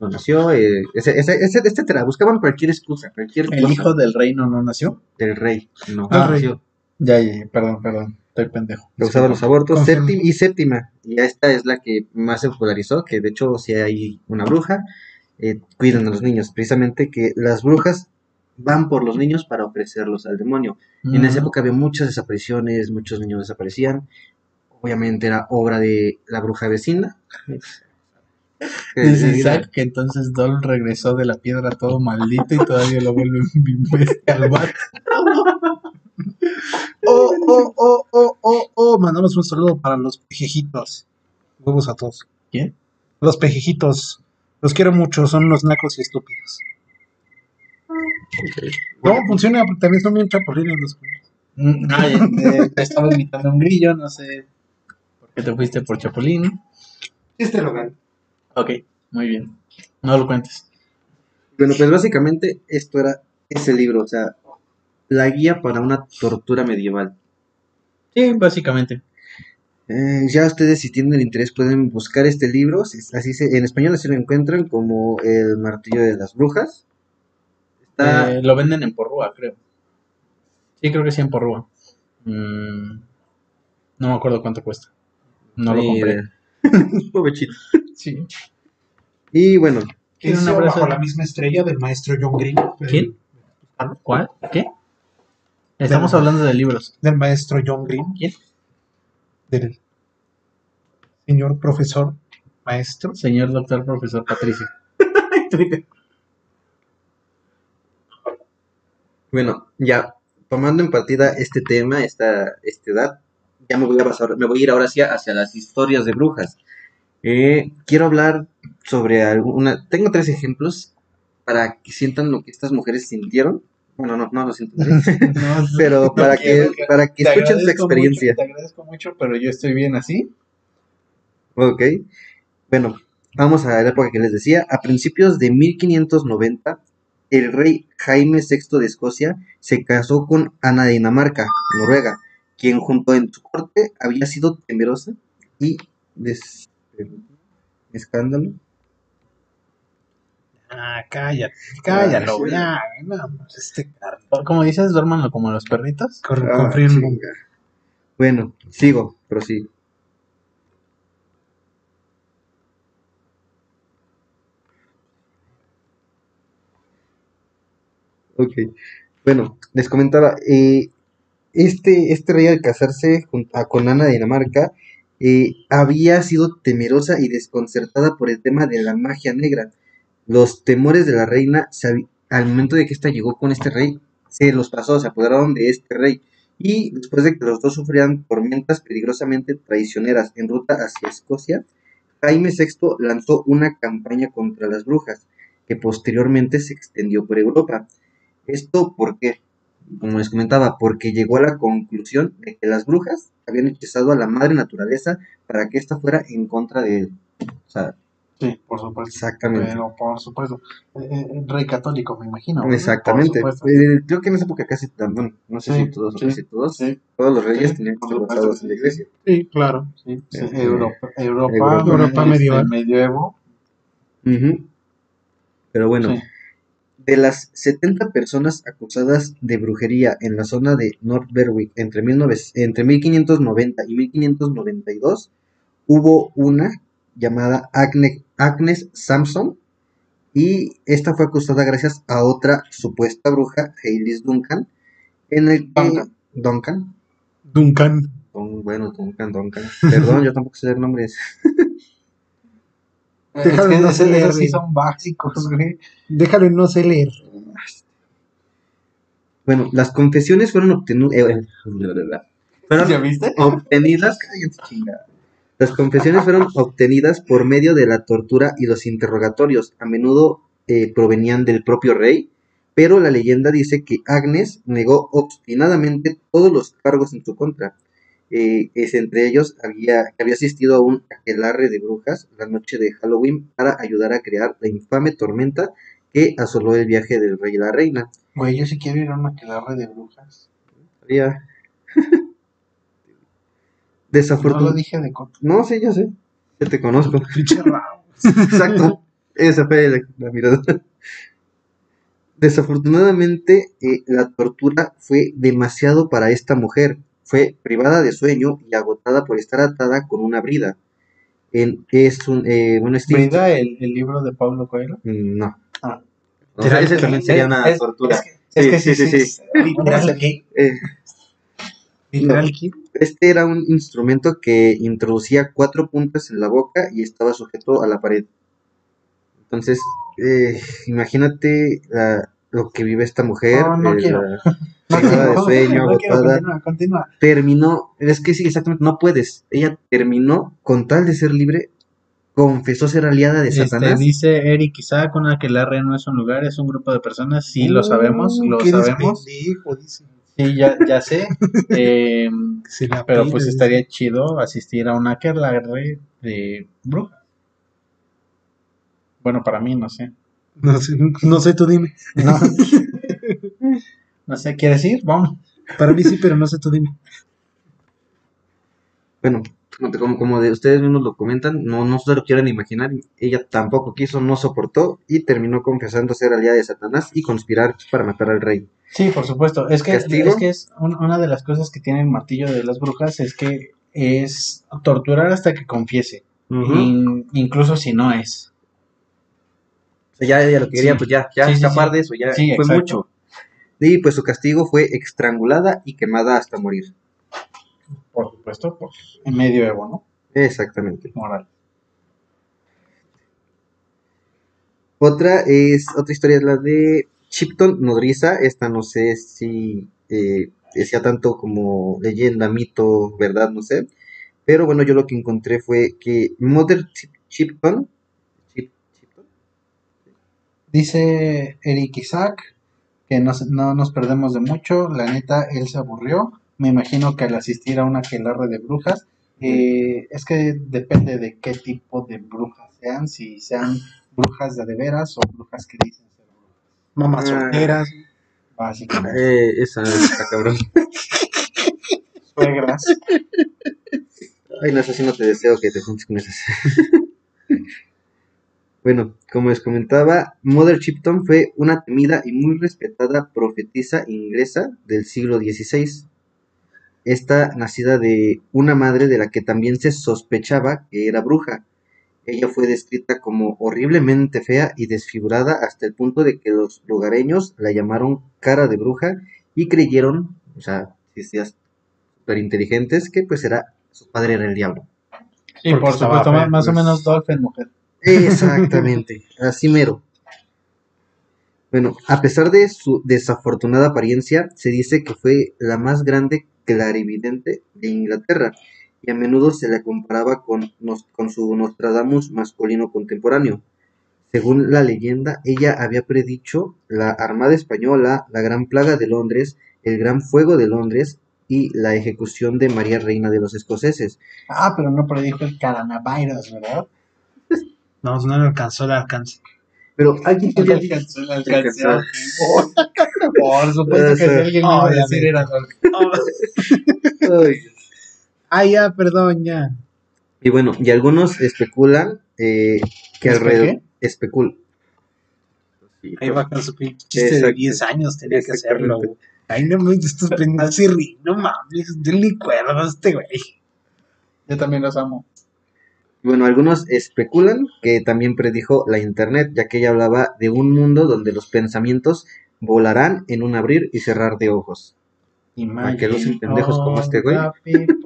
no nació, eh, etcétera, buscaban cualquier excusa, cualquier El cosa hijo del reino no nació. del rey, no Ah, rey. nació, Ya, ya, ya, perdón, perdón. Estoy pendejo. causaban los abortos, séptima, y séptima, y esta es la que más se popularizó, que de hecho si hay una bruja, eh, cuidan a los niños, precisamente que las brujas van por los niños para ofrecerlos al demonio. En esa época había muchas desapariciones, muchos niños desaparecían. Obviamente era obra de la bruja vecina. Dice Isaac que entonces Dol regresó de la piedra todo maldito y todavía lo vuelve un bestia al. Oh, oh, oh, oh, oh, oh. Mandamos un saludo para los pejejitos. Huevos a todos. ¿Quién? Los pejejitos. Los quiero mucho, son unos nacos y estúpidos. No, funciona, también son bien chapulines los Mm, Ah, ya, eh, te estaba imitando un grillo, no sé por qué te fuiste por Chapulín. Este local. Ok, muy bien. No lo cuentes. Bueno, pues básicamente esto era ese libro, o sea, la guía para una tortura medieval. Sí, básicamente. Eh, ya ustedes si tienen el interés pueden buscar este libro, si- así se, en español así lo encuentran como El martillo de las brujas. Está, Eh, lo venden en Porrúa, creo. Sí, creo que sí en Porrúa. Mm, no me acuerdo cuánto cuesta. No lo ni compré. Pobrecito. Sí. Y bueno, Tiene una frase- bajo la misma estrella del maestro John Green. ¿Quién? ¿Cuál? ¿Qué? Estamos Del- hablando de libros. Del maestro John Green. ¿Quién? Del señor profesor maestro. Señor doctor profesor Patricio. Bueno, ya tomando en partida este tema, esta, esta edad, ya me voy a pasar, me voy a ir ahora hacia, hacia las historias de brujas. Eh, quiero hablar sobre alguna, tengo tres ejemplos para que sientan lo que estas mujeres sintieron. Bueno, no, no lo siento, No, pero no para quiero que, para que escuchen su experiencia. mucho, te agradezco mucho, pero yo estoy bien así. Ok. Bueno, vamos a la época que les decía. A principios de 1590, el rey Jaime VI de Escocia se casó con Ana de Dinamarca, Noruega, quien junto en su corte había sido temerosa y des... escándalo. Ah, cállate, cállalo, Ah, sí. ya. No, pues este carro. Como dices, duérmanlo como los perritos. Con, Ah. Bueno, sigo, prosigo. Ok. Bueno, les comentaba, eh, este, este rey al casarse jun- a- con Ana de Dinamarca eh, había sido temerosa y desconcertada por el tema de la magia negra. Los temores de la reina, al momento de que ésta llegó con este rey, se los pasó, se apoderaron de este rey. Y después de que los dos sufrían tormentas peligrosamente traicioneras en ruta hacia Escocia, Jaime VI lanzó una campaña contra las brujas, que posteriormente se extendió por Europa. ¿Esto por qué? Como les comentaba, porque llegó a la conclusión de que las brujas habían hechizado a la madre naturaleza para que ésta fuera en contra de él. O sea, Sí, por supuesto. exactamente. Pero por supuesto. Eh, eh, rey católico, me imagino. Exactamente. Eh, creo que en esa época casi, bueno, no sé Sí, si todos o sí, casi todos, Sí, todos los reyes tenían que votados en la iglesia. Sí, claro. Eh, Europa, Europa, Europa. Este, medieval. medievo. Pero bueno. De las 70 personas acusadas de brujería en la zona de North Berwick entre, 19 entre 1590 y 1592, hubo una llamada Agne- Agnes Sampson y esta fue acusada gracias a otra supuesta bruja, Hailis Duncan, en el que Duncan. Duncan, Duncan. Don- bueno, Duncan, Duncan, perdón, yo tampoco sé leer nombres. Es Déjalo que no esos, leer, esos sí son básicos, güey. Déjalo no sé leer. Bueno, las confesiones fueron obtenu- eh, fueron ¿Ya viste? obtenidas. Las confesiones fueron obtenidas por medio de la tortura y los interrogatorios, a menudo eh, provenían del propio rey, pero la leyenda dice que Agnes negó obstinadamente todos los cargos en su contra. Eh, es entre ellos había, había asistido a un aquelarre de brujas la noche de Halloween para ayudar a crear la infame tormenta que asoló el viaje del rey y la reina. Güey, yo sí quiero ir a una aquelarre de brujas. No Desafortunadamente. lo dije de. No, sí, yo sé. Yo te conozco. Exacto. Esa fue la, la mirada. Desafortunadamente, eh, la tortura fue demasiado para esta mujer. Fue privada de sueño y agotada por estar atada con una brida. En, es un, eh, bueno, ¿Brida el, el libro de Pablo Coelho? Mm, No. Ah. O sea, ese también sería una Es- tortura. Es que, es Sí, que sí, sí, sí. Literal aquí. Eh, Literal aquí. este era un instrumento que introducía cuatro puntas en la boca y estaba sujeto a la pared. Entonces, eh, imagínate la- lo que vive esta mujer. No, no eh, quiero. la- No privada de sueño, no quiero, agotada. continúa, continúa. terminó, es que sí, exactamente, no puedes. Ella terminó, con tal de ser libre, confesó ser aliada de Este, Satanás. dice Eric una que la no es un lugar, es un grupo de personas. Sí, lo sabemos, Uh, lo que eres sabemos. pendejo, dice. Sí, ya, ya sé. Eh, la pero pues estaría chido asistir a una aquelarre de brujas. Bueno, para mí, no sé. No sé, no sé, tú dime. No, no sé, ¿quieres ir? Vamos. Para mí sí, pero no sé, tú dime. Bueno, como, como, de ustedes mismos lo comentan, no, no se lo quieren imaginar. Ella tampoco quiso, no soportó y terminó confesando ser aliada de Satanás y conspirar para matar al rey. Sí, por supuesto. Es que ¿Castigo? es, que es un- una de las cosas que tiene el martillo de las brujas es que es torturar hasta que confiese. In- incluso si no es. O sea, ya ella lo que quería, Sí. pues ya, ya Sí, escapar sí. de eso, ya fue exacto. mucho. Y pues su castigo fue estrangulada y quemada hasta morir. Por supuesto, por en medioevo, ¿no? Exactamente. Moral. Otra es, otra historia es la de Chipton Nodriza. Esta no sé si eh, decía tanto como leyenda, mito, verdad, no sé. Pero bueno, yo lo que encontré fue que Mother Chip- Chipton, Chip- Chipton, Dice Eric Isaac que no, se- no nos perdemos de mucho. La neta, él se aburrió. Me imagino que al asistir a una aquelarre de brujas, eh, es que depende de qué tipo de brujas sean, si sean brujas de de veras o brujas que dicen ser brujas. Mamás Ah. solteras. Básicamente, eh, esa está cabrón. suegras. Ay, no, eso sí no te deseo que te juntes con esas. bueno, como les comentaba, Mother Chipton fue una temida y muy respetada profetisa inglesa del siglo XVI. Esta nacida de una madre de la que también se sospechaba que era bruja. ella fue descrita como horriblemente fea y desfigurada hasta el punto de que los lugareños la llamaron cara de bruja y creyeron, o sea, sistías súper inteligentes, que pues era su padre era el diablo. Sí, Porque por supuesto, más, o menos Dolphin mujer. Exactamente, así mero. Bueno, a pesar de su desafortunada apariencia, se dice que fue la más grande clarividente de Inglaterra y a menudo se la comparaba con, con su Nostradamus masculino contemporáneo. Según la leyenda, ella había predicho la Armada Española, la Gran Plaga de Londres, el Gran Fuego de Londres y la ejecución de María Reina de los Escoceses. Ah, pero no predijo el coronavirus, ¿verdad? No, no le alcanzó el alcance. Pero alguien No podría- alcanzó el alcance. Por supuesto que alguien me iba a decir era. Ah, ya, perdón, ya. Y bueno, y algunos especulan eh, que ¿Espe alrededor... qué? Especul. Ahí va con su pinche chiste de Exacto. 10 años, tenía que hacerlo. Ay, no me estos pendejos se ríen, no mames, denle cuerda a este güey. Yo también los amo. Bueno, algunos especulan que también predijo la Internet, ya que ella hablaba de un mundo donde los pensamientos volarán en un abrir y cerrar de ojos. Para que lucen pendejos como este güey.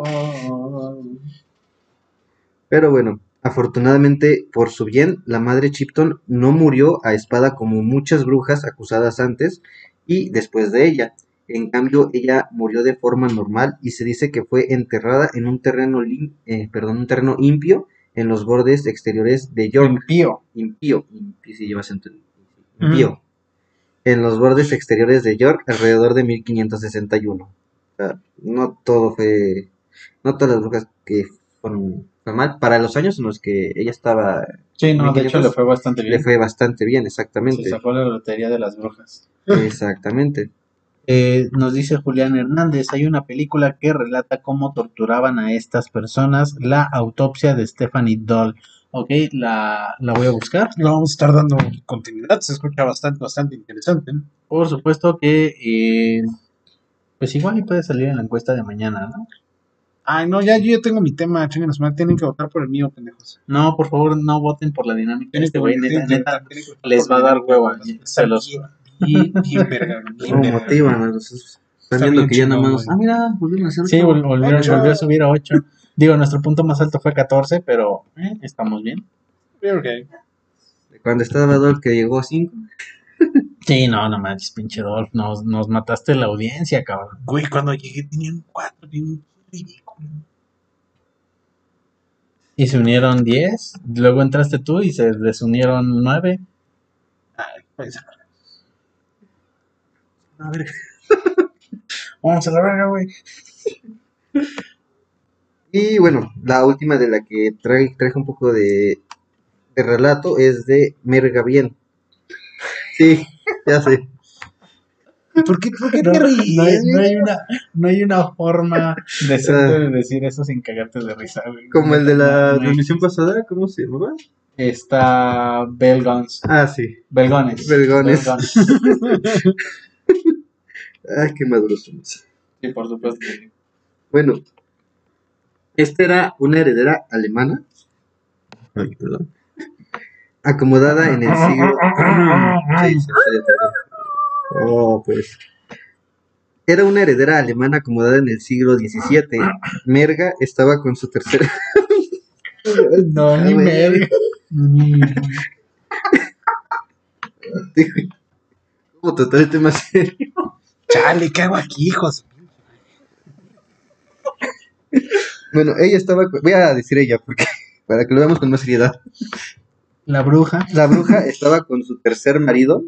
Pero bueno, afortunadamente por su bien, la madre Chipton no murió a espada como muchas brujas acusadas antes y después de ella. En cambio, ella murió de forma normal y se dice que fue enterrada en un terreno, lim- eh, perdón, un terreno impio en los bordes exteriores de York. Impío. impío, impío si llevas en tu- impío, en los bordes exteriores de York alrededor de 1561. O sea, no todo fue, no todas las brujas que fueron, fue mal. Para los años en los que ella estaba, Sí, no, de 1500 hecho le fue bastante bien. le fue bastante bien, Se exactamente. sacó la lotería de las brujas. Exactamente. Eh, nos dice Julián Hernández, hay una película que relata cómo torturaban a estas personas, la autopsia de Stephanie Doll. Ok, la, la voy a buscar. Le vamos a estar dando continuidad. Se escucha bastante, bastante interesante. Por supuesto que, eh, pues igual y puede salir en la encuesta de mañana, ¿no? Ay, no, ya yo ya tengo mi tema. Madre, tienen que votar por el mío, pendejos. No, por favor, no voten por la dinámica. Este güey, neta, les va a dar hueva. Se los... bien, bien, verga, bien, ¿Cómo verga. motivan a los- Están Está viendo que ya nada más. Ah, mira, volvieron a hacer Sí, vol- volvieron, volvió a subir a 8. Digo, nuestro punto más alto fue 14, pero eh, estamos bien. Ok. Cuando estaba Dolph que llegó a 5. Sí, no, no manches, pinche Dolph, nos, nos mataste la audiencia, cabrón. Güey, cuando llegué tenían cuatro, bien ridículo. Y se unieron 10, luego entraste tú y se desunieron 9. Ay, pues. A ver. Vamos a la verga, güey. Y bueno, la última de la que trae, traje un poco de, de relato es de Merga Bien. Sí, ya sé. ¿Por qué, por qué No, te no hay, ríes? no hay una, no hay una forma decente de decir eso sin cagarte de risa, güey. Como el de la no transmisión pasada, ¿cómo se llamaba? Está Belgons. Ah, sí. Belgones. Belgones. Belgones. Ay, qué maduros somos. Sí, por supuesto. que sí. Bueno, esta era una heredera alemana. Ay, perdón. Acomodada en el siglo. Sí. Oh, pues. Era una heredera alemana acomodada en el siglo XVII. Merga estaba con su tercera. No, Ah, ni merga. ¿Cómo tratar el tema serio? Chale, ¿qué hago aquí, hijos? Bueno, ella estaba. con- Voy a decir ella, porque para que lo veamos con más seriedad. La bruja. La bruja estaba con su tercer marido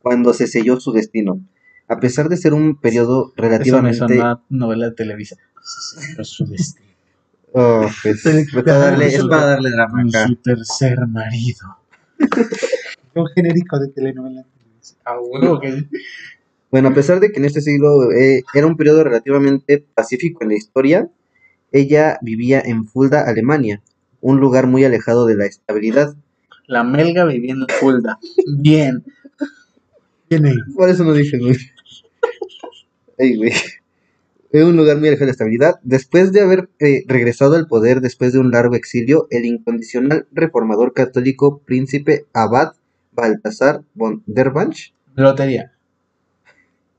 cuando se selló su destino. A pesar de ser un periodo Eso me relativamente. sonó a novela de Televisa. Es su destino. Oh, pues, para darle- es para darle drama acá. su tercer marido. Un genérico de telenovela. Ah, huevo que Bueno, a pesar de que en este siglo eh, era un periodo relativamente pacífico en la historia, ella vivía en Fulda, Alemania, un lugar muy alejado de la estabilidad. La melga vivía en Fulda. Bien. Tiene. Por eso no dije, güey. Ey, güey. en un lugar muy lejos de la estabilidad. Después de haber eh, regresado al poder después de un largo exilio, el incondicional reformador católico príncipe Abad Baltasar von der Banch Lotería.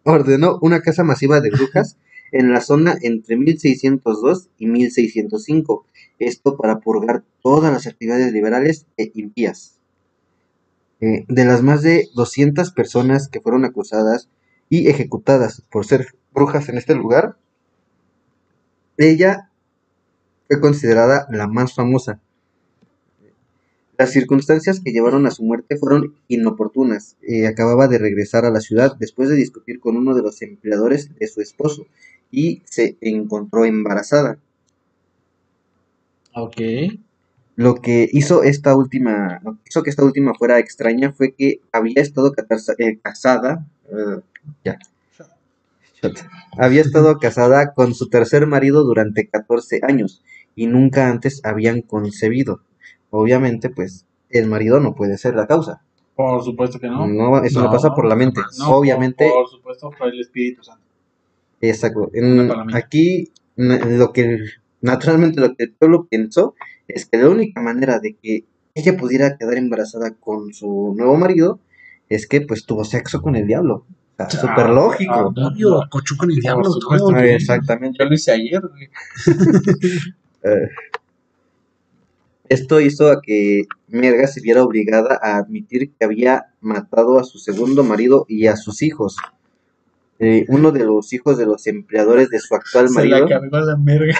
Ordenó una caza masiva de brujas en la zona entre 1602 y 1605, esto para purgar todas las actividades liberales e impías. Eh, de las más de 200 personas que fueron acusadas y ejecutadas por ser brujas en este lugar, ella fue considerada la más famosa. Las circunstancias que llevaron a su muerte fueron inoportunas. Eh, acababa de regresar a la ciudad después de discutir con uno de los empleadores de su esposo y se encontró embarazada. Ok. Lo que hizo esta última, lo que hizo que esta última fuera extraña fue que había estado eh, casada, eh, ya, había estado casada con su tercer marido durante 14 años y nunca antes habían concebido. Obviamente, pues, el marido no puede ser la causa. Por supuesto que no. No, eso no, pasa por la mente. No, por- Obviamente, Por, supuesto fue el Espíritu Santo. Exacto. En- aquí, lo que naturalmente lo que el pueblo pensó es que la única manera de que ella pudiera quedar embarazada con su nuevo marido es que pues tuvo sexo con el diablo. O sea, súper lógico. ah, Obvio, cochú con el diablo. Por supuesto. todo. Ah, exactamente. Yo lo hice ayer, güey. Eh, esto hizo a que Merga se viera obligada a admitir que había matado a su segundo marido y a sus hijos. Eh, uno de los hijos de los empleadores de su actual Se marido. la cargó la merga.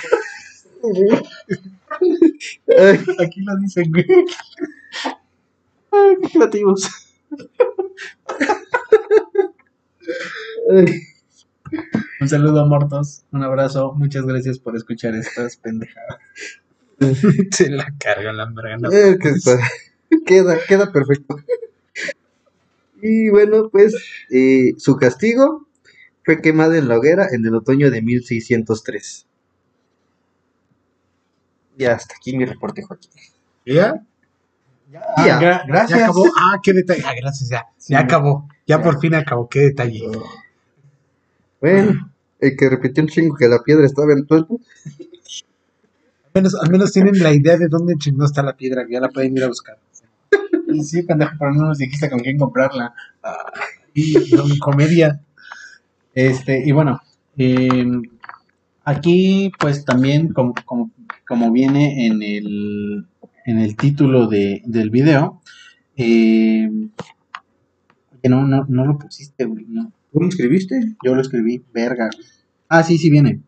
Ay, Aquí lo dicen, güey. qué creativos. Ay. Un saludo a Mortos. Un abrazo. Muchas gracias por escuchar estas pendejadas. Se la carga la merga. no. Eh, que está- queda, queda perfecto. Y bueno, pues eh, su castigo fue quemada en la hoguera en el otoño de 1603. Ya hasta aquí mi reporte, Joaquín. ¿Ya? Ah, Ya. gra- ¿Ya gracias. acabó? Ah, qué detalle. Ah, gracias, ya. Sí, ya ya. acabó. Ya, Ya. por fin acabó. Qué detalle. Bueno, el que repitió un chingo que la piedra estaba en tuerto. Al menos, al menos tienen la idea de dónde chingó está la piedra. Ya la pueden ir a buscar. Sí, pendejo, pero no nos dijiste con quién comprarla. Y con comedia. Este, y bueno, eh, aquí pues también como, como, como viene en el, en el título de, del video, eh, que no, no, no lo pusiste, güey, no. ¿Tú lo escribiste? Yo lo escribí, verga. Ah, sí, sí viene.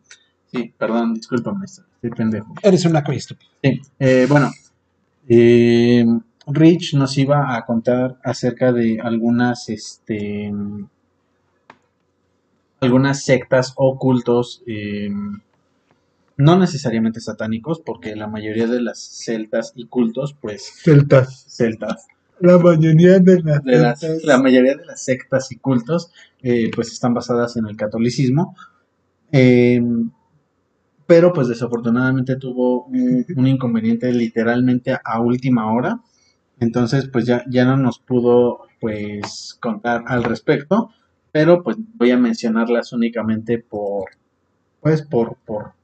Sí, perdón, discúlpame, estoy pendejo. Eres una cosa estúpida. Sí, eh, bueno, eh, Rich nos iba a contar acerca de algunas, este, algunas sectas o cultos, eh, no necesariamente satánicos, porque la mayoría de las celtas y cultos, pues, Celtas. celtas, La mayoría de las de las- la mayoría de las sectas y cultos eh, pues están basadas en el catolicismo Eh, pero pues desafortunadamente tuvo un, un inconveniente literalmente a última hora entonces pues ya, ya no nos pudo pues contar al respecto pero pues voy a mencionarlas únicamente por pues por por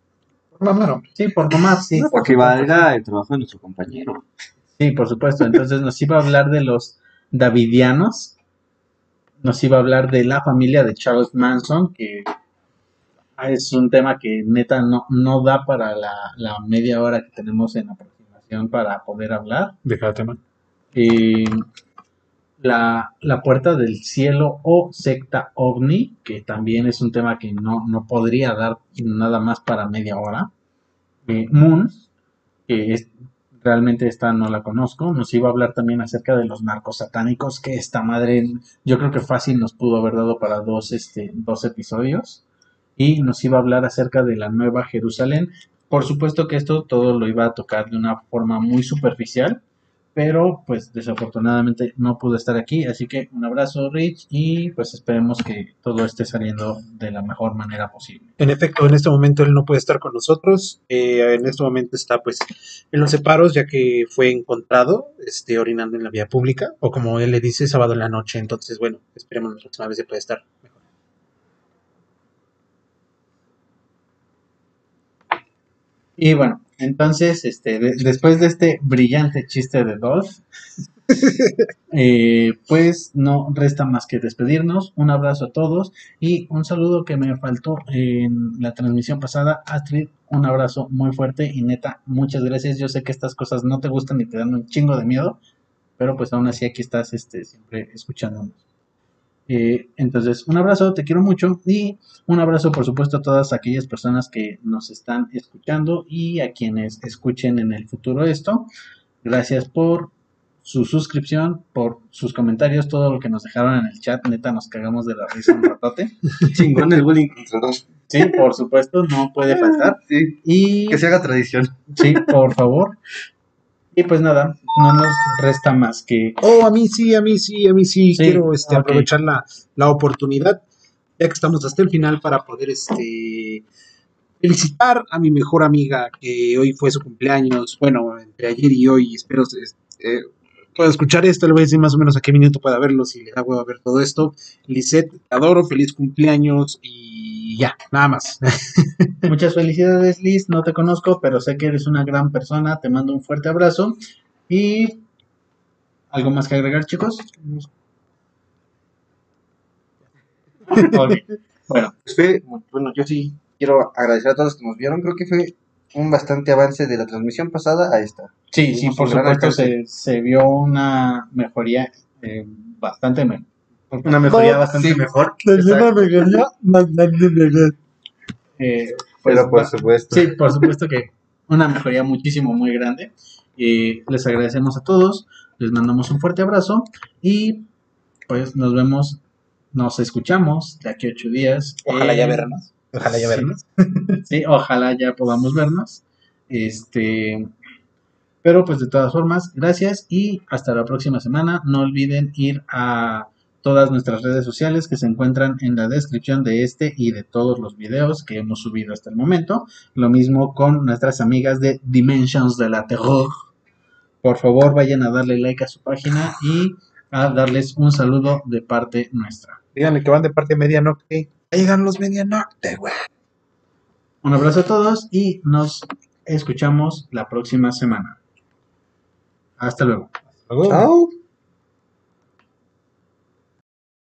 Mamá, sí por nomás sí No, por para que supuesto. valga el trabajo de nuestro compañero. Sí, por supuesto. Entonces nos iba a hablar de los Davidianos. Nos iba a hablar de la familia de Charles Manson, que es un tema que neta no, no da para la, la media hora que tenemos en aproximación para poder hablar. Déjate, man. Eh, la, la puerta del cielo o secta ovni, que también es un tema que no, no podría dar nada más para media hora. Eh, Moon, que es, realmente esta no la conozco, nos iba a hablar también acerca de los narcos satánicos, que esta madre yo creo que fácil nos pudo haber dado para dos, este, dos episodios. Y nos iba a hablar acerca de la Nueva Jerusalén. Por supuesto que esto todo lo iba a tocar de una forma muy superficial, pero pues desafortunadamente no pudo estar aquí, así que un abrazo Rich y pues esperemos que todo esté saliendo de la mejor manera posible. En efecto, en este momento él no puede estar con nosotros. Eh, en este momento está pues en los separos ya que fue encontrado este, orinando en la vía pública o como él le dice, sábado en la noche. Entonces, bueno, esperemos la próxima vez se pueda estar Y bueno, entonces, este, de- después de este brillante chiste de Dolph, eh, pues no resta más que despedirnos. Un abrazo a todos y un saludo que me faltó en la transmisión pasada. Astrid, un abrazo muy fuerte y neta, muchas gracias. Yo sé que estas cosas no te gustan y te dan un chingo de miedo, pero pues aún así aquí estás este, siempre escuchándonos. Eh, entonces, un abrazo, te quiero mucho y un abrazo, por supuesto, a todas aquellas personas que nos están escuchando y a quienes escuchen en el futuro esto. Gracias por su suscripción, por sus comentarios, todo lo que nos dejaron en el chat. Neta, nos cagamos de la risa un ratote. Chingón el bullying contra dos. Sí, por supuesto, no puede faltar. Sí, Y que se haga tradición. sí, por favor. Y pues nada, no nos resta más que Oh, a mí sí, a mí sí, a mí sí. Sí, Quiero este, aprovechar la, la oportunidad, ya que estamos hasta el final, para poder este, felicitar a mi mejor amiga, que hoy fue su cumpleaños. Bueno, entre ayer y hoy, espero este, pueda escuchar esto. Le voy a decir más o menos a qué minuto pueda verlo, si le da huevo a ver todo esto. Lisette, te adoro, feliz cumpleaños y ya, nada más. Muchas felicidades, Liz. No te conozco, pero sé que eres una gran persona. Te mando un fuerte abrazo. Y. ¿Algo más que agregar, chicos? Bueno, Pues fue, bueno, yo sí quiero agradecer a todos los que nos vieron. Creo que fue un bastante avance de la transmisión pasada a esta. sí, sí, por supuesto se vio una mejoría eh, bastante mejor. Una mejoría No, bastante sí. mejor. Exacto. Eh, pues, Pero por supuesto. Sí, por supuesto que una mejoría muchísimo, muy grande. Eh, les agradecemos a todos, les mandamos un fuerte abrazo y pues nos vemos, nos escuchamos de aquí a ocho días. Ojalá ya vernos. Ojalá ya sí. vernos. Sí, ojalá ya podamos vernos. Este, pero pues de todas formas, gracias y hasta la próxima semana. No olviden ir a todas nuestras redes sociales que se encuentran en la descripción de este y de todos los videos que hemos subido hasta el momento. Lo mismo con nuestras amigas de Dimensions de la Terror. Por favor, vayan a darle like a su página y a darles un saludo de parte nuestra. Díganle que van de parte medianoche. Llegan los medianoche, güey. Un abrazo a todos y nos escuchamos la próxima semana. Hasta luego. Luego. Chao.